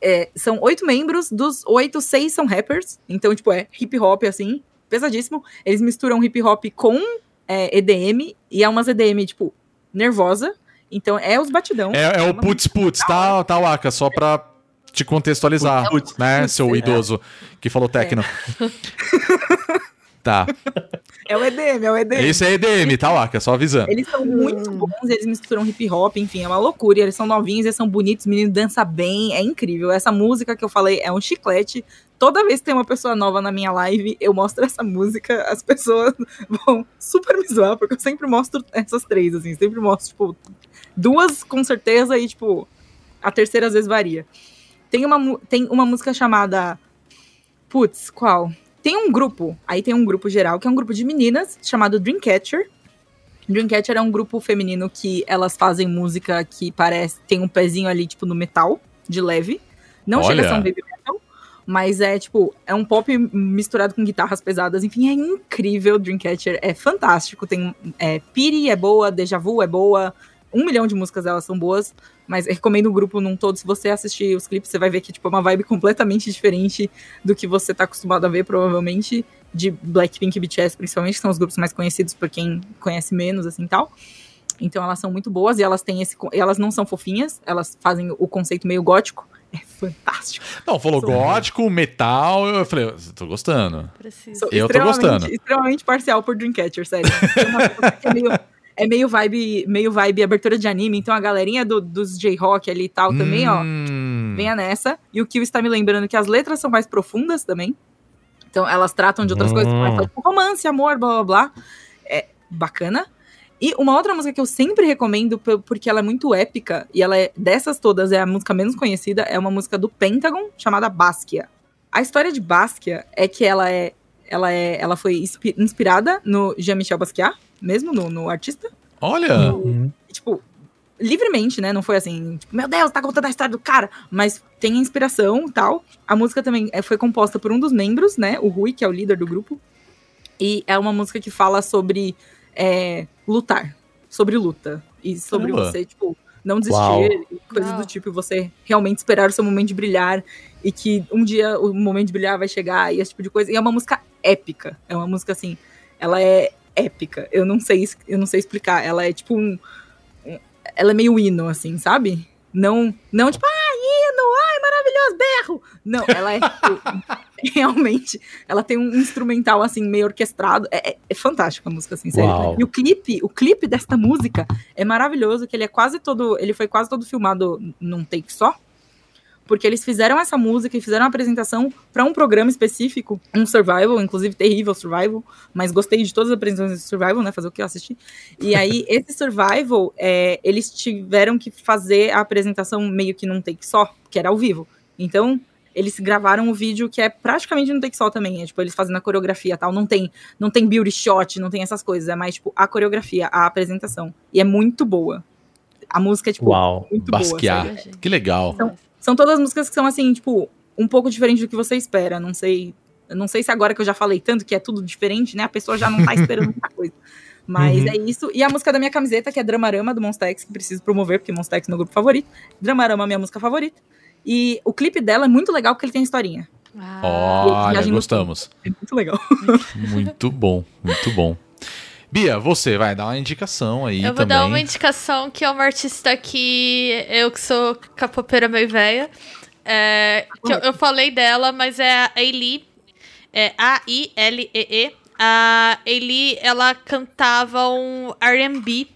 é, são oito membros, dos oito, seis são rappers. Então, tipo, é hip hop, assim, pesadíssimo. Eles misturam hip hop com é, EDM, e é umas EDM, tipo, nervosa. Então, é os batidão. É, é o uma- putz putz, tá, tá, Aka? Só pra te contextualizar, Putz, né, putz, seu é. idoso que falou tecno. Tá. É o EDM, é o EDM. Esse é EDM, tá, Aka? Só avisando. Eles são muito bons, eles misturam hip hop, enfim, é uma loucura. Eles são novinhos, eles são bonitos, o menino dança bem, é incrível. Essa música que eu falei é um chiclete. Toda vez que tem uma pessoa nova na minha live, eu mostro essa música, as pessoas vão super me zoar, porque eu sempre mostro essas três, assim, sempre mostro, tipo, duas com certeza e, tipo, a terceira às vezes varia. Tem uma, tem uma música chamada. Putz, qual? Tem um grupo, aí tem um grupo geral, que é um grupo de meninas, chamado Dreamcatcher. Dreamcatcher é um grupo feminino que elas fazem música que parece. tem um pezinho ali, tipo, no metal, de leve. Não chega a ser Olha. um baby mas é, tipo, é um pop misturado com guitarras pesadas. Enfim, é incrível. Dreamcatcher é fantástico. Tem é, Piri é boa, Deja Vu é boa. Um milhão de músicas delas são boas. Mas recomendo o grupo num todo. Se você assistir os clipes, você vai ver que tipo, é uma vibe completamente diferente do que você tá acostumado a ver, provavelmente. de Blackpink e BTS, principalmente, que são os grupos mais conhecidos por quem conhece menos, assim, tal. Então elas são muito boas e elas têm esse. Elas não são fofinhas, elas fazem o conceito meio gótico. É fantástico. Não, falou Sou- gótico, metal. Eu falei, tô gostando. Preciso. Sou Eu tô gostando. Extremamente parcial por Dreamcatcher, sério. É uma coisa que é meio, é meio vibe, meio vibe abertura de anime, então a galerinha do- dos J-Rock ali e tal também, ó, Hum. venha nessa. E o Kill está me lembrando que as letras são mais profundas também. Então elas tratam de outras Hum. coisas, tipo romance, amor, blá blá blá. É bacana. E uma outra música que eu sempre recomendo, porque ela é muito épica, e ela é dessas todas, é a música menos conhecida, é uma música do Pentagon, chamada Basquiat. A história de Basquiat é que ela é. Ela, é, ela foi inspi- inspirada no Jean-Michel Basquiat, mesmo no, no artista. Olha. Uhum. E, tipo, livremente, né? Não foi assim, tipo, meu Deus, tá contando a história do cara. Mas tem a inspiração e tal. A música também é, foi composta por um dos membros, né? O Rui, que é o líder do grupo. E é uma música que fala sobre é, lutar. Sobre luta. E sobre Caramba. você, tipo, não desistir. Uau. E coisas Uau. do tipo, você realmente esperar o seu momento de brilhar. E que um dia o momento de brilhar vai chegar. E esse tipo de coisa. E é uma música épica. É uma música assim. Ela é épica. Eu não sei, eu não sei explicar. Ela é tipo um ela é meio hino, assim, sabe? Não, não tipo, ah, hino, ai, maravilhoso, berro. Não, ela é, realmente, ela tem um instrumental, assim, meio orquestrado. É, é, é fantástico a música, assim, sério. Uau. E o clipe, o clipe desta música é maravilhoso, que ele é quase todo, ele foi quase todo filmado num take só. Porque eles fizeram essa música e fizeram uma apresentação para um programa específico, um survival, inclusive terrível survival, mas gostei de todas as apresentações de survival, né? Fazer o que eu assisti. E aí, esse survival, é, eles tiveram que fazer a apresentação meio que num take só, que era ao vivo. Então, eles gravaram o vídeo que é praticamente num take só também. É tipo, eles fazendo a coreografia e tal. Não tem, não tem beauty shot, não tem essas coisas. É mais, tipo, a coreografia, a apresentação. E é muito boa. A música é, tipo, Uau. muito boa. Basquiat. sabe? Que legal. Então, São todas músicas que são, assim, tipo, um pouco diferente do que você espera. Não sei. Não sei se agora que eu já falei tanto que é tudo diferente, né? A pessoa já não tá esperando muita coisa. Mas Uhum. é isso. E a música da minha camiseta, que é Dramarama, do Monstex, que preciso promover, porque Monstex é meu grupo favorito. Dramarama é a minha música favorita. E o clipe dela é muito legal porque ele tem historinha. Ah, Olha, gostamos. É muito legal. Muito bom, muito bom. Bia, você vai dar uma indicação aí Eu vou também. dar uma indicação que é uma artista que eu que sou capopeira meio velha. é, que eu, eu falei dela, mas é a Ailey. É A-I-L-E-E. A Ailey, ela cantava um R&B.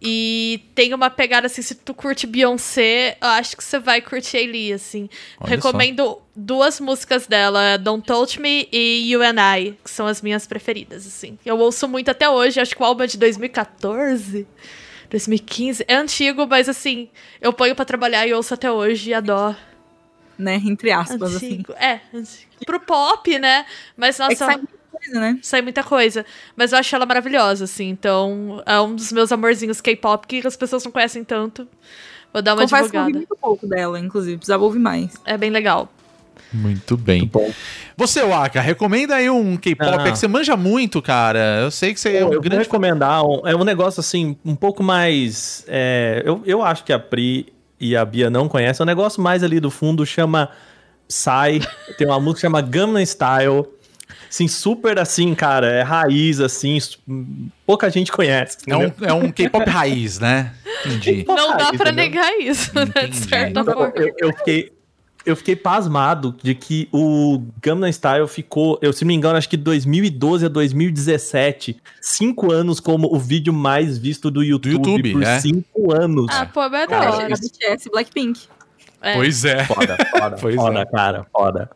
E tem uma pegada assim, se tu curte Beyoncé, eu acho que você vai curtir a Ailey, assim. Olha Recomendo duas músicas dela, Don't Touch Me e You and I, que são as minhas preferidas, assim. Eu ouço muito até hoje, acho que o álbum é de 2014, 2015. É antigo, mas assim, eu ponho pra trabalhar e ouço até hoje e adoro. Né? Entre aspas, assim. Antigo. É, antigo. Pro pop, né? Mas, É nossa, sai muita coisa, né? sai muita coisa. Mas eu acho ela maravilhosa, assim. Então, é um dos meus amorzinhos K-pop que as pessoas não conhecem tanto. Vou dar uma Confesso que eu ouvi divulgada. muito pouco dela, inclusive. Precisava ouvir mais. É bem legal. Muito bem. bom. Você, Waka, recomenda aí um K-pop. Ah. É que você manja muito, cara. Eu sei que você é eu um vou grande. recomendar um, é um negócio assim, um pouco mais. é, eu, eu acho que a Pri e a Bia não conhecem. É um negócio mais ali do fundo, chama Psy. Tem uma música que chama Gangnam Style. Assim, super assim, cara. É raiz, assim. Pouca gente conhece. É um, entendeu? é um K-pop raiz, né? Entendi. Pop não dá pra entendeu? negar isso, né? De Entendi. certa Eu, forma. eu- eu fiquei, eu fiquei pasmado de que o Gangnam Style ficou, eu se não me engano, acho que 2012 a 2017, cinco anos como o vídeo mais visto do YouTube, YouTube, por é. cinco anos. Ah, pô, Cara, não. Era BTS Blackpink. É. Pois é. Foda, foda, Pois foda, é. cara, foda.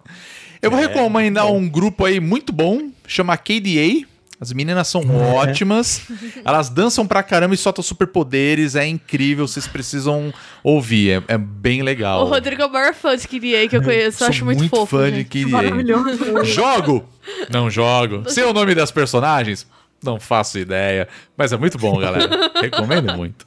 Eu vou É, recomendar bom. um grupo aí muito bom, chama KDA. As meninas são É. ótimas. Elas dançam pra caramba e soltam superpoderes. É incrível, vocês precisam ouvir. É, é bem legal. O Rodrigo é o maior fã de KDA que eu conheço. Eu acho muito, fofo. fã gente. de KDA. Maravilhoso. Jogo? Não jogo. Sei o nome das personagens? Não faço ideia. Mas é muito bom, galera. Recomendo muito.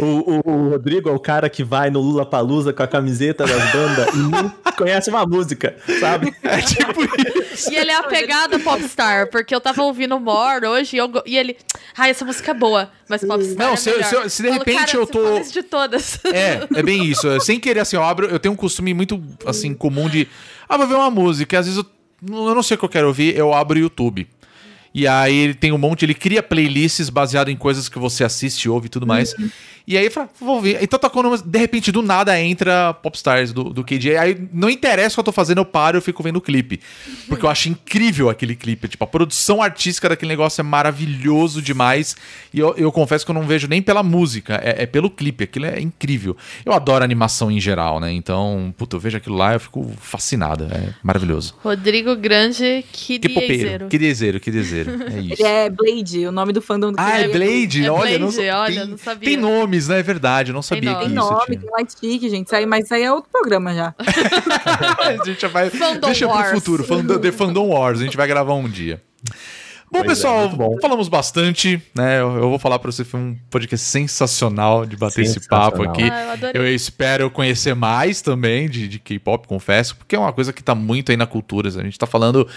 O, o- o Rodrigo é o cara que vai no Lula Palusa com a camiseta das bandas e não conhece uma música, sabe? É tipo isso. E ele é a pegada popstar, porque eu tava ouvindo More hoje e, eu e ele. Ai, essa música é boa, mas popstar. Não, é se eu- melhor. se eu- se de Falo, repente "Cara, eu tô- de todas. É, é bem isso. Eu, Sem querer, assim, eu abro. Eu tenho um costume muito, assim, comum de. Ah, vou ver uma música. Às vezes eu eu não sei o que eu quero ouvir, eu abro o YouTube. E aí ele tem um monte, ele cria playlists baseado em coisas que você assiste, ouve e tudo mais. E aí fala, vou ver. Então tocando, umas- de repente do nada entra Popstars do, do KJ. Aí não interessa o que eu tô fazendo, eu paro e eu fico vendo o clipe. Porque eu acho incrível aquele clipe. Tipo, a produção artística daquele negócio é maravilhoso demais. E eu, eu confesso que eu não vejo nem pela música, é, é pelo clipe. Aquilo é incrível. Eu adoro animação em geral, né? Então, puta, eu vejo aquilo lá e eu fico fascinado. É maravilhoso. Rodrigo Grande, que Que popeiro, diezeiro. que desejo, que desejo. É isso. Ele é Blade, o nome do fandom do Ah, é Blade. Blade? É olha, não, Blade, olha, tem, não sabia. Tem nomes, né? É verdade, eu não sabia nome. que Tem isso nome, tinha. tem Light Stick, gente. Isso aí, mas isso aí é outro programa já. a gente vai. Fandom deixa Wars. pro futuro. Fandom, The Fandom Wars. A gente vai gravar um dia. Bom, Pois é, pessoal, muito bom. falamos bastante, né? Eu, eu vou falar pra você, foi um podcast sensacional de bater esse papo Sensacional. aqui. Ah, eu. Eu espero conhecer mais também de, de K-pop, confesso, porque é uma coisa que tá muito aí na cultura. A gente tá falando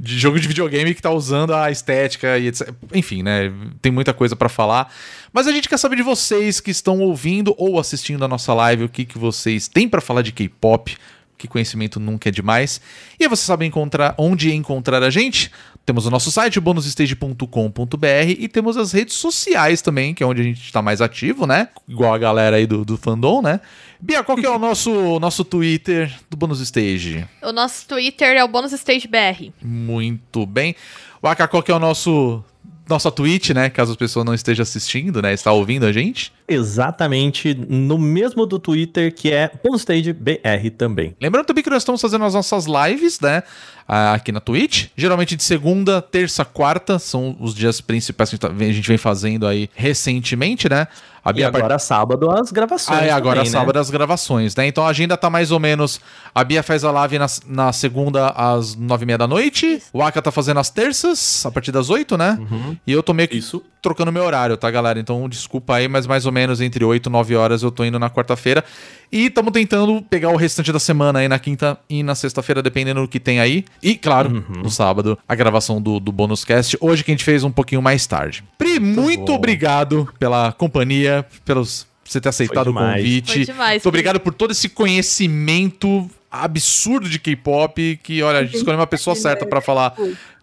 de jogo de videogame que tá usando a estética e etc. Enfim, né? Tem muita coisa pra falar. Mas a gente quer saber de vocês que estão ouvindo ou assistindo a nossa live, o que, que vocês têm pra falar de K-pop. Que conhecimento nunca é demais. E você sabe encontrar onde encontrar a gente? Temos o nosso site, bonusstage.com.br, e temos as redes sociais também, que é onde a gente está mais ativo, né? Igual a galera aí do, do fandom, né? Bia, qual que é o nosso, nosso Twitter do Bônus Stage? O nosso Twitter é o Bônus Stage BR. Muito bem. Waka, qual que é o nosso nossa Twitch, né? Caso as pessoas não estejam assistindo, né? Está ouvindo a gente. Exatamente no mesmo do Twitter, que é Stage BR também. Lembrando também que nós estamos fazendo as nossas lives, né? Aqui na Twitch. Geralmente de segunda, terça, quarta. São os dias principais que a gente tá- vem fazendo aí recentemente, né? A E Bia agora sábado as gravações. Ah, é, agora também, né? sábado as gravações, né? Então a agenda tá mais ou menos. A Bia faz a live na, na segunda às nove e meia da noite. O Aka tá fazendo as terças, a partir das oito, né? E eu tô meio que Isso. trocando meu horário, tá, galera? Então desculpa aí, mas mais ou menos entre oito e nove horas eu tô indo na quarta-feira. E estamos tentando pegar o restante da semana aí na quinta e na sexta-feira, dependendo do que tem aí. E, claro, no sábado, a gravação do, do bônus cast. Hoje que a gente fez um pouquinho mais tarde. Pri, muito bom. obrigado pela companhia, pelos você ter aceitado o demais. convite. Foi demais, Muito obrigado por todo esse conhecimento absurdo de K-pop que, olha, a gente escolheu uma pessoa certa pra falar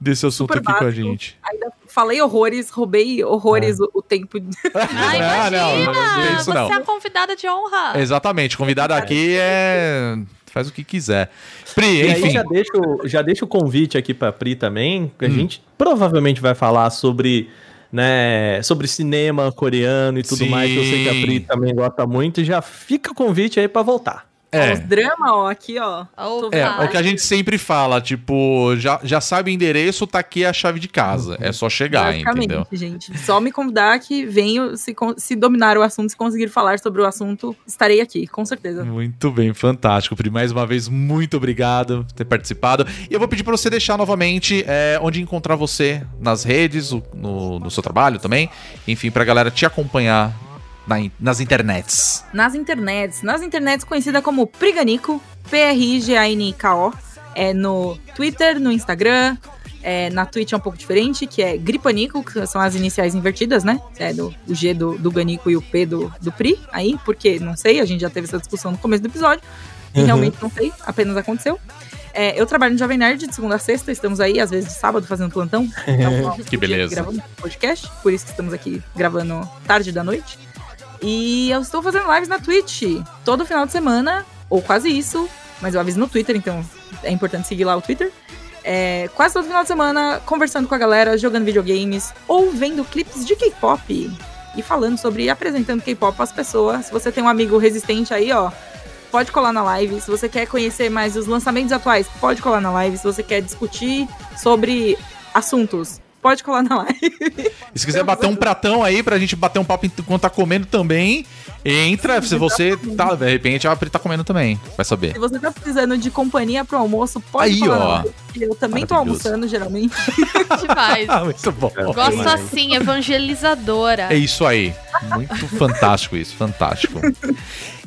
desse assunto Super aqui com a básico. gente. Ainda falei horrores, roubei horrores o, o tempo. de- Ah, Ah, não, imagina! não é isso você não. é a convidada de honra. Exatamente, convidado aqui é. faz o que quiser. Pri, E aí enfim. já deixo, já deixo o convite aqui pra Pri também, que a Hum. gente provavelmente vai falar sobre, né, sobre cinema coreano e tudo Sim. mais, que eu sei que a Pri também gosta muito, e já fica o convite aí pra voltar. É. Os drama, ó, aqui, ó. É, é o que a gente sempre fala, tipo, já, já sabe o endereço, tá aqui a chave de casa. É só chegar, entendeu? gente. Só me convidar que venho, se, se dominar o assunto, se conseguir falar sobre o assunto, estarei aqui, com certeza. Muito bem, fantástico. Pri, mais uma vez, muito obrigado por ter participado. E eu vou pedir pra você deixar novamente é, onde encontrar você nas redes, no, no seu trabalho também. Enfim, pra galera te acompanhar na nas internets. Nas internets, nas internets conhecida como Priganico, P-R-I-G-A-N-K-O, é no Twitter, no Instagram, é, na Twitch é um pouco diferente, que é Gripanico, que são as iniciais invertidas, né? É do, o G do, do Ganico e o P do, do Pri, aí, porque não sei, a gente já teve essa discussão no começo do episódio, e realmente não sei, apenas aconteceu. É, eu trabalho no Jovem Nerd de segunda a sexta, estamos aí, às vezes de sábado, fazendo plantão. Então, Que beleza. Gravando podcast, por isso que estamos aqui gravando tarde da noite. E eu estou fazendo lives na Twitch todo final de semana, ou quase isso, mas eu aviso no Twitter, então é importante seguir lá o Twitter. É, quase todo final de semana, conversando com a galera, jogando videogames, ou vendo clipes de K-pop. E falando sobre, apresentando K-pop às pessoas. Se você tem um amigo resistente aí, ó, pode colar na live. Se você quer conhecer mais os lançamentos atuais, pode colar na live. Se você quer discutir sobre assuntos, pode colar na live. E se quiser bater um pratão aí pra gente bater um papo enquanto tá comendo também, entra. Se você tá, de repente, a Pri tá comendo também. Vai saber. Se você tá precisando de companhia pro almoço, pode Aí, ó. live. Eu também tô almoçando, geralmente. Demais. Ah, muito bom. Gosto assim, evangelizadora. É isso aí. Muito fantástico isso, fantástico.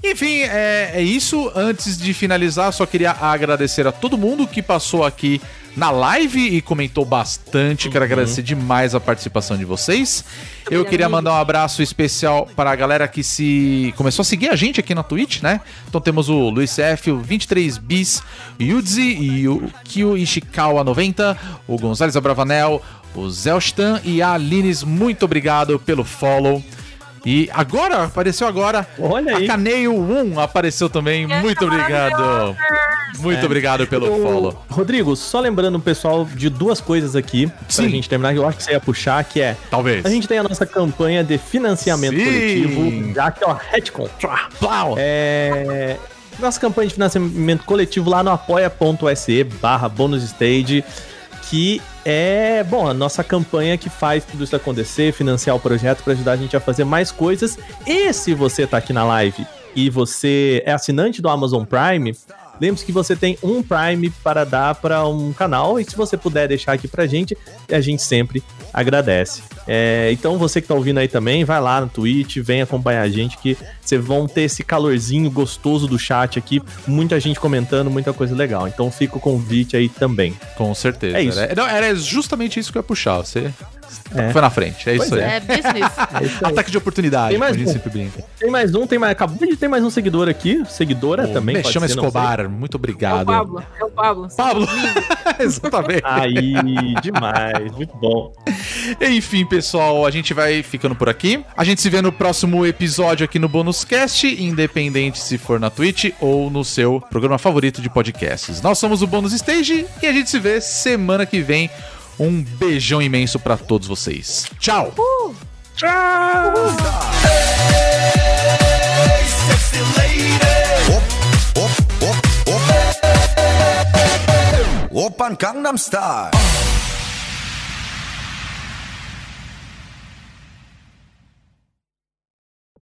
Enfim, é, é isso. Antes de finalizar, só queria agradecer a todo mundo que passou aqui na live e comentou bastante. Quero agradecer demais a participação de vocês. Eu queria mandar um abraço especial para a galera que se começou a seguir a gente aqui na Twitch, né? Então temos o Luiz F, o 23bis, o Yudzi e o Kyo Ishikawa 90, o Gonzalez Abravanel, o Zelstan e a Alines. Muito obrigado pelo follow. E agora, apareceu agora, Olha a aí. Caneio 1 apareceu também. Muito obrigado. Muito obrigado pelo follow. Rodrigo, só lembrando o pessoal de duas coisas aqui Sim. pra gente terminar, que eu acho que você ia puxar, que é Talvez. a gente tem a nossa campanha de financiamento Sim. coletivo, já que ó, Retcon. Plau. É, nossa campanha de financiamento coletivo lá no apoia.se barra bônus stage, que é, bom, a nossa campanha que faz tudo isso acontecer, financiar o projeto para ajudar a gente a fazer mais coisas. E se você tá aqui na live e você é assinante do Amazon Prime, lembre-se que você tem um Prime para dar para um canal e se você puder deixar aqui pra gente, a gente sempre agradece. É, então você que tá ouvindo aí também, vai lá no Twitch, vem acompanhar a gente que vocês vão ter esse calorzinho gostoso do chat aqui, muita gente comentando, muita coisa legal. Então fica o convite aí também. Com certeza. É isso. Era, não, era justamente isso que eu ia puxar. Você É. foi na frente. É isso Pois aí. É business. É isso aí. Ataque de oportunidade, Tem mais um. sempre brinca. Tem mais um, tem mais. Acabou de ter mais um seguidor aqui. Seguidora também. Me pode chama ser. Escobar, muito É o obrigado. Pablo. É o Pablo. Pablo. Exatamente. Aí, demais, muito bom. Enfim, pessoal, a gente vai ficando por aqui. A gente se vê no próximo episódio aqui no Bônus Cast, independente se for na Twitch ou no seu programa favorito de podcasts. Nós somos o Bônus Stage e a gente se vê semana que vem. Um beijão imenso pra todos vocês. Tchau! sexy lady. Op, op, op. Open Gangnam Style.